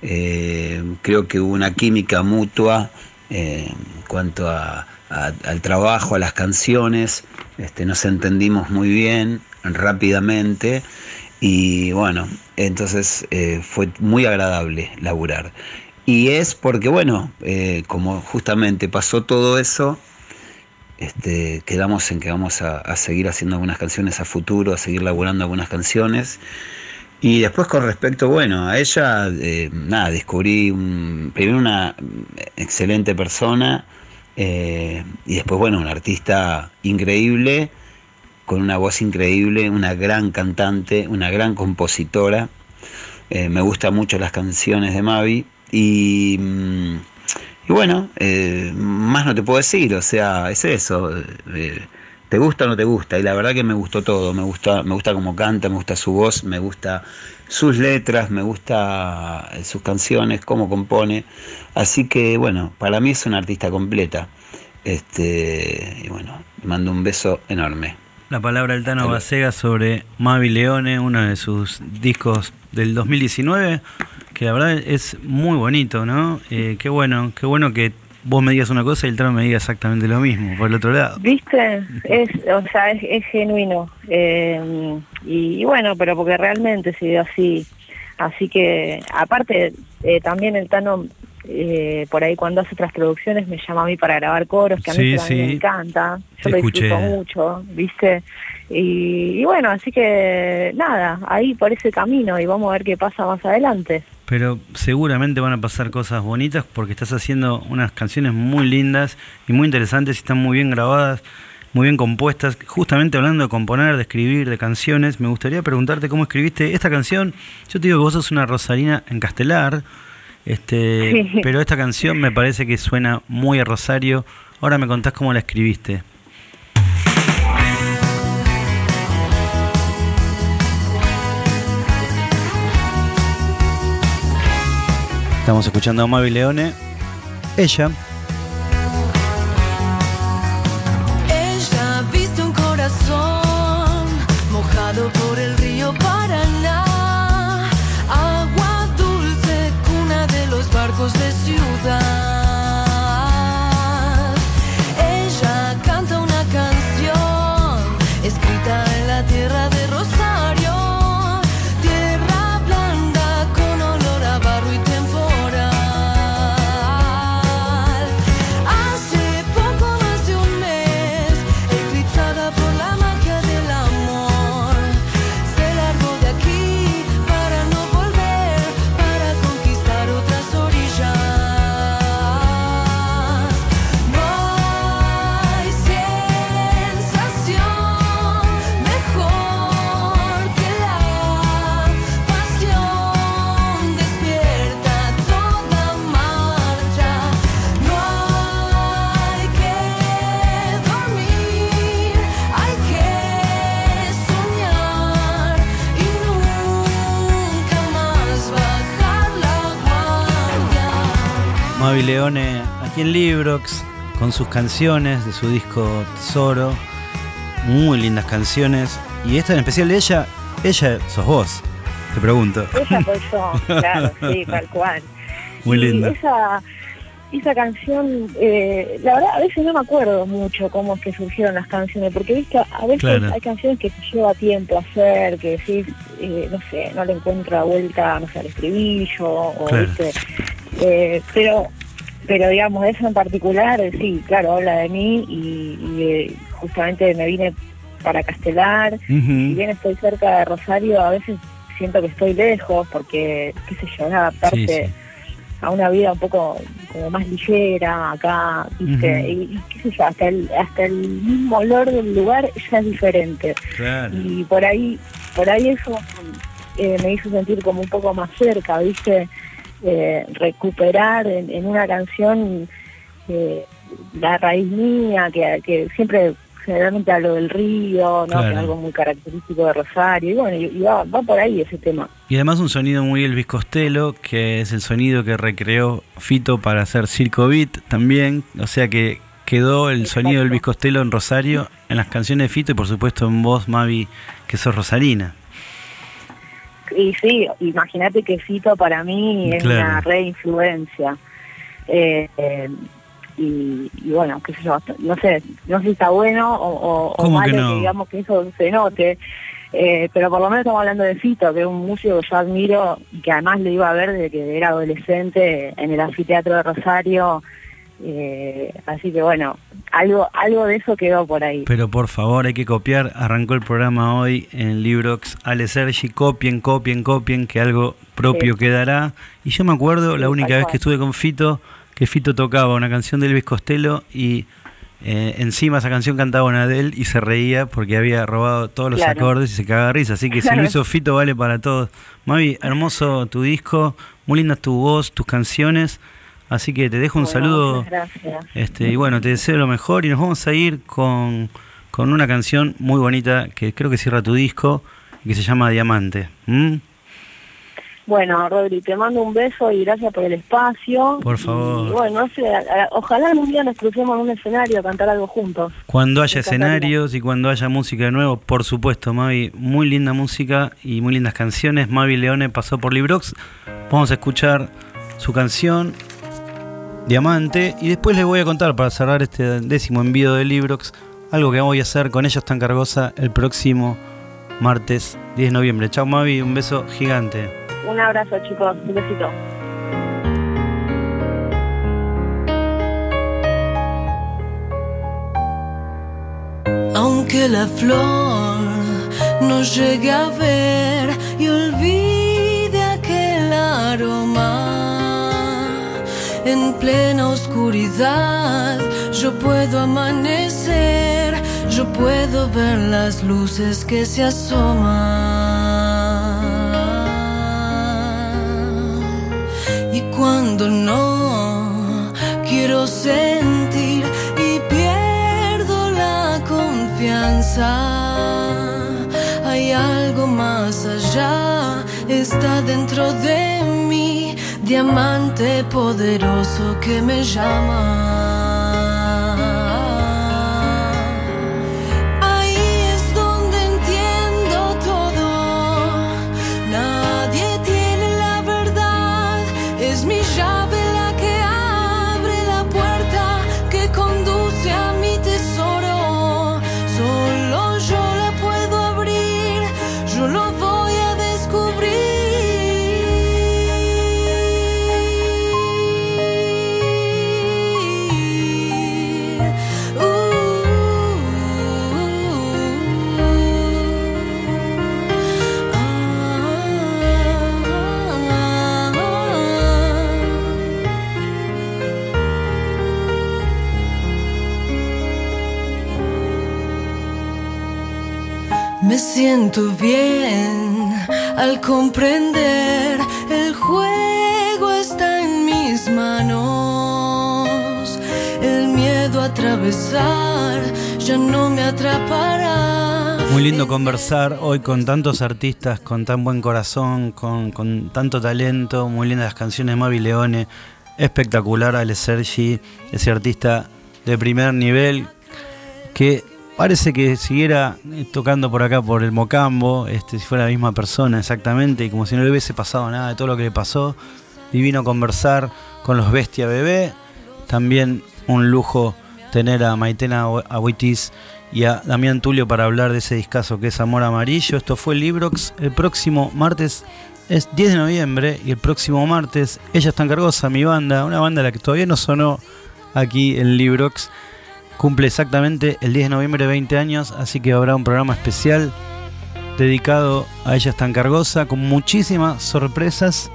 Eh, creo que hubo una química mutua eh, en cuanto a- al trabajo, a las canciones. Este, nos entendimos muy bien, rápidamente. Y bueno, entonces fue muy agradable laburar. Y es porque, bueno, eh, como justamente pasó todo eso, este, quedamos en que vamos a, seguir haciendo algunas canciones a futuro, a seguir laburando algunas canciones. Y después con respecto, bueno, a ella, eh, nada, descubrí un- primero una excelente persona eh, y después, bueno, un artista increíble, con una voz increíble, una gran cantante, una gran compositora. Me gustan mucho las canciones de Mavi y, mm, y bueno, eh, más no te puedo decir, o sea, es eso. eh, ¿Te gusta o no te gusta? Y la verdad que me gustó todo, me gusta, me gusta cómo canta, me gusta su voz, me gusta sus letras, me gusta eh, sus canciones, cómo compone. Así que bueno, para mí es una artista completa. Este, y bueno, mando un beso enorme. la palabra del Tano Basega sobre Mavi Leone, uno de sus discos del 2019, que la verdad es muy bonito, ¿no? Eh, qué bueno, qué bueno que vos me digas una cosa y el Tano me diga exactamente lo mismo, por el otro lado. ¿Viste? Es, o sea, es, es genuino. Eh, y, y bueno, pero porque realmente se dio así. Así que, aparte, eh, también el Tano, eh, por ahí cuando hace otras producciones, me llama a mí para grabar coros, que a mí Sí, me encanta. Yo lo disfruto mucho, ¿viste? Y, y bueno, así que nada, ahí por ese camino y vamos a ver qué pasa más adelante. Pero seguramente van a pasar cosas bonitas porque estás haciendo unas canciones muy lindas y muy interesantes y están muy bien grabadas, muy bien compuestas. Justamente hablando de componer, de escribir, de canciones, me gustaría preguntarte cómo escribiste esta canción. Yo te digo que vos sos una rosarina en castelar, este, Sí. pero esta canción me parece que suena muy a Rosario. Ahora me contás cómo la escribiste. Estamos escuchando a Mavi Leone. Ella, Ella con sus canciones de su disco Tesoro. Muy lindas canciones. Y esta en especial de ella, ella sos vos, te pregunto. Ella soy yo, claro, sí, tal cual. Muy linda. Esa, esa canción, eh, la verdad, a veces no me acuerdo mucho cómo es que surgieron las canciones, porque viste, a veces Claro. hay canciones que lleva tiempo hacer, que decís, eh, no sé, no le encuentra vuelta, no sé, al estribillo, o Claro. viste, eh, pero pero digamos, eso en particular, eh, sí, claro, habla de mí y, y, eh, justamente me vine para Castelar, si bien estoy cerca de Rosario, a veces siento que estoy lejos porque, qué sé yo, adaptarte Sí, sí. a una vida un poco como más ligera acá, y, y qué sé yo, hasta el, hasta el mismo olor del lugar ya es diferente. Claro. Y por ahí, por ahí eso eh, me hizo sentir como un poco más cerca, ¿viste? Eh, recuperar en, en una canción eh, la raíz mía, que, que siempre generalmente hablo del río, ¿no? Claro. Que es algo muy característico de Rosario, y bueno, y, y va, va por ahí ese tema. Y además un sonido muy Elvis Costello, que es el sonido que recreó Fito para hacer Circo Beat también. O sea que quedó el sonido de Elvis Costello en Rosario, en las canciones de Fito y por supuesto en vos, Mavi, que sos rosarina. Y sí, imagínate que Fito para mí es Claro. una re influencia. Eh, eh, y, y bueno, qué sé yo, no sé, no sé si está bueno o, o- o ¿Cómo que malo que, no? digamos que eso se note. Eh, pero por lo menos estamos hablando de Fito, que es un músico que yo admiro y que además le iba a ver desde que era adolescente en el anfiteatro de Rosario. Eh, así que bueno, algo algo de eso quedó por ahí. Pero por favor, hay que copiar. Arrancó el programa hoy en Librox. Ale Sergi, copien, copien, copien, que algo propio Sí. quedará. Y yo me acuerdo la única vez que estuve con Fito, que Fito tocaba una canción de Elvis Costello y eh, encima esa canción cantaba una de él y se reía porque había robado todos los Claro. acordes y se cagaba de risa. Así que si Claro. lo hizo Fito, vale para todos. Mavi, hermoso tu disco, muy linda tu voz, tus canciones. Así que te dejo un Bueno, saludo. gracias. Este, y bueno, te deseo lo mejor y nos vamos a ir con, con una canción muy bonita que creo que cierra tu disco y que se llama Diamante. ¿Mm? Bueno, Rodri, te mando un beso y gracias por el espacio. Por favor. Y bueno, no sé, ojalá algún día nos crucemos en un escenario a cantar algo juntos. Cuando haya escenarios y cuando haya música de nuevo, por supuesto, Mavi, muy linda música y muy lindas canciones. Mavi Leone pasó por Librox. Vamos a escuchar su canción Diamante y después les voy a contar para cerrar este décimo envío de Librox algo que voy a hacer con ellos tan cargosa el próximo martes 10 de noviembre. Chao Mavi, un beso gigante. Un abrazo, chicos. Un besito. Aunque la flor no llegue a ver y oscuridad yo puedo amanecer, yo puedo ver las luces que se asoman. Y cuando no quiero sentir y pierdo la confianza, hay algo más allá, está dentro de mí, diamante poderoso que me llama. Siento bien al comprender el juego está en mis manos. El miedo a atravesar ya no me atrapará. Muy lindo conversar hoy con tantos artistas, con tan buen corazón, con, con tanto talento, muy lindas las canciones de Mavi Leone, espectacular Ale Sergi, ese artista de primer nivel que parece que siguiera eh, tocando por acá por el Mocambo, este, si fuera la misma persona exactamente, y como si no le hubiese pasado nada de todo lo que le pasó. Divino conversar con los Bestia Bebé, también un lujo tener a Maitena Abuitis y a Damián Tulio para hablar de ese discazo que es Amor Amarillo. Esto fue Librox. El próximo martes es 10 de noviembre y el próximo martes Ella está en Cargosa, mi banda, una banda la que todavía no sonó aquí en Librox. Cumple exactamente el 10 de noviembre 20 años, así que habrá un programa especial dedicado a Ella en Cargosa con muchísimas sorpresas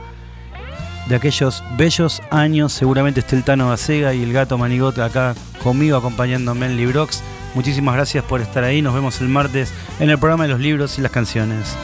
de aquellos bellos años. Seguramente esté el Tano Basega y el gato Manigote acá conmigo acompañándome en Librox. Muchísimas gracias por estar ahí. Nos vemos el martes en el programa de los libros y las canciones.